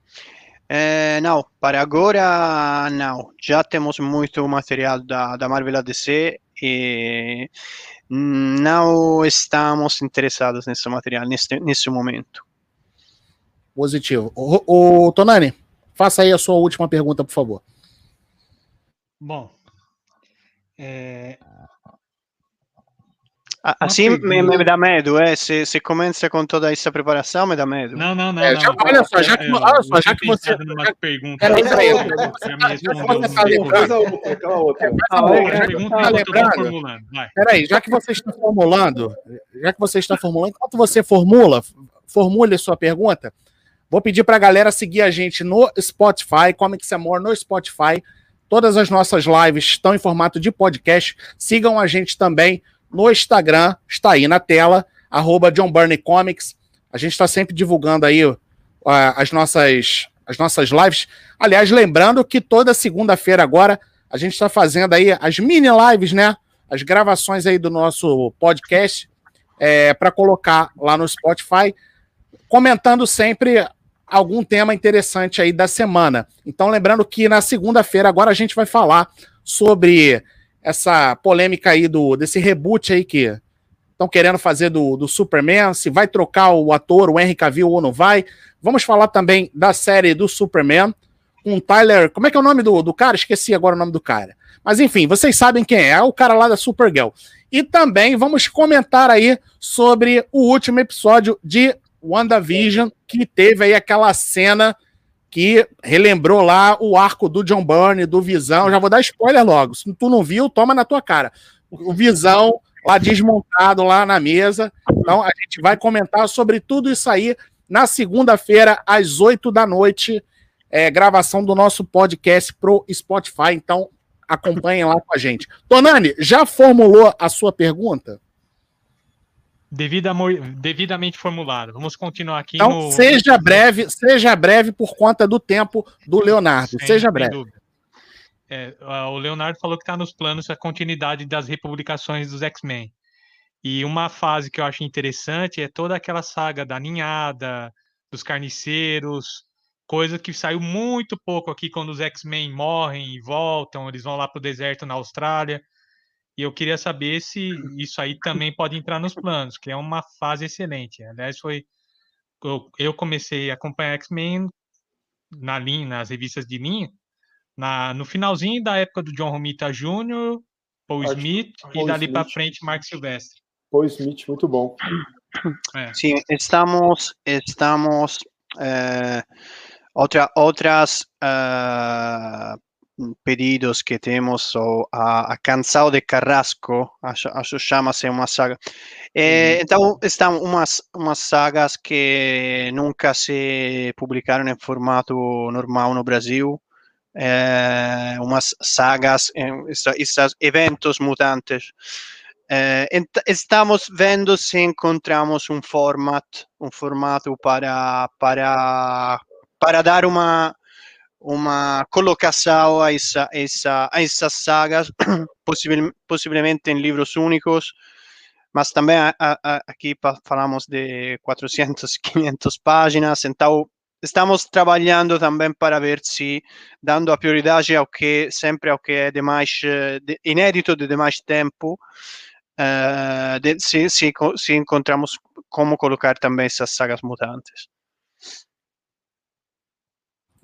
É, não, para agora não. Já temos muito material da, da Marvel ADC e não estamos interessados nesse material nesse, nesse momento. Positivo. O, o, Tonani, faça aí a sua última pergunta, por favor. Bom, é, Assim me, me, dá medo, é. Se, se começa com toda essa preparação, me dá medo. Não, não, não. É, já, não. Olha só, já que, olha só, já que você. Numa pergunta. Peraí, peraí. Peraí, já que você está formulando, já que você está formulando, enquanto você formula, formule sua pergunta, vou pedir para a galera seguir a gente no Spotify, Comics Amor no Spotify. Todas as nossas lives estão em formato de podcast. Sigam a gente também no Instagram, está aí na tela, arroba John Burney Comics. A gente está sempre divulgando aí uh, as, nossas, as nossas lives. Aliás, lembrando que toda segunda-feira agora a gente está fazendo aí as mini lives, né? As gravações aí do nosso podcast é, para colocar lá no Spotify, comentando sempre algum tema interessante aí da semana. Então, lembrando que na segunda-feira agora a gente vai falar sobre essa polêmica aí do desse reboot aí que estão querendo fazer do, do Superman, se vai trocar o ator, o Henry Cavill ou não vai. Vamos falar também da série do Superman com Tyler, como é que é o nome do, do cara? Esqueci agora o nome do cara. Mas enfim, vocês sabem quem é, é o cara lá da Supergirl. E também vamos comentar aí sobre o último episódio de WandaVision, que teve aí aquela cena que relembrou lá o arco do John Byrne, do Visão. Já vou dar spoiler logo. Se tu não viu, toma na tua cara. O Visão lá desmontado lá na mesa. Então a gente vai comentar sobre tudo isso aí na segunda-feira, às 8 da noite. É, gravação do nosso podcast pro Spotify. Então acompanhem lá com a gente. Tonani, já formulou a sua pergunta? Devida, devidamente formulado. Vamos continuar aqui. Então, no... seja breve, seja breve por conta do tempo do Leonardo. Sem, seja breve. É, o Leonardo falou que está nos planos a continuidade das republicações dos X-Men. E uma fase que eu acho interessante é toda aquela saga da ninhada, dos carniceiros, coisa que saiu muito pouco aqui quando os X-Men morrem e voltam, eles vão lá para o deserto na Austrália. E eu queria saber se isso aí também pode entrar nos planos, que é uma fase excelente. Aliás, foi eu comecei a acompanhar X-Men na linha, nas revistas de linha, na, no finalzinho da época do John Romita Jr., Paul Acho, Smith Paul e dali para frente Mark Silvestre. Paul Smith, muito bom. É. Sim, estamos, estamos eh, outra, outras uh, pedidos que temos o a, a Cansado de Carrasco, acho, acho chama-se uma saga. É, então, estão umas, umas sagas que nunca se publicaram em formato normal no Brasil, é, umas sagas, esses eventos mutantes. É, estamos vendo se encontramos um format, um formato para, para, para dar uma uma colocação a, essa, essa, a essas sagas, possivel, possivelmente em livros únicos, mas também a, a, aqui falamos de 400, 500 páginas, então estamos trabalhando também para ver se, dando a prioridade ao que sempre ao que é de mais de, inédito de mais tempo, uh, de, se, se, se encontramos como colocar também essas sagas mutantes.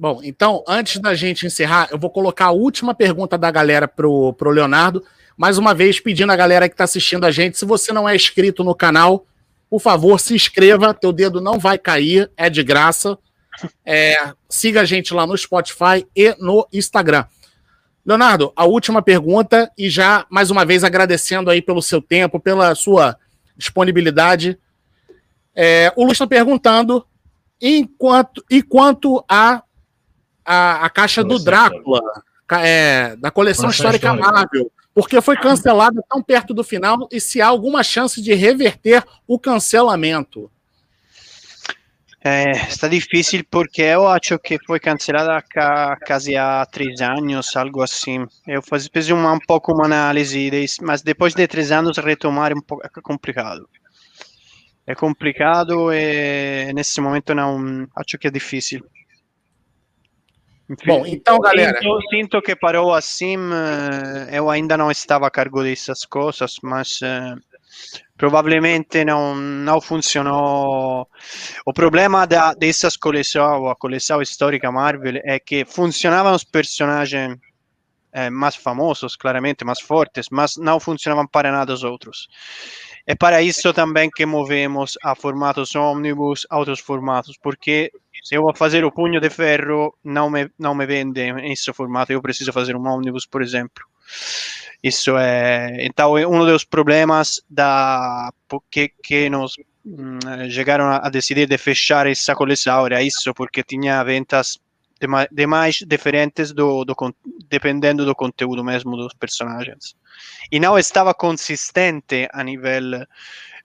Bom, então, antes da gente encerrar, eu vou colocar a última pergunta da galera pro, pro Leonardo. Mais uma vez, pedindo a galera que está assistindo a gente, se você não é inscrito no canal, por favor, se inscreva, teu dedo não vai cair, é de graça. É, siga a gente lá no Spotify e no Instagram. Leonardo, a última pergunta, e já mais uma vez agradecendo aí pelo seu tempo, pela sua disponibilidade. É, o Lu está perguntando enquanto, e quanto a a, a caixa do Drácula, é, da coleção histórica, Marvel, porque foi cancelada tão perto do final e se há alguma chance de reverter o cancelamento. É, está difícil porque eu acho que foi cancelada há quase há três anos, algo assim. Eu fiz, fiz uma, um pouco uma análise, mas depois de três anos retomar é um pouco é complicado. É complicado e nesse momento não acho que é difícil. Bom, então, galera. Eu sinto que parou assim. Eh, eu ainda não estava a cargo dessas coisas, mas uh, provavelmente não, não funcionou. O problema da, dessas coleções, a coleção histórica Marvel, é que funcionavam os personagens eh, mais famosos, claramente, mais fortes, mas não funcionavam para nada os outros. É para isso também que movemos a formatos omnibus, a outros formatos, porque se eu vou fazer o punho de ferro, não me, não me vende em esse formato, eu preciso fazer um omnibus, por exemplo. Isso é. Então, é um dos problemas da, que, que nos hum, chegaram a decidir de fechar essa coleção, era isso, porque tinha ventas demais diferentes do, do, dependendo do conteúdo mesmo dos personagens. E não estava consistente a nível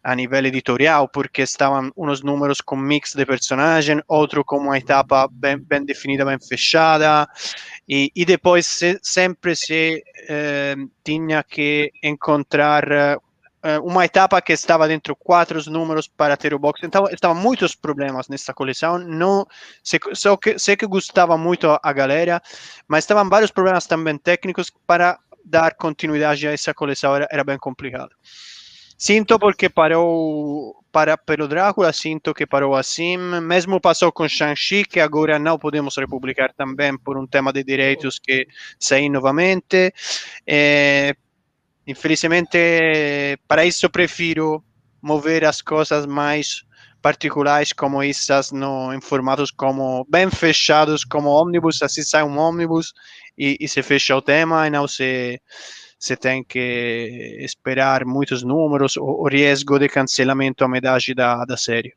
a nível editorial, porque estavam uns números com mix de personagem, outro com uma etapa bem, bem definida, bem fechada, e, e depois se, sempre se eh, tinha que encontrar eh, uma etapa que estava dentro quatro números para ter o box. Então, estavam muitos problemas nessa coleção. Não, sei, só que, sei que gostava muito a galera, mas estavam vários problemas também técnicos para dar continuidade a essa coleção. Era, era bem complicado. Sinto porque parou para pelo Drácula, sinto que parou assim. Mesmo passou com Shang-Chi, que agora não podemos republicar também por um tema de direitos que sai novamente. É, infelizmente, para isso prefiro mover as coisas mais particulares como essas no, em formatos como bem fechados como ônibus, assim sai um ônibus e, e se fecha o tema e não se, se tem que esperar muitos números ou, ou risco de cancelamento a metade da, da série.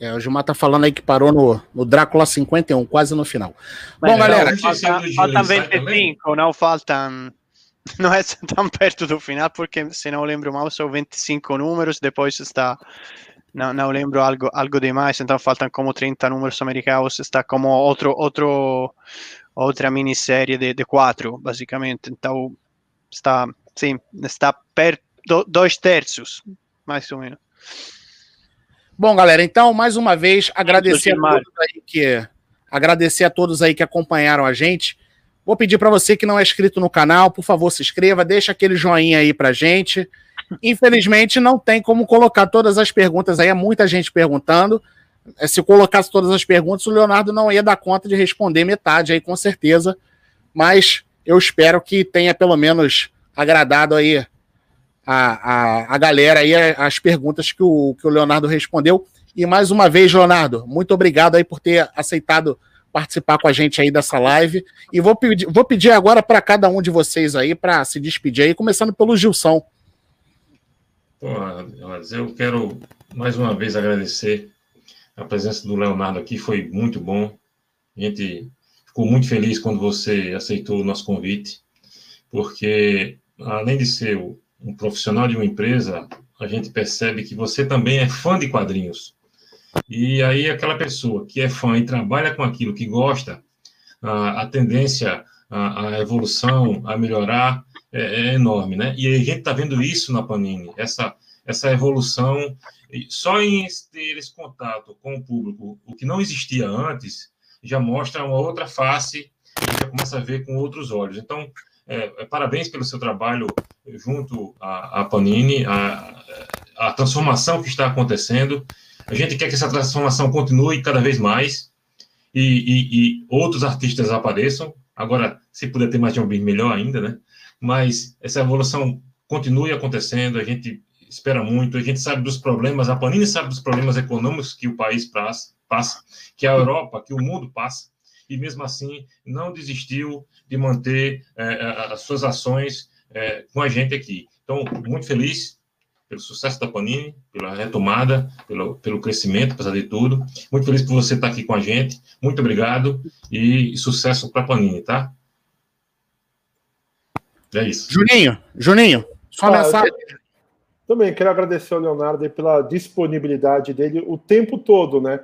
É, o Gilmar tá falando aí que parou no, no Drácula 51, quase no final. Bom, galera. Falta, faltam 25, não faltam. Não é tão perto do final, porque se não lembro mal, são 25 números, depois está. Não, não lembro algo, algo demais, então faltam como 30 números americanos, está como outro, outro, outra minissérie de, de quatro, basicamente. Então, está, sim, está perto, dois terços, mais ou menos. Bom, galera, então, mais uma vez, agradecer a todos aí que, agradecer a todos aí que acompanharam a gente. Vou pedir para você que não é inscrito no canal, por favor, se inscreva, deixa aquele joinha aí pra gente. Infelizmente, não tem como colocar todas as perguntas aí, é muita gente perguntando. É, se colocasse todas as perguntas, o Leonardo não ia dar conta de responder metade aí, com certeza. Mas eu espero que tenha pelo menos agradado aí a, a, a galera aí as perguntas que o, que o Leonardo respondeu. E mais uma vez, Leonardo, muito obrigado aí por ter aceitado participar com a gente aí dessa live. E vou pedir, vou pedir agora para cada um de vocês aí para se despedir aí, começando pelo Gilson. Pô, eu quero mais uma vez agradecer a presença do Leonardo aqui, foi muito bom. A gente ficou muito feliz quando você aceitou o nosso convite, porque além de ser um profissional de uma empresa, a gente percebe que você também é fã de quadrinhos. E aí, aquela pessoa que é fã e trabalha com aquilo que gosta, a, a tendência, a, a, evolução, a melhorar é, é, enorme, né? E a gente está vendo isso na Panini, essa, essa evolução. Só em ter esse contato com o público, o que não existia antes, já mostra uma outra face, já começa a ver com outros olhos. Então, é, é, parabéns pelo seu trabalho junto à, à Panini, a, a, transformação que está acontecendo. A gente quer que essa transformação continue cada vez mais e, e, e outros artistas apareçam. Agora, se puder ter mais de um melhor ainda, né? Mas essa evolução continue acontecendo, a gente espera muito, a gente sabe dos problemas, a Panini sabe dos problemas econômicos que o país passa, que a Europa, que o mundo passa e mesmo assim não desistiu de manter é, as suas ações é, com a gente aqui. Então, muito feliz pelo sucesso da Panini, pela retomada, pelo, pelo crescimento, apesar de tudo. Muito feliz por você estar aqui com a gente. Muito obrigado e sucesso para a Panini, tá? É isso. Juninho, Juninho, só ah, mensagem. Também quero agradecer ao Leonardo pela disponibilidade dele o tempo todo, né?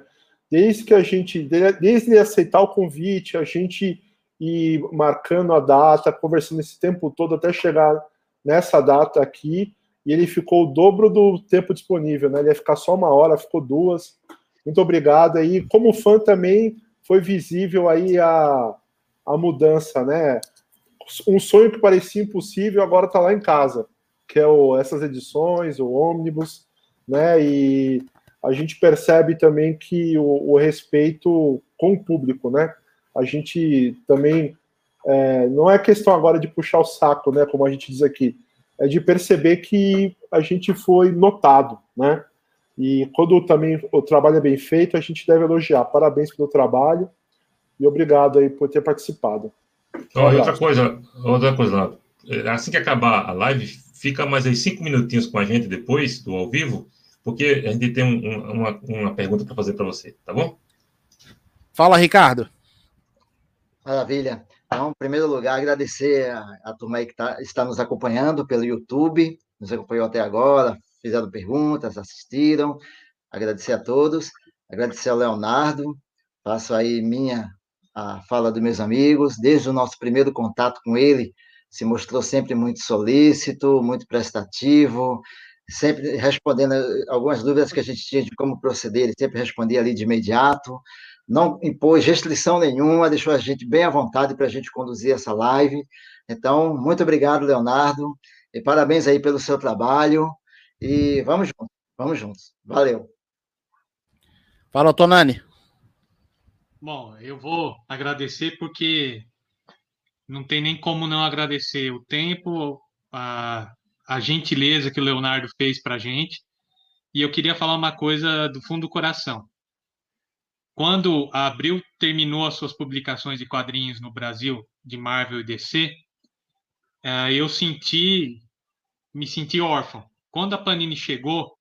desde que a gente, desde ele aceitar o convite, a gente ir marcando a data, conversando esse tempo todo até chegar nessa data aqui, e ele ficou o dobro do tempo disponível, né? Ele ia ficar só uma hora, ficou duas. Muito obrigado aí. Como fã também foi visível aí a, a mudança, né? Um sonho que parecia impossível agora está lá em casa, que é o, essas edições, o ônibus, né? E a gente percebe também que o, o respeito com o público, né? A gente também é, não é questão agora de puxar o saco, né? Como a gente diz aqui, é de perceber que a gente foi notado, né? E quando também o trabalho é bem feito, a gente deve elogiar. Parabéns pelo trabalho e obrigado aí por ter participado. outra coisa, outra coisa, assim que acabar a live, fica mais aí cinco minutinhos com a gente depois do ao vivo porque a gente tem um, uma, uma pergunta para fazer para você, tá bom? Fala, Ricardo. Maravilha. Então, em primeiro lugar, agradecer a, a turma aí que tá, está nos acompanhando pelo YouTube, nos acompanhou até agora, fizeram perguntas, assistiram. Agradecer a todos, agradecer ao Leonardo, faço aí minha a fala dos meus amigos, desde o nosso primeiro contato com ele, se mostrou sempre muito solícito, muito prestativo, sempre respondendo algumas dúvidas que a gente tinha de como proceder, ele sempre respondia ali de imediato, não impôs restrição nenhuma, deixou a gente bem à vontade para a gente conduzir essa live. Então, muito obrigado, Leonardo, e parabéns aí pelo seu trabalho, e vamos juntos, vamos juntos. Valeu. Fala, Tonani. Bom, eu vou agradecer porque não tem nem como não agradecer o tempo, a a gentileza que o Leonardo fez para a gente. e eu queria falar uma coisa do fundo do coração. Quando a Abril terminou as suas publicações de quadrinhos no Brasil, de Marvel e DC, eh, eu senti, me senti órfão. Quando a Panini chegou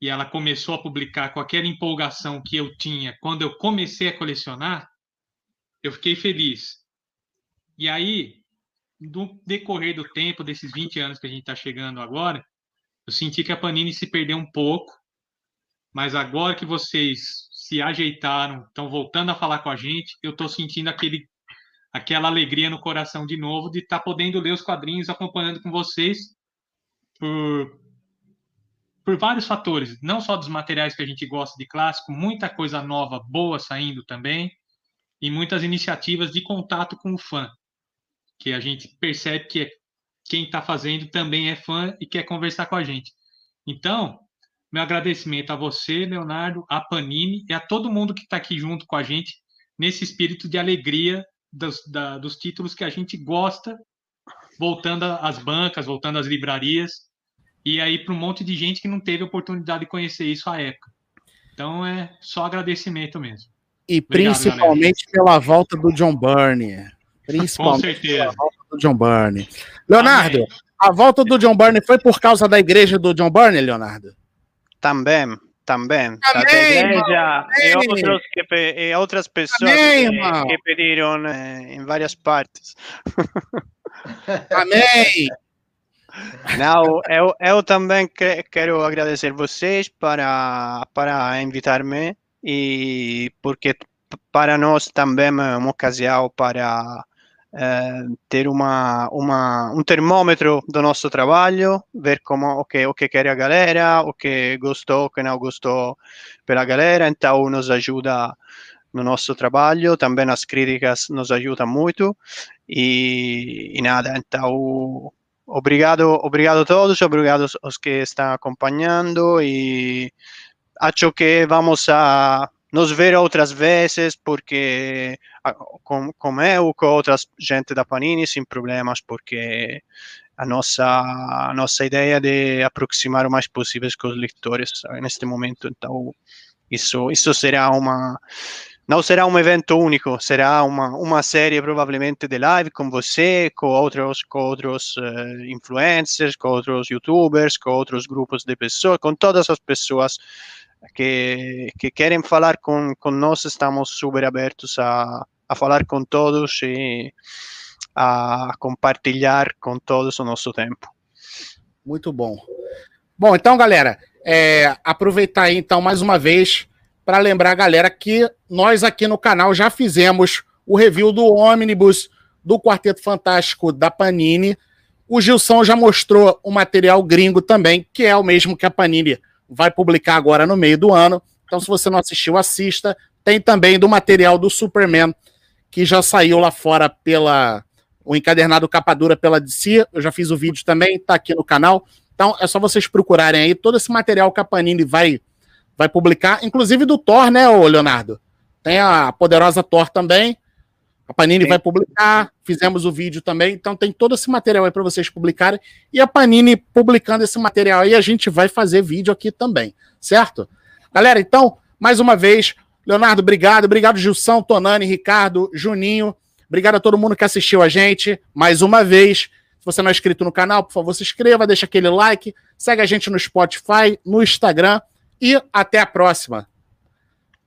e ela começou a publicar com aquela empolgação que eu tinha quando eu comecei a colecionar, eu fiquei feliz. E aí, no decorrer do tempo, desses 20 anos que a gente está chegando agora, eu senti que a Panini se perdeu um pouco, mas agora que vocês se ajeitaram, estão voltando a falar com a gente, eu estou sentindo aquele, aquela alegria no coração de novo de estar tá podendo ler os quadrinhos, acompanhando com vocês por, por vários fatores, não só dos materiais que a gente gosta de clássico, muita coisa nova, boa saindo também, e muitas iniciativas de contato com o fã, que a gente percebe que quem está fazendo também é fã e quer conversar com a gente. Então, meu agradecimento a você, Leonardo, a Panini e a todo mundo que está aqui junto com a gente nesse espírito de alegria dos, da, dos títulos que a gente gosta, voltando às bancas, voltando às livrarias, e aí para um monte de gente que não teve oportunidade de conhecer isso à época. Então é só agradecimento mesmo. E Obrigado, principalmente galera. pela volta do John Byrne. Principalmente Com certeza. pela volta do John Byrne. Leonardo, Amém. a volta do John Byrne foi por causa da igreja do John Byrne, Leonardo? Também, também. Também, igreja e, outros que, e outras pessoas Amém, que, que, pediram eh, em várias partes. Amém. Não, eu, eu também que, quero agradecer vocês para, para invitar-me e porque para nós também é uma ocasião para eh, ter uma, uma, um termômetro do nosso trabalho, ver como o que, o que quer a galera, o que gostou, o que não gostou pela galera, então nos ajuda no nosso trabalho, também as críticas nos ajudam muito. E, e nada, então obrigado, obrigado a todos, obrigado aos que estão acompanhando e acho que vamos a nos ver outras vezes, porque com, com eu, com outras gente da Panini, sem problemas, porque a nossa, a nossa ideia é de aproximar o mais possível com os leitores neste momento. Então, isso, isso será uma não será um evento único, será uma, uma série provavelmente de live com você, com outros, com outros uh, influencers, com outros youtubers, com outros grupos de pessoas, com todas as pessoas que, que querem falar com, com nós, estamos super abertos a, a falar com todos e a compartilhar com todos o nosso tempo. Muito bom. Bom, então, galera, é, aproveitar aí, então, mais uma vez, para lembrar a galera que nós aqui no canal já fizemos o review do ônibus do Quarteto Fantástico da Panini. O Gilson já mostrou o material gringo também, que é o mesmo que a Panini vai publicar agora no meio do ano. Então, se você não assistiu, assista. Tem também do material do Superman, que já saiu lá fora pela o encadernado capa dura pela DC. Eu já fiz o vídeo também, tá aqui no canal. Então, é só vocês procurarem aí todo esse material que a Panini vai vai publicar, inclusive do Thor, né, Leonardo? Tem a poderosa Thor também. A Panini Sim. vai publicar, fizemos o vídeo também, então tem todo esse material aí para vocês publicarem. E a Panini publicando esse material aí, a gente vai fazer vídeo aqui também, certo? Galera, então, mais uma vez, Leonardo, obrigado. Obrigado, Gilson, Tonani, Ricardo, Juninho. Obrigado a todo mundo que assistiu a gente mais uma vez. Se você não é inscrito no canal, por favor, se inscreva, deixa aquele like, segue a gente no Spotify, no Instagram e até a próxima.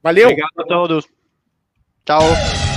Valeu! Obrigado a todos. Tchau.